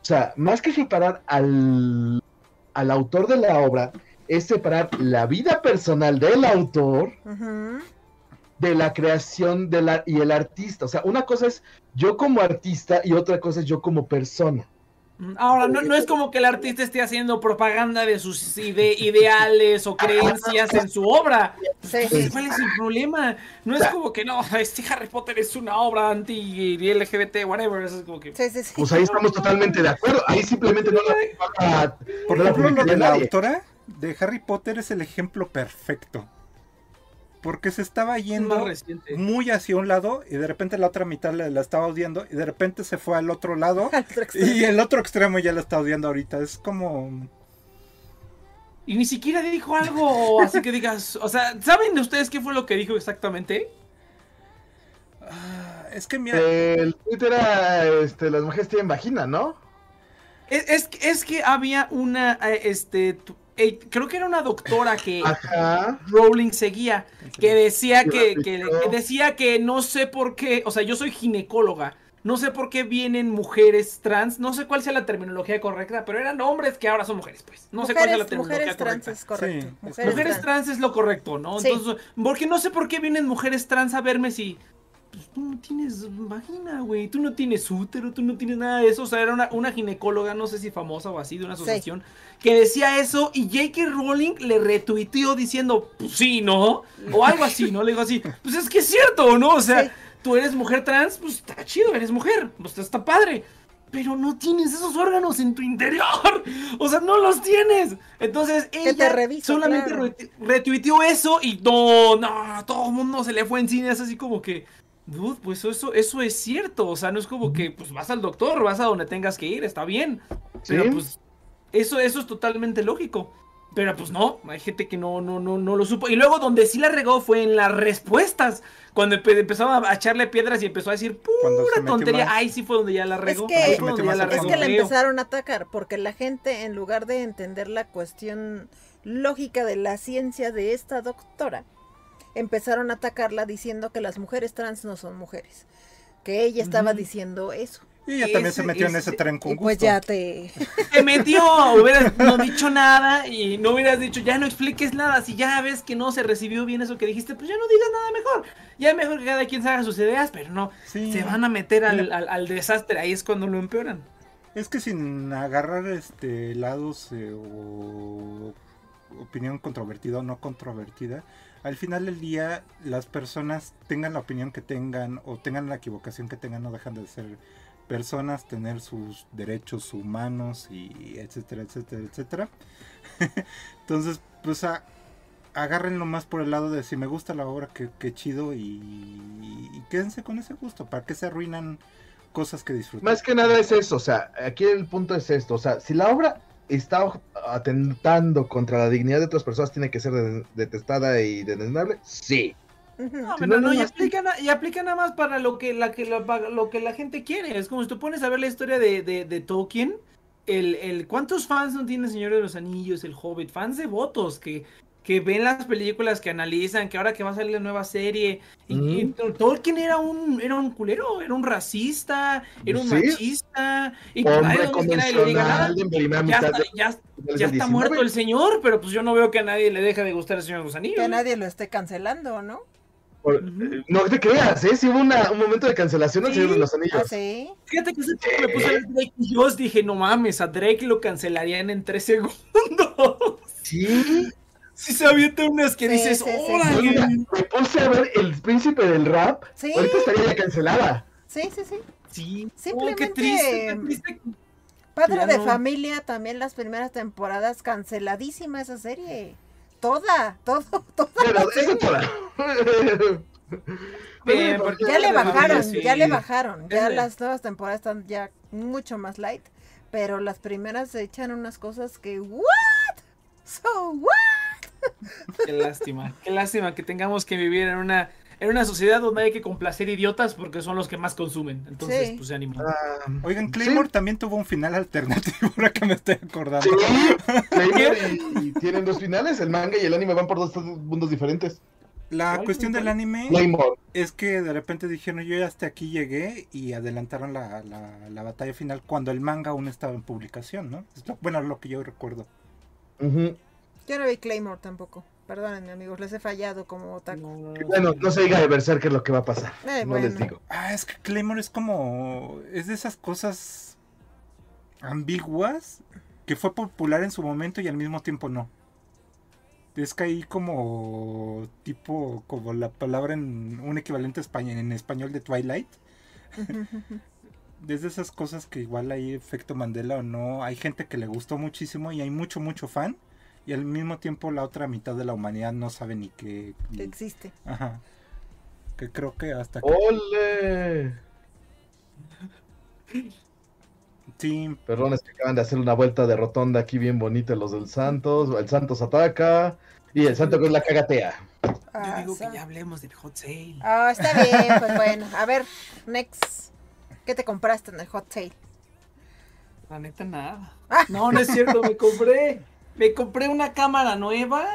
O sea, más que separar al, al autor de la obra, es separar la vida personal del autor de la creación de la, y el artista. O sea, una cosa es yo como artista y otra cosa es yo como persona. Ahora, no, no es como que el artista esté haciendo propaganda de sus ide- ideales o creencias en su obra. sí. Pues, ¿Cuál es el problema? No es como que no, este Harry Potter es una obra anti-LGBT, whatever. Eso es como que. Sí, sí, sí. Pues ahí estamos totalmente de acuerdo. Ahí simplemente no la Por ejemplo, lo de la autora de Harry Potter es el ejemplo perfecto. Porque se estaba es yendo muy hacia un lado y de repente la otra mitad la, la estaba odiando y de repente se fue al otro lado y el otro extremo ya la está odiando ahorita. Es como... Y ni siquiera dijo algo así que digas. O sea, ¿saben de ustedes qué fue lo que dijo exactamente? ah, es que mira... El Twitter era este, las mujeres tienen vagina, ¿no? Es, es, es que había una. eh, Este. Eh, creo que era una doctora que. Ajá. Rowling seguía, que decía que, que- decía que no sé por qué, o sea, yo soy ginecóloga, no sé por qué vienen mujeres trans, no sé cuál sea la terminología correcta, pero eran hombres que ahora son mujeres, pues. No sé cuál sea la mujeres, terminología mujeres trans correcta. es correcto. Sí, mujeres, Mujeres trans. trans es lo correcto, ¿no? Sí. Entonces, porque no sé por qué vienen mujeres trans a verme si pues, tú no tienes vagina, güey, tú no tienes útero, tú no tienes nada de eso, o sea, era una, una ginecóloga, no sé si famosa o así, de una Sí. asociación, que decía eso y J.K. Rowling le retuiteó diciendo, pues sí, ¿no? O algo así, ¿no? Le digo así, pues es que es cierto, ¿no? O sea, Sí. tú eres mujer trans, pues está chido, eres mujer, pues está padre. Pero no tienes esos órganos en tu interior. O sea, no los tienes. Entonces ella solamente claro. retuiteó eso y no, no, todo el mundo se le fue en cine. Es así como que, dude, pues eso, eso es cierto. O sea, no es como que pues vas al doctor, vas a donde tengas que ir, está bien. Pero pues eso, eso es totalmente lógico. Pero pues no, hay gente que no, no, no, no lo supo. Y luego donde sí la regó fue en las respuestas. Cuando empe- empezaba a echarle piedras y empezó a decir pura tontería. más. Ahí sí fue donde ya la regó. que- ahí Se fue donde ya la a Es regó que feo. empezaron a atacar porque la gente, en lugar de entender la cuestión lógica de la ciencia de esta doctora, empezaron a atacarla diciendo que las mujeres trans no son mujeres. Que ella estaba diciendo eso. Y ella también Ese- se metió en ese- tren con Y gusto. pues ya te... te metió, hubieras no dicho nada y no hubieras dicho, ya no expliques nada, si ya ves que no se recibió bien eso que dijiste, pues ya no digas nada mejor. Ya es mejor que cada quien haga sus ideas, pero no, Sí. se van a meter al, al- al desastre, ahí es cuando lo empeoran. Es que sin agarrar este lados eh, o opinión controvertida o no controvertida, al final del día las personas tengan la opinión que tengan o tengan la equivocación que tengan, no dejan de ser personas, tener sus derechos humanos y etcétera, etcétera, etcétera. Entonces, pues a- agárrenlo más por el lado de si me gusta la obra, que, que chido y, y quédense con ese gusto. ¿Para que se arruinan cosas que disfrutan? Más que nada es eso, o sea, aquí el punto es esto, o sea, si la obra está atentando contra la dignidad de otras personas, tiene que ser de- detestada y desdeñable, sí. No, pero no, y, no. aplica, na- y aplica nada más para lo que la, que la, lo que la gente quiere. Es como si tú pones a ver la historia de, de, de Tolkien. El, el, ¿Cuántos fans no tiene Señor de los Anillos, El Hobbit? Fans devotos que, que ven las películas, que analizan, que ahora que va a salir la nueva serie. Y, y Tolkien era un, era un culero, era un racista, era un Sí. machista. Y Hombre que nadie le diga nada. Ya, está, de- ya, finales ya del está 19. muerto el señor, pero pues yo no veo que a nadie le deje de gustar el Señor de los Anillos. Que nadie lo esté cancelando, ¿no? Por- No te creas, ¿eh? Sí hubo una- un momento de cancelación al Sí. Señor de los Anillos. Ah, sí. Fíjate que ese tiempo me puse a Drake y Josh, dije, no mames, a Drake lo cancelarían en tres segundos. Sí. Si se avienta unas que Sí, dices, sí, sí, órale. Oiga, me puse a ver El Príncipe del Rap. Sí. Ahorita estaría ya cancelada. Sí, sí, sí. Sí, Simplemente- oh, qué triste, qué triste. Padre Ya de no. familia, también las primeras temporadas, canceladísima esa serie. Toda, todo, toda. La eso serie. toda. Bien, Ya le bajaron, familia, ya le bajaron. Ya las nuevas temporadas están ya mucho más light. Pero las primeras se echan unas cosas que, ¿what? So, ¿what? Qué lástima, qué lástima que tengamos que vivir en una, en una sociedad donde hay que complacer idiotas porque son los que más consumen. Entonces, Sí. pues se animó. Ah, Oigan, Claymore también tuvo un final alternativo, ahora que me estoy acordando. Sí, Claymore y, y tienen dos finales, el manga y el anime van por dos mundos diferentes. La cuestión del anime Claymore. es que de repente dijeron, yo ya hasta aquí llegué y adelantaron la, la- la batalla final cuando el manga aún estaba en publicación, ¿no? Es lo- bueno, lo que yo recuerdo. Ujú. Yo no vi Claymore tampoco. Perdónenme, amigos, les he fallado como otaku. No, no, no, Bueno, no se diga de Berserker lo que va a pasar. Eh, no les bueno. digo. Ah, es que Claymore es como... Es de esas cosas ambiguas que fue popular en su momento y al mismo tiempo no. Es que ahí como tipo, como la palabra en un equivalente español, en español de Twilight. Desde esas cosas que igual hay efecto Mandela o no, hay gente que le gustó muchísimo y hay mucho, mucho fan. Y al mismo tiempo la otra mitad de la humanidad no sabe ni qué... Que ni- existe. Ajá. Que creo que hasta que... ¡Ole! Sí, Perdón, es que acaban de hacer una vuelta de rotonda aquí bien bonita los del Santos. El Santos ataca y el Santo que es la cagatea. Yo Ah, digo que ya hablemos del hot sale. Ah, está bien, pues bueno. A ver, next. ¿Qué te compraste en el hot sale? La neta, nada. Ah. No, no es cierto, me compré. Me compré una cámara nueva.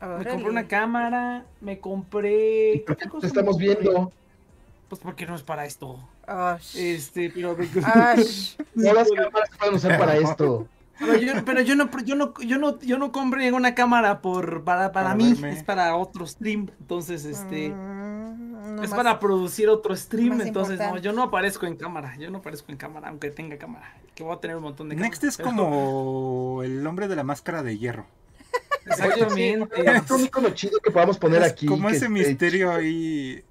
Me compré una cámara. Me compré. ¿Por ¿qué cosa me estamos compré? viendo? Pues porque no es para esto. Ash. Este, pero. Ash. No las cámaras se pueden usar para esto. Pero yo, pero yo no, yo no, yo no, yo no compré una cámara por, para, para, Para mí, verme. es para otro stream. Entonces, este, Mm, no es más- para producir otro stream. Entonces, no, yo no aparezco en cámara. Yo no aparezco en cámara, aunque tenga cámara. Que voy a tener un montón de. Next es como el hombre de la máscara de hierro. Exactamente. Es un icono chido que podamos poner Es aquí. como ese misterio ahí.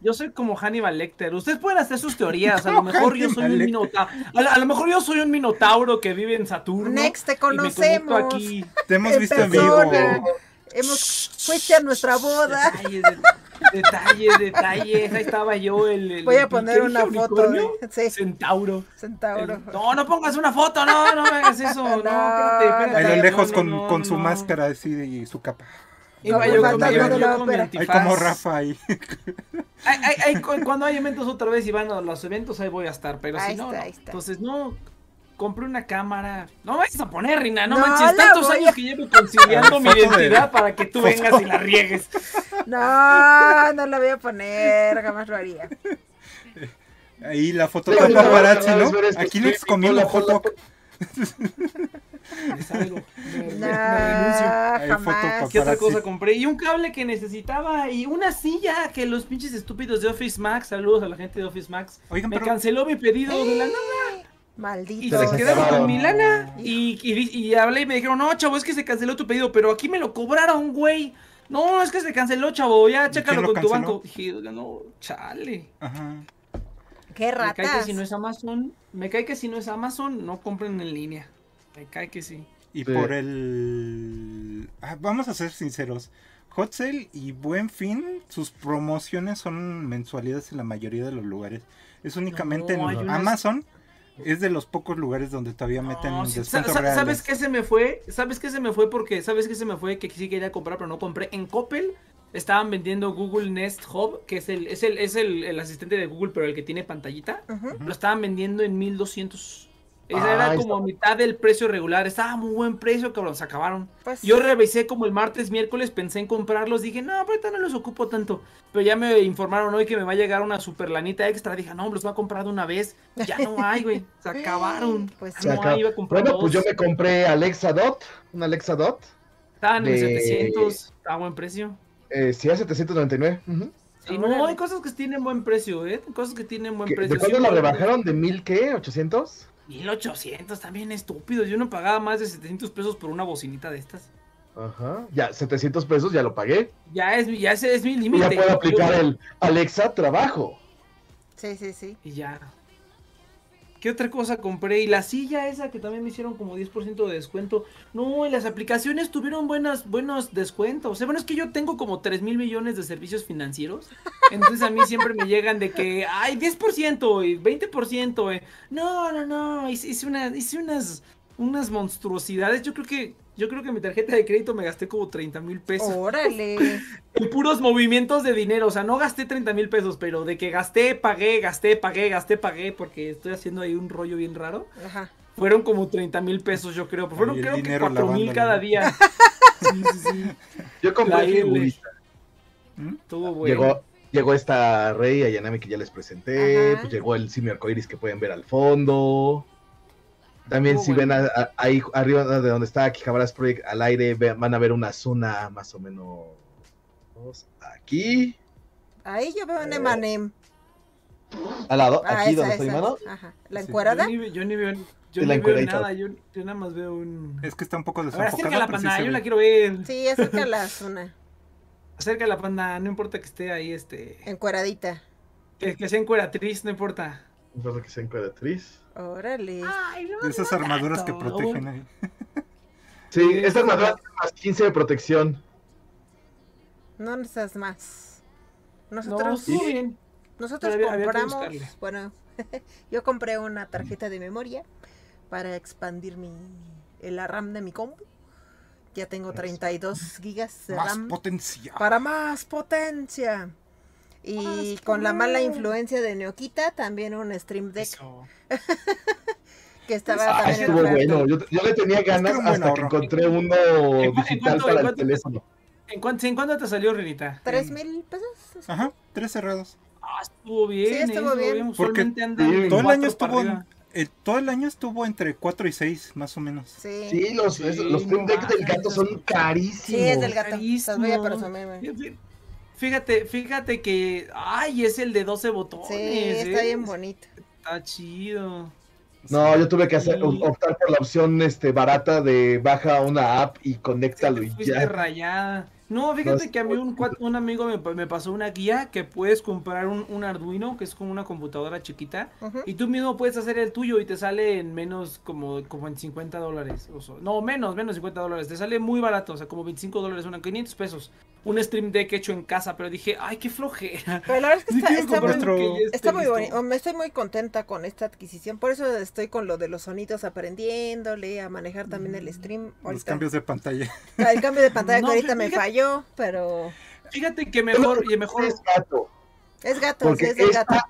Yo soy como Hannibal Lecter. Ustedes pueden hacer sus teorías. A lo mejor yo soy un minotauro. A, lo- a lo mejor yo soy un minotauro que vive en Saturno. Next, te y me conecto conocemos. aquí. Te hemos visto en vivo. Hemos fuiste a nuestra boda. Detalles, de- detalles, detalles. Ahí estaba yo. El, el- Voy a poner ¿qué una foto sí, Centauro. centauro. El- no, no pongas una foto, no, no me hagas eso. No, No, espérate, espérate. Ahí lo No, lejos no, con, no, con su no. máscara así y su capa. Iba Como yo con, yo la con mi. Ahí antifaz. como Rafa ahí. Ay, ay, ay, cu- cuando hay eventos otra vez y van a los eventos, ahí voy a estar. Pero Ahí si no, está, no. ahí está. Entonces, no. Compré una cámara. No me vayas a poner, Rina. No, No, manches. la Tantos años a- que llevo conciliando mi de- identidad para que tú vengas y la riegues. No, no la voy a poner, jamás lo haría. Ahí la foto no, paparazzi, no, es esto, Aquí comiendo ponla, ponla, foto. Me salgo. Me, me- No, me renuncio. Jamás. ¿Qué otra cosa compré? Y un cable que necesitaba y una silla que los pinches estúpidos de Office Max, saludos a la gente de Office Max, Oigan, me pero canceló mi pedido de la nada. Y Maldito. Se se acabaron. con mi lana. Y, y, y hablé y me dijeron, no, chavo, es que se canceló tu pedido, pero aquí me lo cobraron, güey. No, es que se canceló, chavo, ya chécalo lo con tu banco. Dije, no, chale. Ajá. Qué Me cae que ratas. si no es Amazon, me cae que si no es Amazon, no compren en línea. Me cae que sí. Y Sí. por el ah, vamos a ser sinceros. Hot Sale y Buen Fin, sus promociones son mensualidades en la mayoría de los lugares. Es únicamente No, en unas- Amazon. Es de los pocos lugares donde todavía meten No, sí, descuentos sa- sa- ¿Sabes reales. qué se me fue? ¿Sabes qué se me fue? Porque, ¿sabes qué se me fue? Que sí quería comprar, pero no compré. En Coppel estaban vendiendo Google Nest Hub, que es el, es el, es el, el asistente de Google, pero el que tiene pantallita. Lo estaban vendiendo en 1200. Esa Ah, era ahí como está. mitad del precio regular. Estaba muy buen precio, cabrón. Se acabaron. Pues, Yo revisé como el martes, miércoles, pensé en comprarlos. Dije, no, ahorita no los ocupo tanto. Pero ya me informaron hoy que me va a llegar una super lanita extra. Dije, no, los voy a comprar de una vez. Ya no hay, güey. Se acabaron. Pues Se no acaba- hay, iba a comprar Bueno, pues yo me compré Alexa Dot, una Alexa Dot. Estaban en de- 700. Está a buen precio. Eh, sí, a 799. ujú. Sí, no, hay cosas que tienen buen precio, ¿eh? Cosas que tienen buen ¿Qué- precio. ¿De cuándo Sí, la rebajaron? ¿De mil qué? ¿800? 1800, también estúpido. Yo no pagaba más de 700 pesos por una bocinita de estas. Ajá. Ya, 700 pesos ya lo pagué. Ya es, mi- ya ese es mi Y ya límite. puedo aplicar Yo- el Alexa trabajo. Sí, sí, sí. Y ya. ¿Qué otra cosa compré? Y la silla esa que también me hicieron como 10% de descuento. No, y las aplicaciones tuvieron buenas, buenos descuentos. O sea, bueno, es que yo tengo como 3 mil millones de servicios financieros. Entonces a mí siempre me llegan de que, ay, 10% y 20%. eh. No, no, no. Hice, una- hice unas, unas monstruosidades. Yo creo que, yo creo que mi tarjeta de crédito me gasté como 30 mil pesos. Órale. En puros movimientos de dinero, o sea, no gasté 30 mil pesos, pero de que gasté, pagué, gasté, pagué, gasté, pagué, porque estoy haciendo ahí un rollo bien raro. Ajá. Fueron como 30 mil pesos, yo creo. Fueron creo que dinero 4 mil cada día. Sí, sí, sí. Yo compré. ¿Mm? Estuvo bueno. Llegó, llegó esta Rey Ayanami que ya les presenté. Pues llegó el simio arcoiris que pueden ver al fondo. También si ven a- a- ahí arriba de donde está Akihabaras Project al aire, ve- van a ver una zona más o menos aquí. Ahí yo veo un Eh, Emanem. Al lado, Ah, aquí esa, donde estoy, esa. mano. Ajá. ¿La Sí. encuerada? Yo ni, yo ni veo, yo ni veo encueradita. nada, yo, yo nada más veo un... Es que está un poco desenfocada. acerca la sí panda, se yo la quiero ver. Sí, acerca la zona. Acerca la panda, no importa que esté ahí, este... Encueradita. Que, que sea encueratriz, no importa. No importa que sea encuadratriz. Órale. Ay, no, De esas no armaduras que protegen ahí. Sí, Sí, esta esa- armadura tiene más 15 de protección. No necesitas más. No, Nosotros, estuvo bien. nosotros compramos, bueno, yo compré una tarjeta de memoria para expandir mi la RAM de mi compu. Ya tengo 32 gigas de Más RAM potencia. para más potencia. Y Más con la mala influencia de Neokita, también un Stream Deck Eso. que estaba Ah, también en estuvo bueno. Yo, yo le tenía ganas hasta que encontré uno ¿En en digital cuánto- para en el cuánto- teléfono. ¿En cuánto, ¿En cuánto te salió, Renita? ¿Tres mil pesos? Ajá, tres cerrados. Ah, estuvo bien. Sí, estuvo eh, bien. Porque Usualmente andan sí, en Todo el año estuvo arriba. eh, todo el año estuvo entre 4 y 6, más o menos. Sí. Sí, los, Sí, es- los no Stream Deck del gato son carísimos. Sí, es del gato. Los voy a Carísimo. presumir, Fíjate, fíjate que. Ay, es el de 12 botones. Sí, está ¿eh? bien bonito. Está chido. No, yo tuve que hacer, Sí. optar por la opción este, barata de baja una app y conéctalo Te y fuiste ya. rayada. No, fíjate No, que a mí un, un amigo me, me pasó una guía que puedes comprar un, un Arduino, que es como una computadora chiquita, y tú mismo puedes hacer el tuyo y te sale en menos, como, como en 50 dólares. O so- no, menos, menos 50 dólares. Te sale muy barato, o sea, como 25 dólares, una 500 pesos. Un Stream Deck hecho en casa, pero dije, ay, qué flojera. Pero la verdad es que Sí está, está muy, que está muy bonito. Me estoy muy contenta con esta adquisición. Por eso estoy con lo de los sonidos aprendiéndole, a manejar también el stream. Los cambios de pantalla. el cambio de pantalla No, que ahorita me fíjate- pero Fíjate que mejor, y mejor. Es gato. es gato, sí, Porque es esta, gato.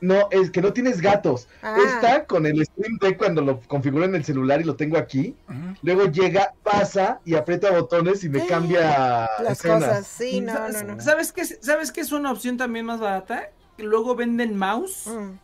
no, es que no tienes gatos. Ah. Esta con el Stream Deck cuando lo configuro en el celular y lo tengo aquí, luego llega, pasa y aprieta botones y me Sí. cambia Las escenas. cosas, sí, no, no, no. ¿Sabes qué, es- ¿Sabes qué es una opción también más barata? Que luego venden mouse. Mm.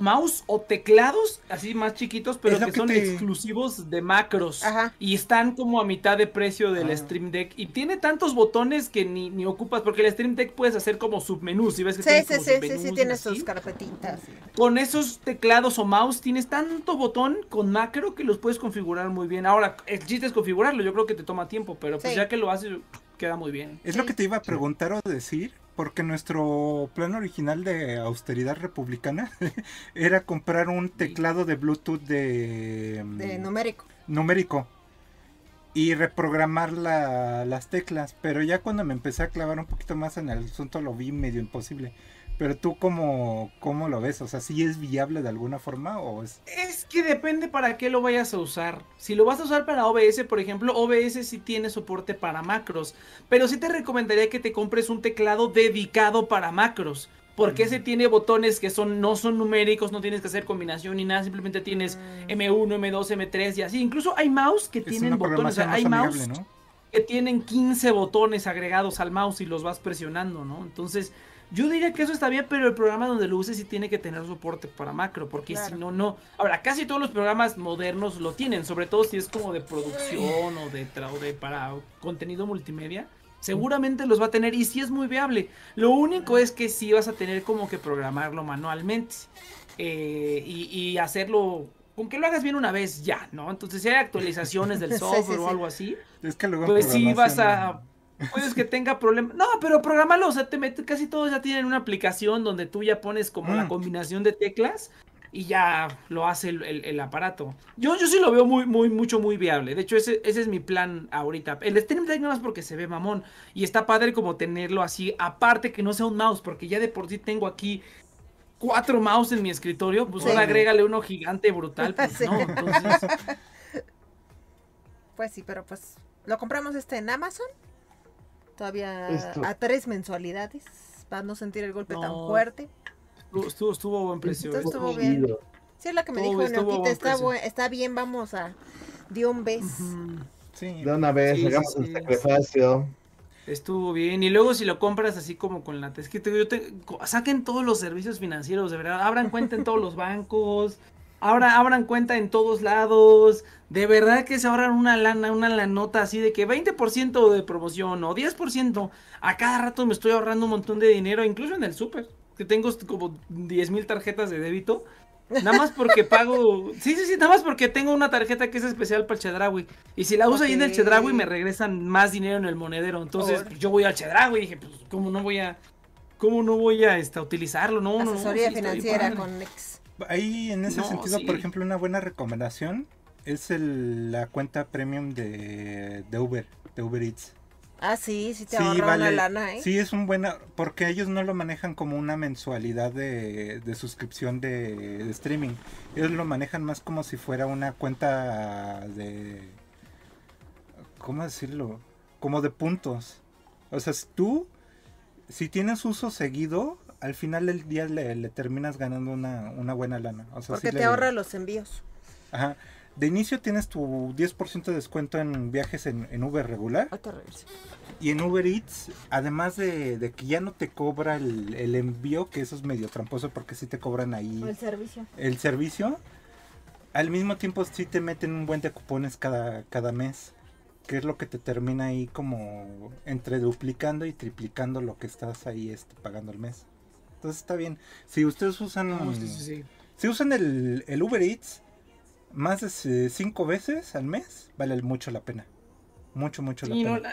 Mouse o teclados así más chiquitos, pero que, que son te- exclusivos de macros. Ajá. Y están como a mitad de precio del Ah. Stream Deck. Y tiene tantos botones que ni, ni ocupas, porque el Stream Deck puedes hacer como submenús. ¿sí ves que Sí, sí, como sí, sí, submenús sí, tiene sus carpetitas. Con esos teclados o mouse tienes tanto botón con macro que los puedes configurar muy bien. Ahora, el chiste es configurarlo, yo creo que te toma tiempo, pero pues Sí. ya que lo haces, queda muy bien. Es lo que te iba a preguntar o decir, porque nuestro plan original de austeridad republicana era comprar un teclado de Bluetooth de, mm, De numérico. numérico. y reprogramar la- las teclas. Pero ya cuando me empecé a clavar un poquito más en el asunto lo vi medio imposible. Pero tú cómo, cómo lo ves? O sea, ¿sí es viable de alguna forma o es... Es que depende para qué lo vayas a usar. Si lo vas a usar para OBS, por ejemplo, OBS sí tiene soporte para macros. Pero sí te recomendaría que te compres un teclado dedicado para macros. Porque ese tiene botones que son, no son numéricos, no tienes que hacer combinación ni nada, simplemente tienes M1, M2, M3 y así. Incluso hay mouse que es tienen botones. o sea, hay amigable, mouse ¿no? que tienen 15 botones agregados al mouse y los vas presionando, ¿no? Entonces, yo diría que eso está bien, pero el programa donde lo uses sí tiene que tener soporte para macro, porque Claro. si no, no. Ahora, casi todos los programas modernos lo tienen, sobre todo si es como de producción o de, tra- o de para contenido multimedia. Seguramente los va a tener y sí es muy viable. Lo único es que sí vas a tener como que programarlo manualmente eh, y, y hacerlo. Con que lo hagas bien una vez ya, ¿no? Entonces, si hay actualizaciones del Sí, sí, software o algo así, Es que luego en pues sí vas a. Puedes que tenga problemas. No, pero programalo, o sea, te metes, casi todos ya tienen una aplicación donde tú ya pones como la Mm. combinación de teclas y ya lo hace el, el- el aparato. Yo, yo sí lo veo muy, muy, mucho, muy viable. De hecho, ese, ese es mi plan ahorita. El Stream Deck nada más porque se ve mamón. Y está padre como tenerlo así, aparte que no sea un mouse, porque ya de por sí tengo aquí cuatro mouse en mi escritorio, pues Sí. ahora agrégale uno gigante brutal, pues Sí. no, entonces... Pues sí, pero pues lo compramos este en Amazon. Todavía Esto- a tres mensualidades. Para no sentir el golpe tan fuerte. Estuvo, estuvo, estuvo buen precio. Entonces, ¿eh? estuvo bien. Chido. Sí, es la que me Estuvo- dijo estuvo Está, buen- está bien, vamos a. De un vez. Ujú. Sí. De una vez, Sí, hagamos sí. el sacrificio. Estuvo bien. Y luego si lo compras así como con la... Es que te- yo te- saquen todos los servicios financieros, de verdad. Abran cuenta en todos los bancos. Abra, abran cuenta en todos lados. De verdad que se ahorran una lana, una lanota así de que 20% de promoción o 10%. A cada rato me estoy ahorrando un montón de dinero, incluso en el súper. Que tengo como 10 mil tarjetas de débito. Nada más porque pago. Sí, sí, sí, nada más porque tengo una tarjeta que es especial para el Chedraui. Y si la uso ahí en el Ok. Chedraui me regresan más dinero en el monedero. Entonces pues, yo voy al Chedraui y dije, pues, ¿cómo no voy a. ¿Cómo no voy a este, a utilizarlo? No, no, no, Asesoría sí, financiera con. Ahí en ese No, sentido, sí. por ejemplo, una buena recomendación es el- la cuenta premium de, de Uber, de Uber Eats. Ah, sí, sí te Sí, ahorra vale. una lana, ¿eh? Sí, es un buena, porque ellos no lo manejan como una mensualidad de, de suscripción de, de streaming. Ellos lo manejan más como si fuera una cuenta de, ¿cómo decirlo? Como de puntos. O sea, si tú, si tienes uso seguido, al final del día le, le terminas ganando una, una buena lana. O sea, Porque sí te le- ahorra los envíos. Ajá. De inicio tienes tu 10% de descuento en viajes en, en Uber regular. Y en Uber Eats, además de, de que ya no te cobra el, el envío, que eso es medio tramposo porque sí te cobran ahí El servicio. el servicio, al mismo tiempo sí te meten un buen de cupones cada, cada mes, que es lo que te termina ahí como entre duplicando y triplicando lo que estás ahí este, pagando al mes. Entonces está bien. Si ustedes usan, No, sí, sí, sí. si usan el, el Uber Eats más de cinco veces al mes, vale mucho la pena. Mucho, mucho la pena.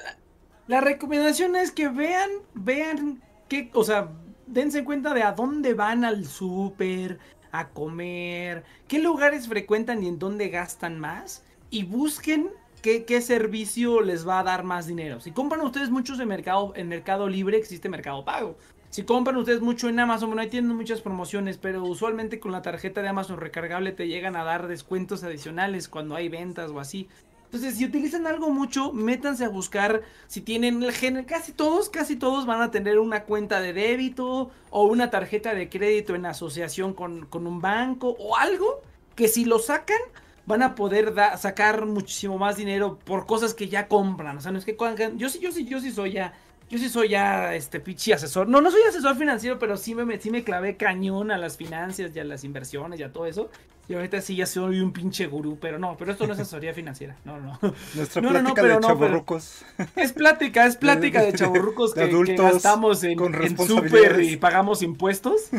la recomendación es que vean, vean qué, o sea, dense cuenta de a dónde van al súper, a comer, qué lugares frecuentan y en dónde gastan más y busquen qué, qué servicio les va a dar más dinero. Si compran ustedes muchos de mercado, en Mercado Libre existe Mercado Pago. Si compran ustedes mucho en Amazon, bueno, ahí tienen muchas promociones, pero usualmente con la tarjeta de Amazon recargable te llegan a dar descuentos adicionales cuando hay ventas o así. Entonces, si utilizan algo mucho, métanse a buscar si tienen, gen- casi todos, casi todos van a tener una cuenta de débito o una tarjeta de crédito en asociación con, con un banco o algo que si lo sacan van a poder sacar muchísimo más dinero por cosas que ya compran. O sea, no es que yo sí, yo sí, yo sí soy ya, yo sí soy ya este pichi asesor. No, no soy asesor financiero, pero sí me, sí me clavé cañón a las finanzas y a las inversiones y a todo eso. Y ahorita sí ya soy un pinche gurú, pero no, pero esto no es asesoría financiera. No, no. Nuestra No, no, no, plática pero de no, pero- chavorrucos. Es plática, es plática de chaburrucos De que, que gastamos en, en súper y pagamos impuestos.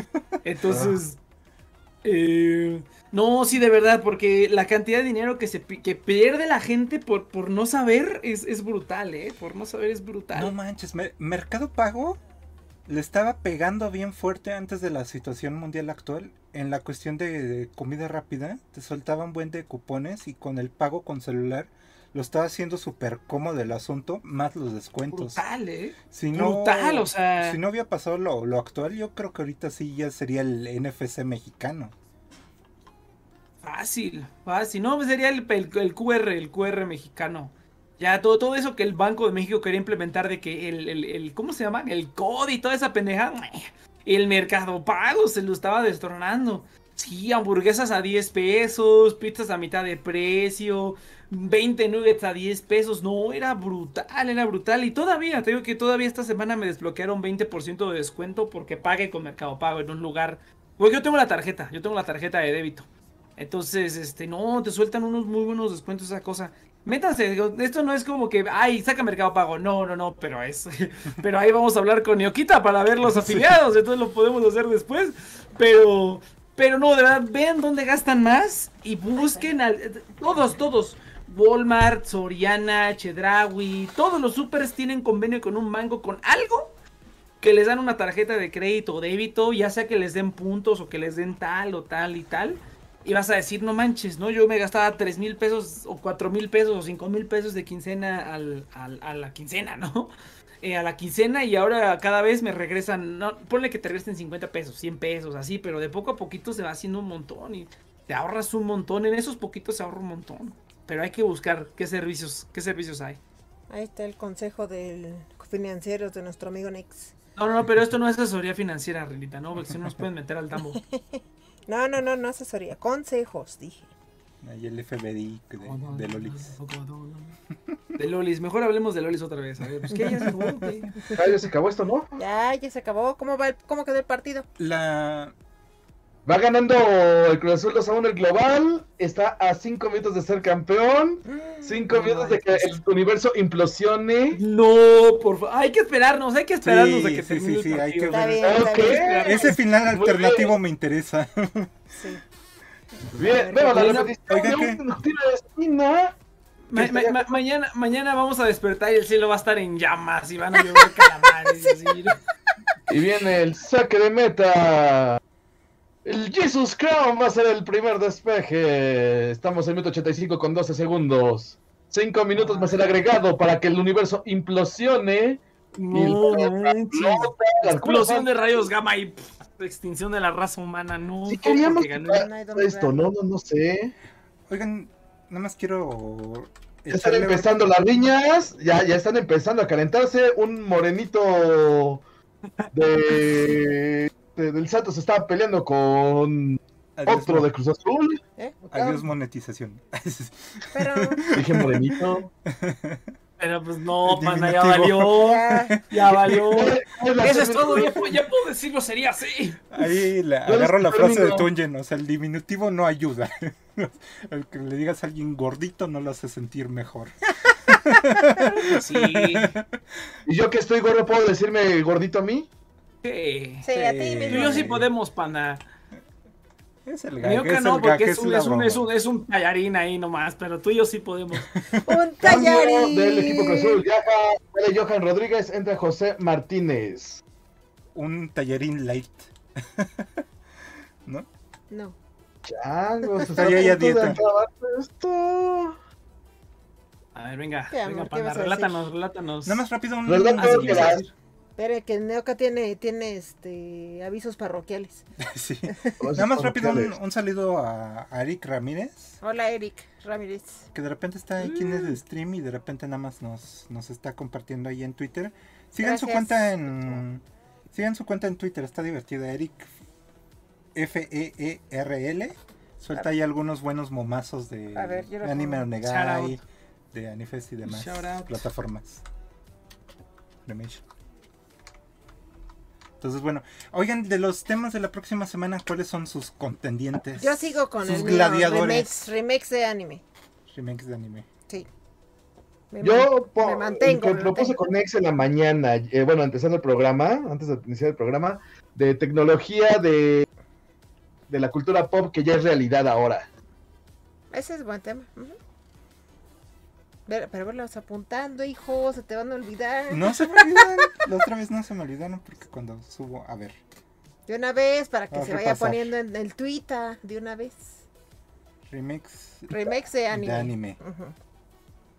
Entonces, eh, no, sí, de verdad, porque la cantidad de dinero que se que pierde la gente por, por no saber es, es brutal, ¿eh? Por no saber es brutal. No manches, Mer- Mercado Pago le estaba pegando bien fuerte antes de la situación mundial actual en la cuestión de comida rápida. Te soltaban buen de cupones y con el pago con celular lo está haciendo súper cómodo el asunto, más los descuentos. Brutal, ¿eh? Si no, Brutal, o sea. Si no había pasado lo, lo actual, yo creo que ahorita sí ya sería el NFC mexicano. Fácil, fácil. No, pues sería el, el- QR, el QR mexicano. Ya todo, todo eso que el Banco de México quería implementar de que el, el, ¿cómo se llama? El COD y toda esa pendeja. El mercado pago se lo estaba destronando. Sí, hamburguesas a 10 pesos, pizzas a mitad de precio, 20 nuggets a 10 pesos. No, era brutal, era brutal. Y todavía, te digo que todavía esta semana me desbloquearon 20% de descuento porque pague con Mercado Pago en un lugar. Porque yo tengo la tarjeta, yo tengo la tarjeta de débito. Entonces, este, no, te sueltan unos muy buenos descuentos esa cosa. Métanse, digo, esto no es como que, ay, saca Mercado Pago. No, no, no, pero es. Pero ahí vamos a hablar con Neoquita para ver los afiliados. Entonces lo podemos hacer después. Pero, pero no, de verdad, vean dónde gastan más y busquen al, todos, todos. Walmart, Soriana, Chedraui, todos los supers tienen convenio con un mango con algo que les dan una tarjeta de crédito o débito, ya sea que les den puntos o que les den tal o tal y tal. Y vas a decir, no manches, ¿no? Yo me gastaba 3 mil pesos o 4 mil pesos o 5 mil pesos de quincena al, al- a la quincena, ¿no? Eh, a la quincena y ahora cada vez me regresan, no, ponle que te regresen 50 pesos, 100 pesos, así, pero de poco a poquito se va haciendo un montón y te ahorras un montón, en esos poquitos se ahorra un montón. Pero hay que buscar qué servicios, qué servicios hay. Ahí está el consejo del financiero de nuestro amigo Nex. No, no, no, pero esto no es asesoría financiera, Renita, ¿no? Porque si no nos pueden meter al tambo. No, no, no, no asesoría. Consejos, dije. Ahí el FBI de, de Lolis. De Lolis, mejor hablemos de Lolis otra vez. A ver, pues que ya se güey. Ah, ya se acabó esto, ¿no? Ya, ya se acabó. ¿Cómo va el- cómo quedó el partido? La, Va ganando el Cruz Azul 2 a 1 el global. Está a 5 minutos de ser campeón. 5 no minutos de que el universo implosione. No, por favor. Hay que esperarnos, hay que esperarnos Sí, a que sí, termine sí, el hay que. Está ver. bien, está Ok. bien. ese final alternativo bien. me interesa. Sí. Bien, vemos la repetición de un tiro de esquina. Ma- ma- ma- mañana, mañana vamos a despertar y el cielo va a estar en llamas y van a llover calamares. y así. Y viene el saque de meta. El Jesus Crown va a ser el primer despeje. Estamos en minuto 85 con 12 segundos. 5 minutos más el agregado para que el universo implosione. No, Y- Explosión de rayos gamma y pff, extinción de la raza humana. No, Si queríamos esto, no, no, no sé. Oigan, nada más quiero. Ya están empezando las riñas, ya, ya están empezando a calentarse. Un morenito de, de- del Santos se estaba peleando con Adiós, otro de Cruz Azul. ¿Eh? Adiós monetización. Pero Dije morenito. Pero pues no, pana, ya valió. ya, valió. Eso es todo, ya, puedo- ya puedo decirlo, sería así. Ahí la- agarro la frase de. Tunjen, o sea, el diminutivo no ayuda. El que le digas a alguien gordito no lo hace sentir mejor. Sí. ¿Y yo que estoy gordo puedo decirme gordito a mí? Sí. sí, a ti Sí. Tú y yo sí podemos, pana. Es el gag, es no, el porque es es un, es, un, broma. es, un, es un tallarín ahí nomás, pero tú y yo sí podemos. Un Cambio tallarín. del equipo Cruz Azul. Viaja, sale Johan Rodríguez, entra José Martínez. Un tallarín light. ¿No? No. Changos, Está ya- dieta. esto. A ver, venga, ¿Qué, amor? venga, ¿Qué pana, relátanos, relátanos. Nada más rápido un... ¿qué que Neoca tiene, tiene este avisos parroquiales. Sí. Nada más rápido un, un saludo a, a Eric Ramírez, Hola, Eric Ramírez. que de repente está aquí en el stream y de repente nada más nos, nos está compartiendo ahí en Twitter. Sigan su cuenta en... Sigan su cuenta en Twitter, está divertida. Eric F-E-E-R-L. Suelta ahí algunos buenos momazos de, ver, Anime. Onegai, de Anifest y demás plataformas. Remation. Entonces, bueno, oigan, de los temas de la próxima semana, ¿cuáles son sus contendientes? Yo sigo con sus el mío, gladiadores. remakes, remakes de anime. Remakes de anime. Sí. Me Yo me mantengo. me me propuse mantengo. con Ex en la mañana, eh, bueno, empezando el programa, antes de iniciar el programa, de tecnología de, de la cultura pop que ya es realidad ahora. Ese es buen tema. ujú. Ver- Pero verlos apuntando, hijo, se te van a olvidar. No se me olvidaron. La otra vez no se me olvidaron porque cuando subo, a ver, De una vez, para que Vamos se vaya poniendo en el Twitter, de una vez. remakes Remakes de anime. de anime.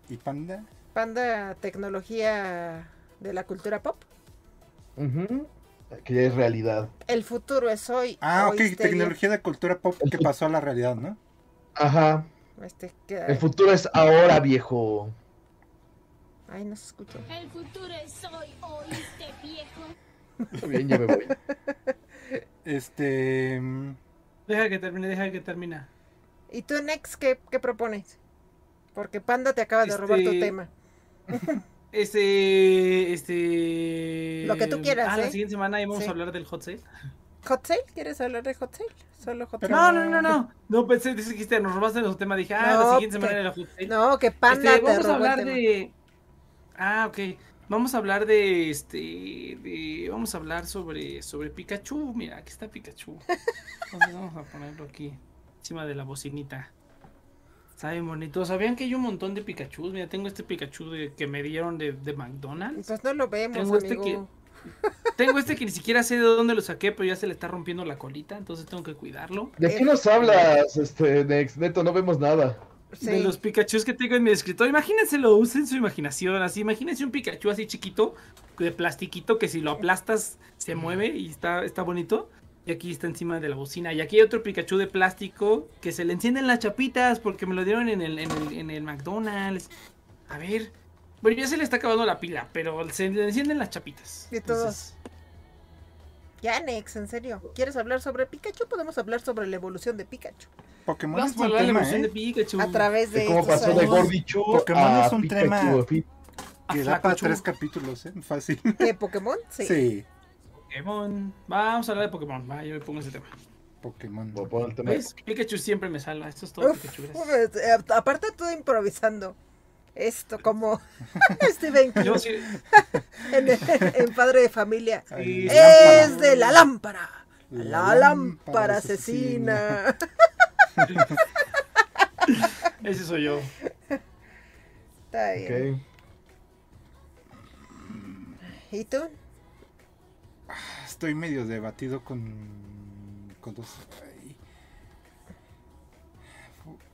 ¿Y Panda? Panda, tecnología de la cultura pop. Ujú. Que ya es realidad. El futuro es hoy. Ah, ok, tecnología de cultura pop que pasó a la realidad, ¿no? Ajá. Este, El futuro es ahora, viejo. Ay, no se escuchó. El futuro es hoy, ¿oíste, viejo? Está bien, ya me voy. Este. Deja que termine, deja que termine. ¿Y tú, Nex, qué, qué propones? Porque Panda te acaba de robar tu Este, tema. Este, este... Lo que tú quieras, Ah, ¿eh? la siguiente semana íbamos Sí. a hablar del hot sale. ¿Hot sale? ¿Quieres hablar de hot sale? Solo hot sale. No, no, no, no. No, pensé, dijiste, nos robaste nuestro tema. Dije, ah, No, la siguiente semana que- era el hot sale. No, que Panda Este, te vamos a hablar de... Ah, ok. Vamos a hablar de, este, de... Vamos a hablar sobre, sobre Pikachu. Mira, aquí está Pikachu. Entonces vamos a ponerlo aquí, encima de la bocinita. Está bien bonito. ¿Sabían que hay un montón de Pikachu? Mira, tengo este Pikachu de, que me dieron de, de McDonald's. Pues no lo vemos, Tengo este amigo. Tengo este que ni siquiera sé de dónde lo saqué, pero ya se le está rompiendo la colita, entonces tengo que cuidarlo. ¿De qué nos hablas, este, Nex? Neto? No vemos nada. Sí. De los Pikachus que tengo en mi escritorio. Imagínenselo, usen su imaginación. Así, imagínense un Pikachu así chiquito, de plastiquito, que si lo aplastas se mueve y está, está bonito. Y aquí está encima de la bocina. Y aquí hay otro Pikachu de plástico que se le encienden las chapitas porque me lo dieron en el, en el, en el McDonald's. A ver. Bueno, ya se le está acabando la pila, pero se le encienden las chapitas. De todos. Entonces, Ya, Nex, en serio. ¿Quieres hablar sobre Pikachu? Podemos hablar sobre la evolución de Pikachu. Pokémon Vamos es a un hablar de la tema, emoción de ¿eh? Pikachu. A través de cómo pasó de. Gordichu Pokémon a es un Pikachu, tema. Que da para tres capítulos, ¿eh? Fácil. ¿De Pokémon? Sí. Sí. Pokémon. Vamos a hablar de Pokémon. Va, yo me pongo ese tema. Pokémon. El tema. ¿Ves? Pikachu siempre me salva. Esto es todo Uf, Pikachu. eh, aparte tú improvisando. Esto como Steven King Yo sí- en, en Padre de Familia. Sí. Es lámpara. de la lámpara. La La lámpara lámpara asesina. Ese soy yo. Está bien. Ok. ¿Y tú? Estoy medio debatido con. con dos.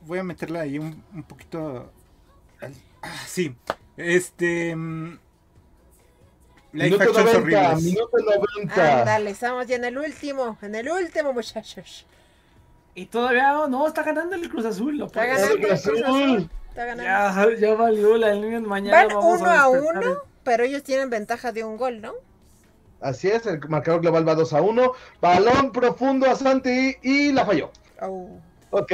Voy a meterla ahí un, un poquito. Ah, sí. Este. mm, Minuto actions 90, horribles. minuto 90. Ándale, estamos ya en el último, en el último, muchachos. Y todavía oh, no, está ganando el Cruz Azul. Lo Está ganando el Cruz Azul. Azul. Está ganando. Ya, ya valió la línea mañana. Van vamos uno a despertar uno, pero ellos tienen ventaja de un gol, ¿no? Así es, el marcador global va 2 a 1. Balón profundo a Santi y la falló. Au. Ok.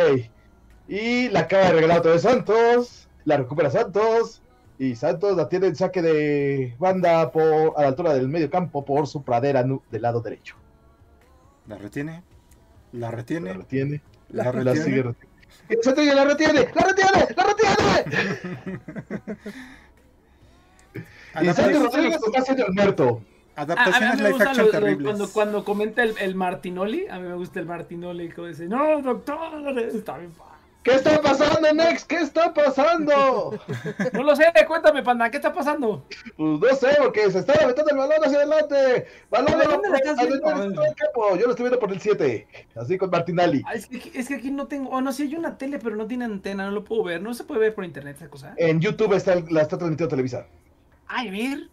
Y la acaba de regalar otra vez Santos. La recupera Santos. Y Santos la tiene en saque de banda por, a la altura del medio campo por su pradera del lado derecho. La retiene. La La retiene. retiene. La La, retiene. sigue reteniendo. Y Santos ya la retiene. ¡La retiene! ¡La retiene! Y Santos Rodríguez está haciendo el muerto. A live gusta action lo- cuando, cuando comenta el, el Martinoli. A mí me gusta el Martinoli. Como dice, no, doctor. Está bien. pa". ¿Qué está pasando, Nex? ¿Qué está pasando? No lo sé, cuéntame, panda, ¿qué está pasando? Pues no sé, porque se está aventando el balón hacia adelante. Balón campo. Yo lo estoy viendo por el 7. Así con Martinelli. Ah, es, que, es que aquí no tengo. Oh, no, sí hay una tele, pero no tiene antena, no lo puedo ver. No se puede ver por internet esa cosa. En YouTube está, el- la está transmitiendo Televisa. Ay, a ver.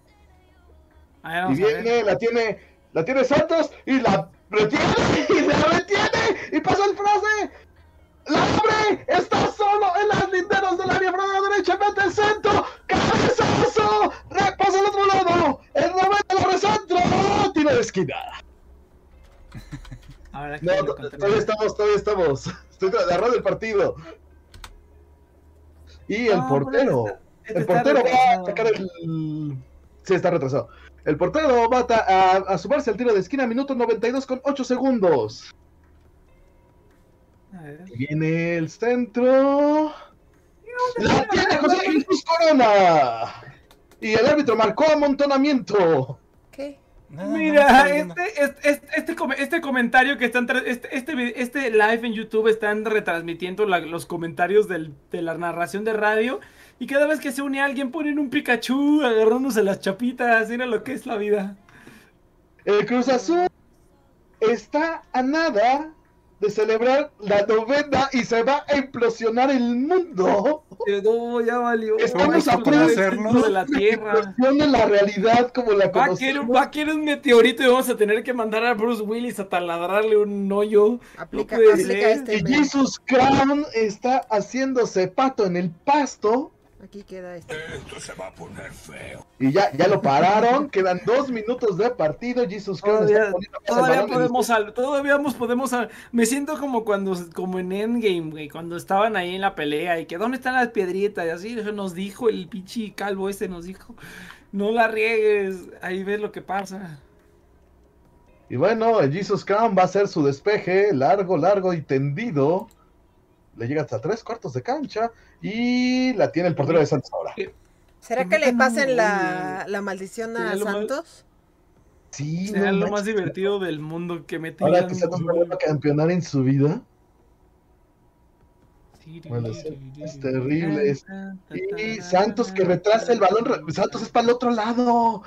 A ver, Y vamos a ver. viene, la tiene, la tiene Santos y la retiene y la retiene y pasa el frase. ¡La abre! ¡Está solo en las linderos del área por la derecha! ¡Mete el centro! ¡Cabezazo! ¡Repasa al otro lado! ¡El 90 lo recentro! ¡Tiro de esquina! No, todavía estamos, todavía estamos. Estoy agarrando el partido. Y el No, portero. pero este El portero va a sacar el. Sí, está retrasado. El portero va a, a sumarse al tiro de esquina, minuto 92 con 8 segundos. A ver. Viene el centro. ¡La tiene José Jesús Corona! Y el árbitro marcó amontonamiento. ¿Qué? No, no, no, Mira, bien. este, este, este, este, este comentario que están, tra- este, este, este live en YouTube están retransmitiendo la- los comentarios del- de la narración de radio y cada vez que se une alguien ponen un Pikachu agarrándose las chapitas, mira lo que es la vida. El Cruz Azul está a nada de celebrar la novena y se va a implosionar el mundo. No, ya valió. Estamos a punto de la Tierra. De la realidad como la Va a, querer, va a querer un meteorito y vamos a tener que mandar a Bruce Willis a taladrarle un hoyo. Aplica, este. Y. Jesus Crown está haciéndose pato en el pasto. Aquí queda este. Esto se va a poner feo. Y ya, ya lo pararon. Quedan dos minutos de partido. Jesus Crown Todavía, todavía podemos, sal- todavía podemos, sal- me siento como cuando, como en Endgame, güey, cuando estaban ahí en la pelea y que dónde están las piedritas y así eso nos dijo el pinche calvo este nos dijo, no la riegues, ahí ves lo que pasa. Y bueno, el Jesus Crown va a hacer su despeje largo, largo y tendido. Le llega hasta tres cuartos de cancha y la tiene el portero de Santos ahora. ¿Será ¿Por que le pasen la, la maldición a Santos? Sí, Será no lo más divertido del mundo que me Ahora que Santos no vuelva a campeonar en su vida. Sí, Bueno, es, es terrible. es- Y Santos que retrasa el balón. Santos es para el otro lado.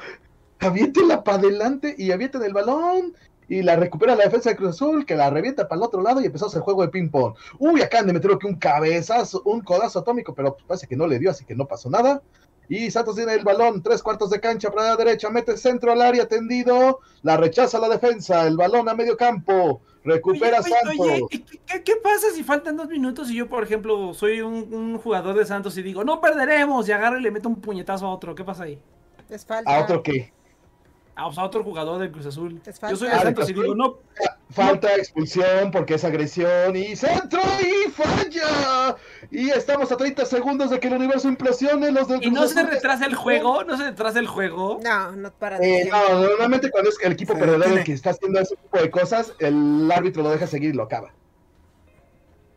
Aviéntela para adelante y avienten el balón. Y la recupera la defensa de Cruz Azul, que la revienta para el otro lado y empezó el juego de ping-pong. Uy, acaban de meter aquí un cabezazo, un codazo atómico, pero parece que no le dio, así que no pasó nada. Y Santos tiene el balón, tres cuartos de cancha para la derecha, mete centro al área tendido, la rechaza la defensa, el balón a medio campo, recupera Oye, oye, Santos. oye, ¿y ¿qué, qué- qué pasa si faltan dos minutos y yo, por ejemplo, soy un, un jugador de Santos y digo, no perderemos, y agarro y le meto un puñetazo a otro? ¿Qué pasa ahí? Es falta. ¿A otro qué? Ah, o sea, a otro jugador del Cruz Azul. Yo soy falta. de Santos y digo, no, Falta expulsión porque es agresión y centro y falla. Y estamos a 30 segundos de que el universo implosione. Los del y no se retrasa el juego, no se retrasa el juego. No, no para de Eh, no, normalmente cuando es el equipo perdedor el que está haciendo ese tipo de cosas, el árbitro lo deja seguir y lo acaba.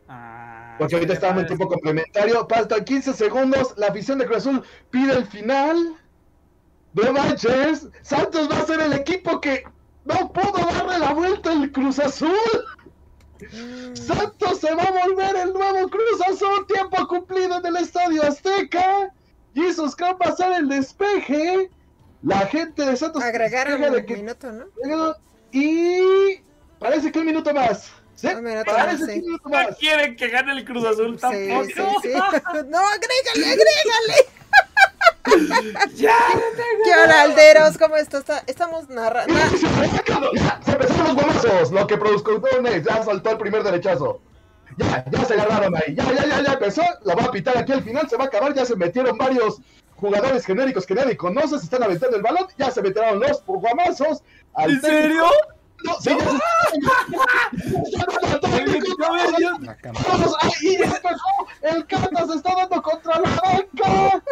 Ah, Porque ahorita qué estábamos en tiempo complementario. Faltan 15 segundos. La afición de Cruz Azul pide el final. No manches. Santos va a ser el equipo que no pudo darle la vuelta al Cruz Azul. Santos se va a volver el nuevo Cruz Azul. Tiempo cumplido en el Estadio Azteca. Jesus Crown va a hacer el despeje. La gente de Santos Agregaron un que- minuto, ¿no? Y parece que un minuto más. ¿Sí? Un minuto Parece sí. un minuto No más. quieren que gane el Cruz Azul Sí, tampoco. sí, sí. No, agrégale, agrégale. ya, ¿Qué hora, Alderos? ¿Cómo está? Está- Estamos narrando. Ya, se empezaron los guamazos. Lo que produjo ya saltó el primer derechazo. Ya, ya se agarraron ahí. Ya, ya, ya, ya empezó. Lo va a pitar aquí al final. Se va a acabar. Ya se metieron varios jugadores genéricos que nadie conoce. Se están aventando el balón. Ya se metieron los guamazos. ¿En serio? No, sí. El Cata se está dando contra la banca.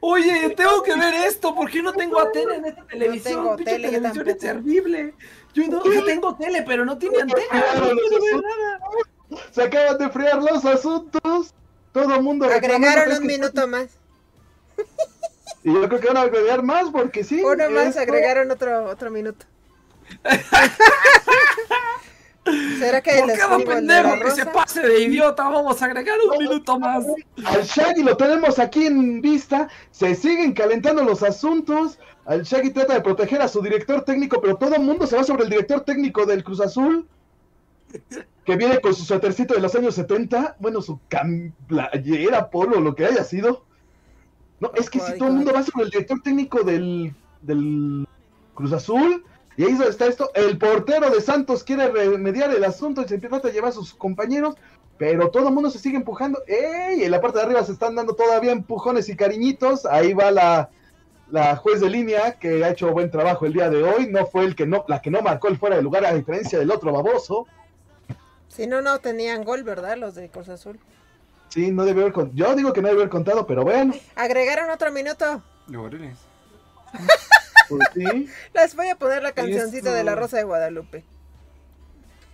Oye, tengo que ver esto. ¿Por qué no tengo a tele en esta televisión? tengo Pinche tele, televisión es terrible. Yo no, yo tengo tele, pero no tiene antena. No puedo ver nada. Se acaban de enfriar los asuntos. Todo el mundo Agregaron un minuto más. Y yo creo que van a agregar más porque sí. Uno más, esto- agregaron otro, otro minuto. ¿Será que Por cada pendejo que se pase de idiota, vamos a agregar un minuto más. Al Shaggy lo tenemos aquí en vista. Se siguen calentando los asuntos. Al Shaggy trata de proteger a su director técnico, pero todo el mundo se va sobre el director técnico del Cruz Azul. Que viene con su suétercito de los años 70. Bueno, su playera, polo, lo que haya sido. No, es que si todo el mundo va sobre el director técnico del, del Cruz Azul. Y ahí está esto. El portero de Santos quiere remediar el asunto y se empieza a llevar a sus compañeros. Pero todo el mundo se sigue empujando. ¡Ey! En la parte de arriba se están dando todavía empujones y cariñitos. Ahí va la, la juez de línea que ha hecho buen trabajo el día de hoy. No fue el que no, la que no marcó el fuera de lugar, a diferencia del otro baboso. Si no, no tenían gol, ¿verdad? Los de Cruz Azul. Sí, no debe haber con- Yo digo que no debe haber contado, pero bueno. Agregaron otro minuto. Órale. Pues sí. Les voy a poner la cancioncita Eso. de la Rosa de Guadalupe.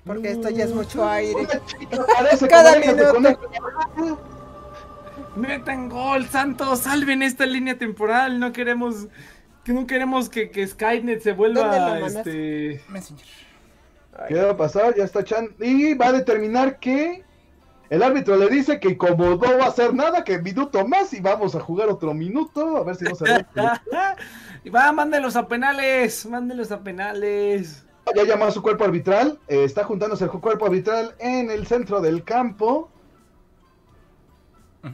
Porque esto ya es mucho aire. Cada minuto. Metan gol, Santos, salven esta línea temporal. No queremos que no queremos que, que Skynet se ¿Dónde lo vuelva este Messenger. ¿Qué va a pasar? Ya está Chan. Y va a determinar que el árbitro le dice que como no va a hacer nada, que minuto más y vamos a jugar otro minuto. A ver si no se va, mándelos a penales, mándelos a penales. Ya llamó a su cuerpo arbitral. eh, está juntándose el cuerpo arbitral en el centro del campo.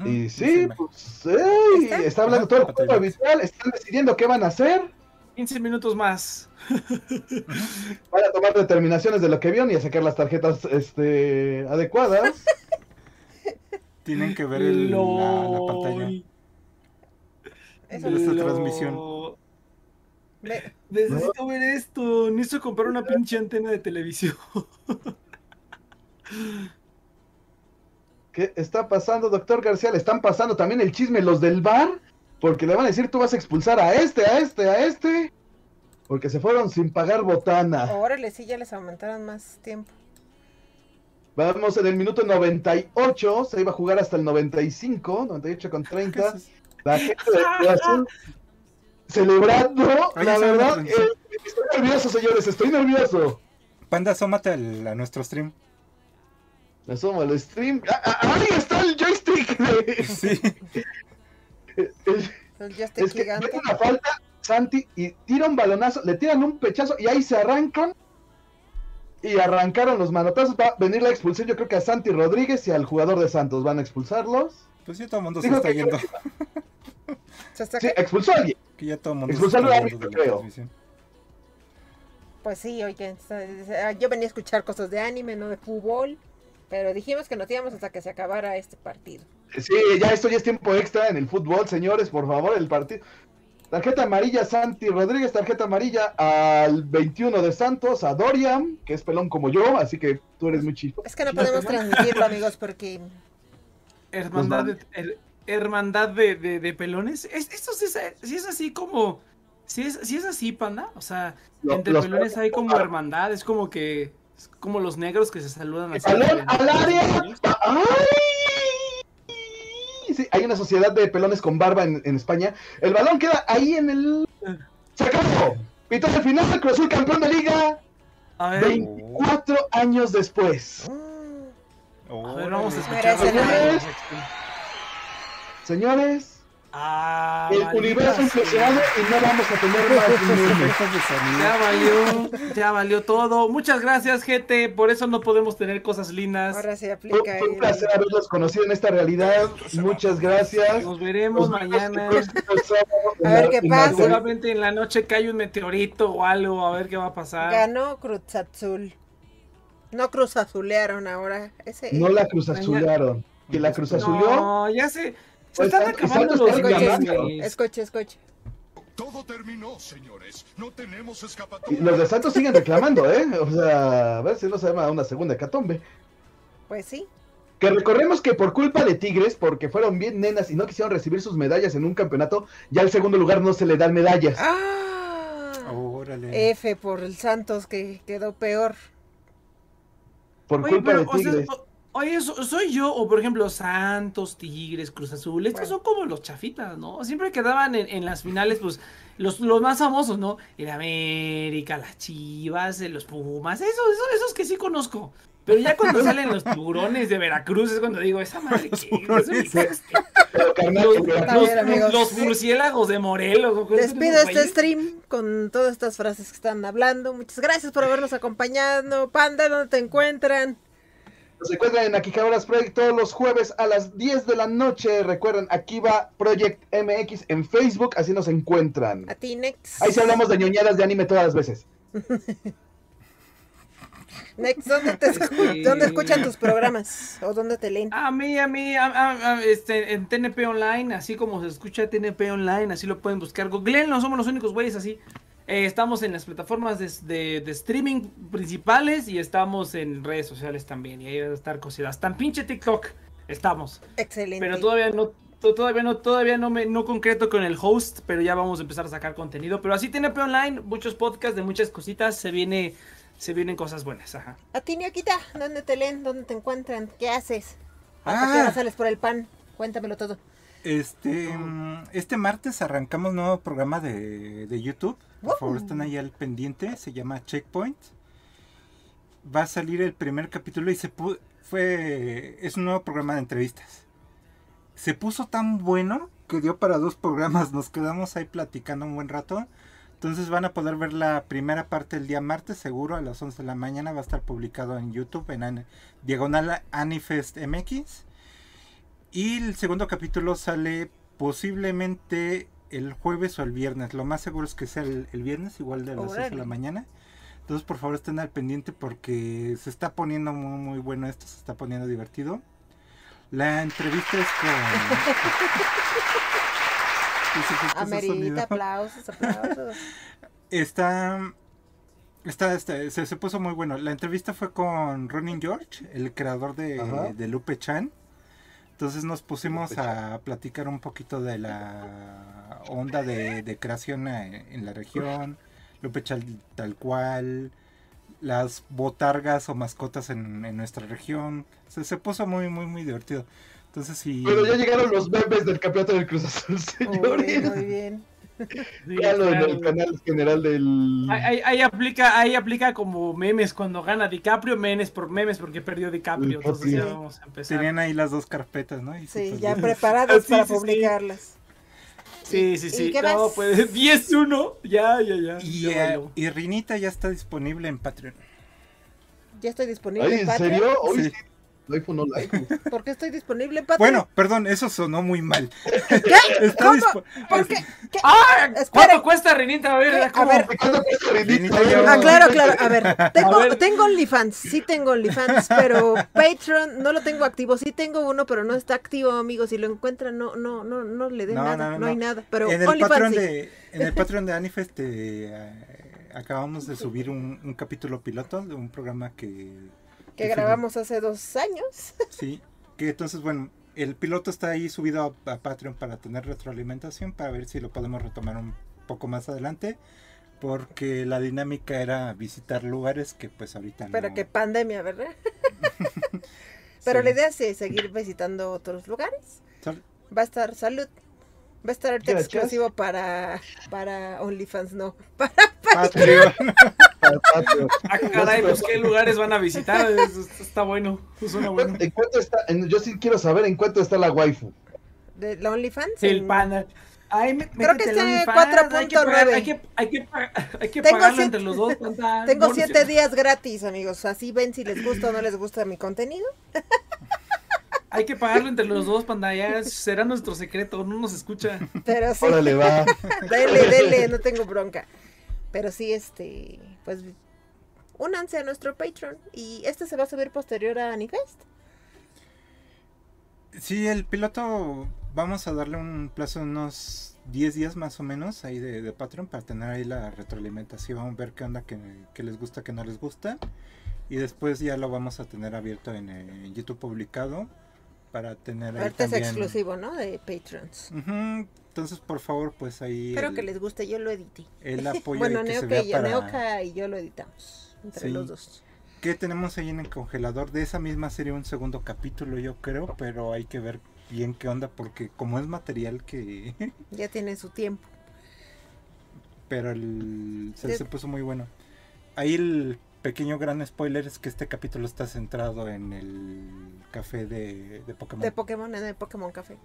Y sí, pues, ey, ¿Está? está hablando todo el Max. habitual, están decidiendo qué van a hacer, 15 minutos más. van a tomar determinaciones de lo que vieron y a sacar las tarjetas este, adecuadas. Tienen que ver el- la, pantalla. Eso de esta transmisión. Necesito ver esto. Necesito comprar una pinche antena de televisión. ¿Qué está pasando, doctor García? Le están pasando también el chisme los del bar, porque le van a decir tú vas a expulsar a este, a este, a este, porque se fueron sin pagar botana. Órale, sí, ya les aumentaron más tiempo. Vamos en el minuto 98, se iba a jugar hasta el 95, 98 con 30. La gente de Azul celebrando, Oye, la ¿saben la verdad, eh, estoy nervioso, señores, estoy nervioso. Panda, asómate al- a nuestro stream. Me asomo al stream. ¡Ah, ah, ahí está el joystick! de- Sí. Ya estoy Es que gigante. una falta, Santi, y tira un balonazo, le tiran un pechazo y ahí se arrancan. Y arrancaron los manotazos. Va a venir la expulsión, yo creo que a Santi Rodríguez y al jugador de Santos van a expulsarlos. Pues ya todo el mundo se Dijo está que- yendo. Se está Sí, expulsó a alguien. Que ya todo el mundo al árbitro, creo. Pues sí, oigan, está- yo venía a escuchar cosas de anime, no de fútbol. Pero dijimos que nos íbamos hasta que se acabara este partido. Sí, ya esto ya es tiempo extra en el fútbol, señores, por favor, el partido. Tarjeta amarilla Santi Rodríguez, tarjeta amarilla al 21 de Santos, a Dorian, que es pelón como yo, así que tú eres muy chico. Es que no podemos transmitirlo, amigos, porque Hermandad de, her- hermandad de, de- de pelones. Es- esto sí es, sí es así como. Si es, sí es así, panda. O sea, entre los- pelones hay como hermandad. Es como que. Es como los negros que se saludan así. ¡Balón al área! ¡Ay! Sí, hay una sociedad de pelones con barba en, en España. El balón queda ahí en el. ¡Se acabó! Pitó el final, Cruz Azul campeón de liga. A ver, 24 años después. mm, a ver, vamos a escuchar. Señores, Ah, el universo sea. impresionado y no vamos a tener más. Ya valió, ya valió todo. Muchas gracias, gente. Por eso no podemos tener cosas lindas. ahora Fue, aplica. fue un placer haberlos conocido en esta realidad. Muchas gracias. Nos veremos Nos mañana. A ver qué pasa. Seguramente en la noche cae un meteorito o algo. A ver qué va a pasar. Ganó Cruz Azul. No Cruz Azulearon ahora. Ese, No la cruz azulearon. Que la cruz azulió. No, ya se. Se Pues, están acabando los. Todo terminó, señores. No tenemos Y escapatoria. los de Santos siguen reclamando, ¿eh? O sea, a ver si no se llama una segunda hecatombe. Pues sí. Que recordemos que por culpa de Tigres, porque fueron bien nenas y no quisieron recibir sus medallas en un campeonato, ya al segundo lugar no se le dan medallas. ¡Ah! Órale. F por el Santos que quedó peor. Por Oye, culpa pero, de o sea, Tigres. Oye, so- soy yo, o por ejemplo, Santos, Tigres, Cruz Azul. Estos Bueno. son como los chafitas, ¿no? Siempre quedaban en, en las finales, pues, los, los más famosos, ¿no? El América, las Chivas, eh, los Pumas, esos, esos, esos que sí conozco. Pero ya cuando salen los tiburones de Veracruz es cuando digo, esa madre que los, los- los murciélagos de Morelos. Despido este stream con todas estas frases que están hablando. Muchas gracias por habernos acompañado. Panda, ¿dónde te encuentran? Nos encuentran en Akihabara's Project todos los jueves a las 10 de la noche. Recuerden, aquí va Project MX en Facebook, así nos encuentran. A ti, Nex. Ahí sí hablamos de ñoñadas de anime todas las veces. Nex, ¿dónde, te escu- ¿dónde escuchan tus programas? ¿O dónde te leen? A mí, a mí, a- a- a- este, en TNP Online, así como se escucha TNP Online, así lo pueden buscar. Googleenlo, somos los únicos güeyes así. Eh, estamos en las plataformas de, de- de streaming principales y estamos en redes sociales también. Y ahí va a estar cositas. Hasta en pinche TikTok estamos. Excelente. Pero todavía no, to- todavía no, todavía no me no concreto con el host, pero ya vamos a empezar a sacar contenido. Pero así TNP Online, muchos podcasts de muchas cositas, se viene, se vienen cosas buenas, ajá. A ti, Niaquita, ¿dónde te leen? ¿Dónde te encuentran? ¿Qué haces? ¿Hasta Ah. qué hora sales por el pan? Cuéntamelo todo. Este, mm, este martes arrancamos nuevo programa de, de YouTube. Por favor, estén ahí al pendiente. Se llama Checkpoint. Va a salir el primer capítulo y se fue es un nuevo programa de entrevistas. Se puso tan bueno que dio para dos programas. Nos quedamos ahí platicando un buen rato. Entonces van a poder ver la primera parte el día martes, seguro a las 11 de la mañana. Va a estar publicado en YouTube en An- Diagonal Anifest MX. Y el segundo capítulo sale posiblemente el jueves o el viernes. Lo más seguro es que sea el, el viernes, igual de las 6 de la mañana. Entonces, por favor, estén al pendiente porque se está poniendo muy, muy bueno esto, se está poniendo divertido. La entrevista es con... Ese Amerita aplausos, aplausos. Está, está, está- se, se puso muy bueno. La entrevista fue con Ronin George, el creador de, Ajá. de Lupe Chan. Entonces nos pusimos a platicar un poquito de la onda de, de creación eh, en la región, Lupe tal cual, las botargas o mascotas en, en nuestra región. Se, se puso muy, muy, muy divertido. Entonces sí. Pero ya llegaron los memes del campeonato del Cruz Azul, Uy, señores. muy bien. Sí, Véanlo en claro. el canal general del. Ahí, ahí- ahí aplica, ahí aplica como memes cuando gana DiCaprio, memes por memes porque perdió DiCaprio. Entonces ya vamos a empezar. Tenían ahí las dos carpetas, ¿no? Y Sí, ya bien. preparados Sí, para sí, publicarlas. Sí, sí, ¿Y sí. qué No, más? pues 10-1. Ya, ya, ya. Y, Ya eh, y Rinita ya está disponible en Patreon. Ya estoy disponible Ay, en ¿en Patreon. serio? Hoy No like. ¿Por qué estoy disponible? Bueno, perdón, eso sonó muy mal. ¿qué? Está ¿Cómo? ¿Por qué? ¿Qué? ¡Ah! ¿Cuánto cuesta, Renita? A ver, ¿Qué? A ¿cómo? ver. ¿Cuándo cuesta Rinita? Rinita ya- Ah, claro, claro. A ver, tengo, A ver. tengo OnlyFans, sí tengo OnlyFans, pero Patreon no lo tengo activo. Sí tengo uno, pero no está activo, amigos. Si lo encuentran, no, no, no, no le den No, nada, no, no, no. hay nada. Pero en el OnlyFans Patreon sí. de en el Patreon de Anifest eh, acabamos de subir un, un capítulo piloto de un programa que que que grabamos hace dos años. sí, que entonces bueno, el piloto está ahí subido a, a Patreon para tener retroalimentación para ver si lo podemos retomar un poco más adelante. Porque la dinámica era visitar lugares que pues ahorita Pero no. que pandemia, ¿verdad? Pero Sí. la idea es eh, seguir visitando otros lugares. Sal- Va a estar salud. Va a estar Gracias. exclusivo para, para OnlyFans, no. Para Patreon. Ah, caray, pues qué lugares van a visitar. Está bueno. Suena bueno. ¿En cuánto está? yo sí quiero saber en cuánto está la waifu. de la OnlyFans. Sí, el en- panda. Ay, me- Creo que está al en OnlyFans, hay que 4.9. pagar- Hay que, hay que, pagar- hay que Tengo pagarlo siete- entre los dos. Tengo No, no siete sé. días gratis, amigos. Así ven si les gusta o no les gusta mi contenido. Hay que pagarlo entre los dos, panda. Ya será nuestro secreto. No nos escucha. Pero sí, Órale, va. dele, dele, no tengo bronca. Pero sí, este, pues, únanse a nuestro Patreon. Y este se va a subir posterior a Anifest. Sí, el piloto vamos a darle un plazo de unos 10 días más o menos ahí de, Patreon para tener ahí la retroalimentación, ver qué onda que, que les gusta, que no les gusta. Y después ya lo vamos a tener abierto en YouTube publicado para tener ahí Ahorita es exclusivo, ¿no? De Patreons. Entonces, por favor, pues ahí Espero el, que les guste, yo lo edité. el apoyo Bueno, que se Neoka vea y, para... Neoka y yo lo editamos. Entre Sí. los dos. que tenemos ahí en el congelador? De esa misma serie un segundo capítulo, yo creo, pero hay que ver bien qué onda porque como es material que... Ya tiene su tiempo. pero el, se, Sí. se puso muy bueno. Ahí el pequeño gran spoiler es que este capítulo está centrado en el café de, de Pokémon. De Pokémon en el Pokémon Café.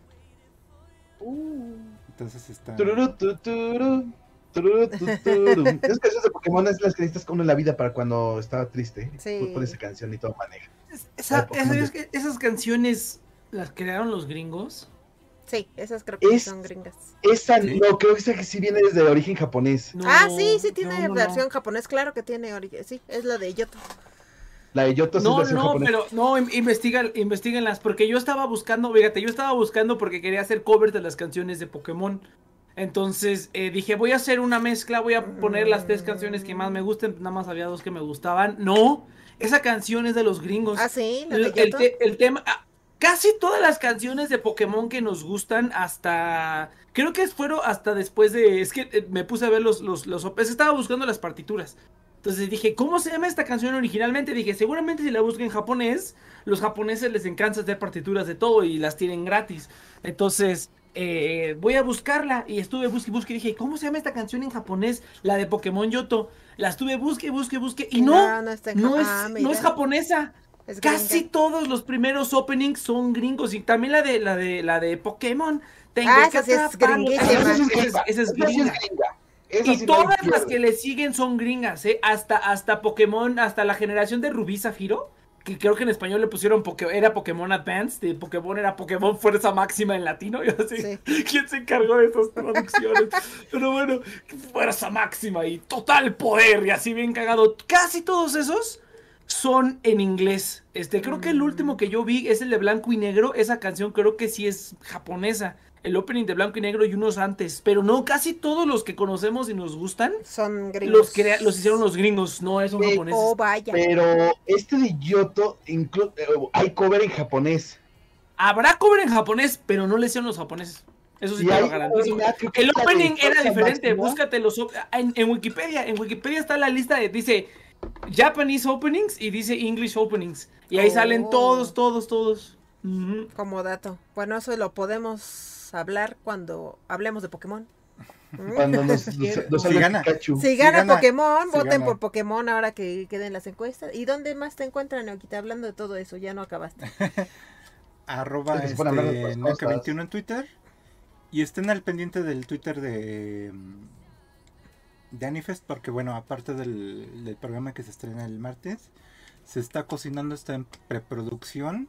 Entonces está... Tururú, tu, turu, tururú, tu, turu. Esas canciones de Pokémon es las que necesitas con la vida para cuando estaba triste. Sí. Pones esa canción y todo maneja. Esa- esas canciones las crearon los gringos. Sí, esas creo que Es- son gringas. Esa Sí. no, creo que esa que sí viene desde origen japonés. No, ah, sí, sí tiene no, no, no. versión japonés, claro que tiene. ori- Sí, es la de Yoto. La de Yoto sí es No, no, pero no, in- investiga, investiguenlas, porque yo estaba buscando, fíjate, yo estaba buscando porque quería hacer covers de las canciones de Pokémon. Entonces eh, dije, voy a hacer una mezcla, voy a poner las tres canciones que más me gusten, nada más había dos que me gustaban. No, esa canción es de los gringos. Ah, sí, la de el, el te- el tema, ah, casi todas las canciones de Pokémon que nos gustan hasta, creo que fueron hasta después de, es que eh, me puse a ver los, los, los, op- es que estaba buscando las partituras. Entonces dije, ¿cómo se llama esta canción originalmente? Dije, seguramente si la busco en japonés, los japoneses les encanta hacer partituras de todo y las tienen gratis. Entonces, eh, voy a buscarla y estuve busque y busque y dije, ¿cómo se llama esta canción en japonés? La de Pokémon Yoto. La estuve busque, busque, busque y no, No, no está en no es, ah, no es japonesa. Es Casi gringa. todos los primeros openings son gringos y también la de la de la de Pokémon. Tengo Ah, que esa sí es gringuísima. Esa Esa es- gringa. Esa Y todas las que le siguen son gringas, ¿eh? Hasta, hasta Pokémon, hasta la generación de Rubí Zafiro, que creo que en español le pusieron Poké- era Pokémon Advance, de Pokémon era Pokémon Fuerza Máxima en latino. Yo así, Sí. ¿quién se encargó de esas traducciones? Pero bueno, Fuerza Máxima y Total Poder y así bien cagado. Casi todos esos son en inglés. Este, creo que el último que yo vi es el de Blanco y Negro. Esa canción creo que sí es japonesa. El opening de Blanco y Negro y unos antes. Pero no, casi todos los que conocemos y nos gustan Son gringos. los, crea- los hicieron los gringos, no son Sí. japoneses. Oh, vaya. Pero este de Yoto eh, hay cover en japonés. Habrá cover en japonés, pero no le hicieron los japoneses. Eso sí Y te lo garantizo. El opening era diferente. Máxima. Búscate los en, en Wikipedia. En Wikipedia está la lista de dice Japanese openings y dice English openings. Y ahí Oh. salen todos, todos, todos. Ujú. Como dato. Bueno, eso lo podemos hablar cuando hablemos de Pokémon. Cuando nos, nos, nos Si gana. Pikachu. Si gana, gana, Pokémon, si voten gana. por Pokémon ahora que queden las encuestas. ¿Y dónde más te encuentran, Neoquita? Hablando de todo eso, ya no acabaste. Arroba este, otras cosas. Naka21 en Twitter. Y estén al pendiente del Twitter de, mm, de Anifest, porque bueno, aparte del, del programa que se estrena el martes, se está cocinando, está en preproducción,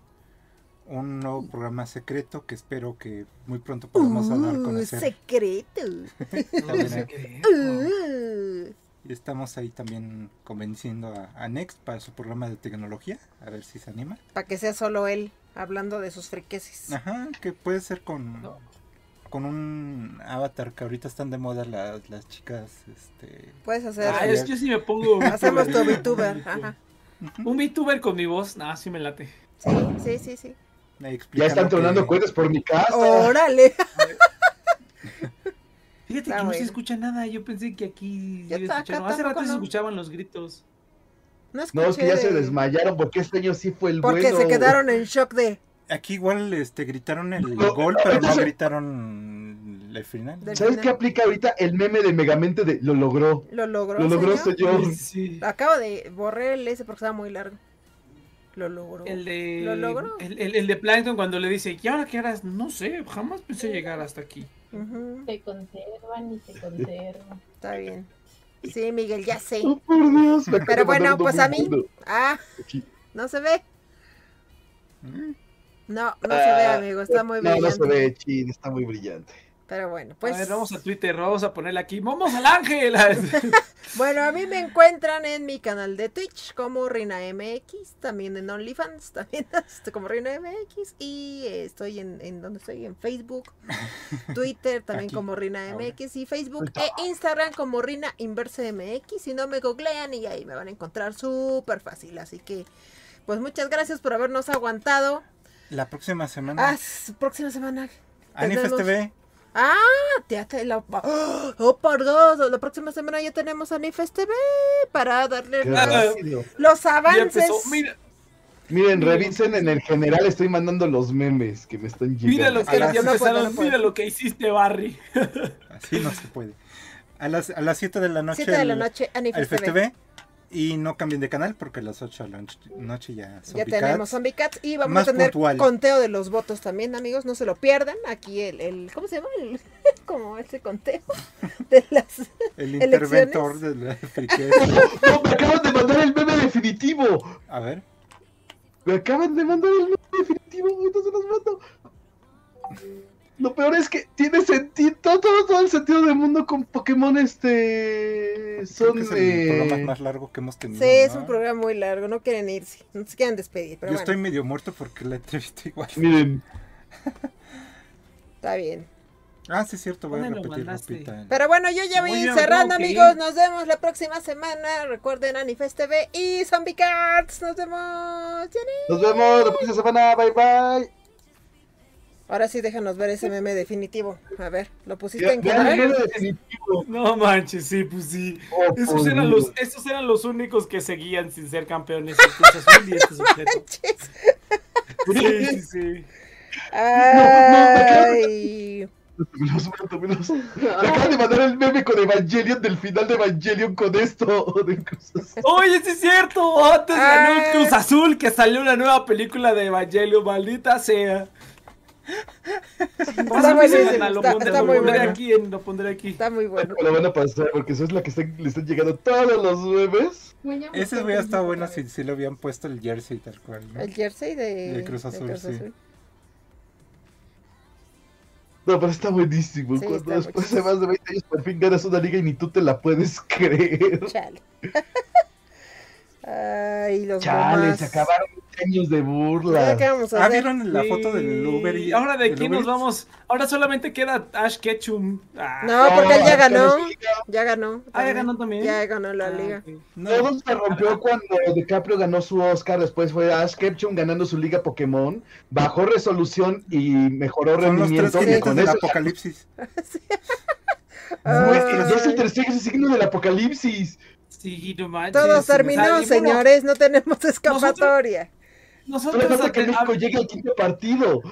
un nuevo programa secreto que espero que muy pronto podamos dar Uh, conocer. secreto. Qué. Uh. Y estamos ahí también convenciendo a, a Next para su programa de tecnología, a ver si se anima. Para que sea solo él hablando de sus friquesis. Ajá, que puede ser con, No. Con un avatar que ahorita están de moda las, las chicas. Este, Puedes hacer. Ah, es que yo sí me pongo. Hacemos tu VTuber. Ajá. Un VTuber con mi voz. Nah, sí me late. Sí, sí, sí, sí. Ya están tronando que- cuentas por mi casa. Órale. Fíjate Está que no se escucha nada. Yo pensé que aquí. Yo se iba a acá escuchar. Hace rato se no. escuchaban los gritos. No, No, es que ya se desmayaron porque este año sí fue el Porque bueno. se quedaron en shock de. Aquí igual este, gritaron el No, gol, pero no gritaron el final. ¿Sabes qué aplica ahorita el meme de Megamente de lo logró? Lo logró. Lo logró señor? señor. Sí. Acabo de borrar el S porque estaba muy largo. Lo logró. El de. ¿Lo logró? El, el- el de Plankton cuando le dice, ¿y ahora qué harás? No sé, jamás pensé llegar hasta aquí. Se conservan y se conservan. está bien. Sí, Miguel, ya sé. Oh, por Dios. Pero bueno, pues a mí. mundo. Ah, Aquí. no se ve. Mm, No, no se ve, Ah, amigo. Está muy No, no brillante. se ve, chin, está muy brillante. Pero bueno, Pues, a ver, vamos a Twitter, vamos a ponerle aquí. ¡Vamos al ángel! Bueno, a mí me encuentran en mi canal de Twitch como Rina MX, también en OnlyFans, también como Rina MX y estoy en, en donde estoy en Facebook, Twitter también Aquí, como Rina ahora. MX y Facebook e Instagram como Rina Inverse MX. Si no me googlean y ahí me van a encontrar súper fácil. Así que, pues muchas gracias por habernos aguantado. La próxima semana, Ah, próxima semana. Anifest TV. Ah, ya te la... ¡Oh, oh, por Dios! La próxima semana ya tenemos Anifest TV para darle los, avances. Mira, Miren, revisen en el general, estoy mandando los memes que me están llegando. mira lo que, A las- ya no puedo, empezaron, no puedo. mira lo que hiciste, Barry. Así no se puede. A las, a las 7 de la noche. 7 de la noche, Anifest Fest TV. TV. Y no cambien de canal porque a las 8 de la noche- ya son Ya tenemos Zombie Cats y vamos Más a tener puntual. conteo de los votos también, amigos. No se lo pierdan. Aquí el, el ¿cómo se llama? El, como ese conteo de las... El elecciones. interventor de la. No, me acaban de mandar el meme definitivo. A ver. Me acaban de mandar el meme definitivo. Ahorita se los mando. Lo peor es que tiene sentido, todo, todo, todo el sentido del mundo con Pokémon, este... Creo Son... que es el eh, programa más largo que hemos tenido. Sí, es ¿no? un programa muy largo. No quieren irse. No se quieren despedir. Pero Yo bueno, estoy medio muerto porque la entrevista igual. Miren, está bien. Ah, sí, es cierto, voy a ¿Dónde lo repetir? Lupita. Pero bueno, yo ya voy cerrando, amigos. Nos vemos la próxima semana. Recuerden Anifest TV y Zombie Cats. Nos vemos. Jenny. nos vemos la próxima semana. Bye, bye. Ahora sí, déjanos ver ese meme definitivo. A ver, ¿lo pusiste Ya- en canal? No manches, sí, pues sí. Oh, Esos eran, Dios. los, esos eran los únicos que seguían sin ser campeones. Cruz Azul y este sujeto. Sí, sí, sí. Ay. Acaban de mandar el meme con Evangelion del final de Evangelion con esto. de cosas. Oye, sí es cierto. Antes ganó. Cruz Azul que salió una nueva película de Evangelio, maldita sea. Está- muy pondré bueno. lo pondré aquí. Está muy bueno. Lo van a pasar porque eso es la que le están llegando todos los bebés. Ese hubiera estado bueno si, si le habían puesto el jersey tal cual. ¿no? El jersey de, De Cruz Azul, sí. No, pero está buenísimo. Sí, Cuando está después de más de 20 años por fin ganas una liga y ni tú te la puedes creer. Chale. Ay, los Chale, se acabaron 20 años de ¿Ya burla. ¿Qué vamos a Ah, hacer? ¿vieron la foto del Uber? Y ahora de aquí nos vamos. Ahora solamente queda Ash Ketchum. Ah, No, porque él ya Ah, ganó. sí, Ya ganó. Ah, ya ganó también. Ya ganó la Ah, liga. No, Todo se rompió cuando DiCaprio ganó su Oscar, después fue Ash Ketchum ganando su liga Pokémon, bajó resolución y mejoró son los tres rendimiento. y con del eso apocalipsis. Ya es el tercer signo del apocalipsis. Sí, no manches. Todo terminó, señores. No tenemos escapatoria. Solo Nosotros falta que México llegue al quinto partido.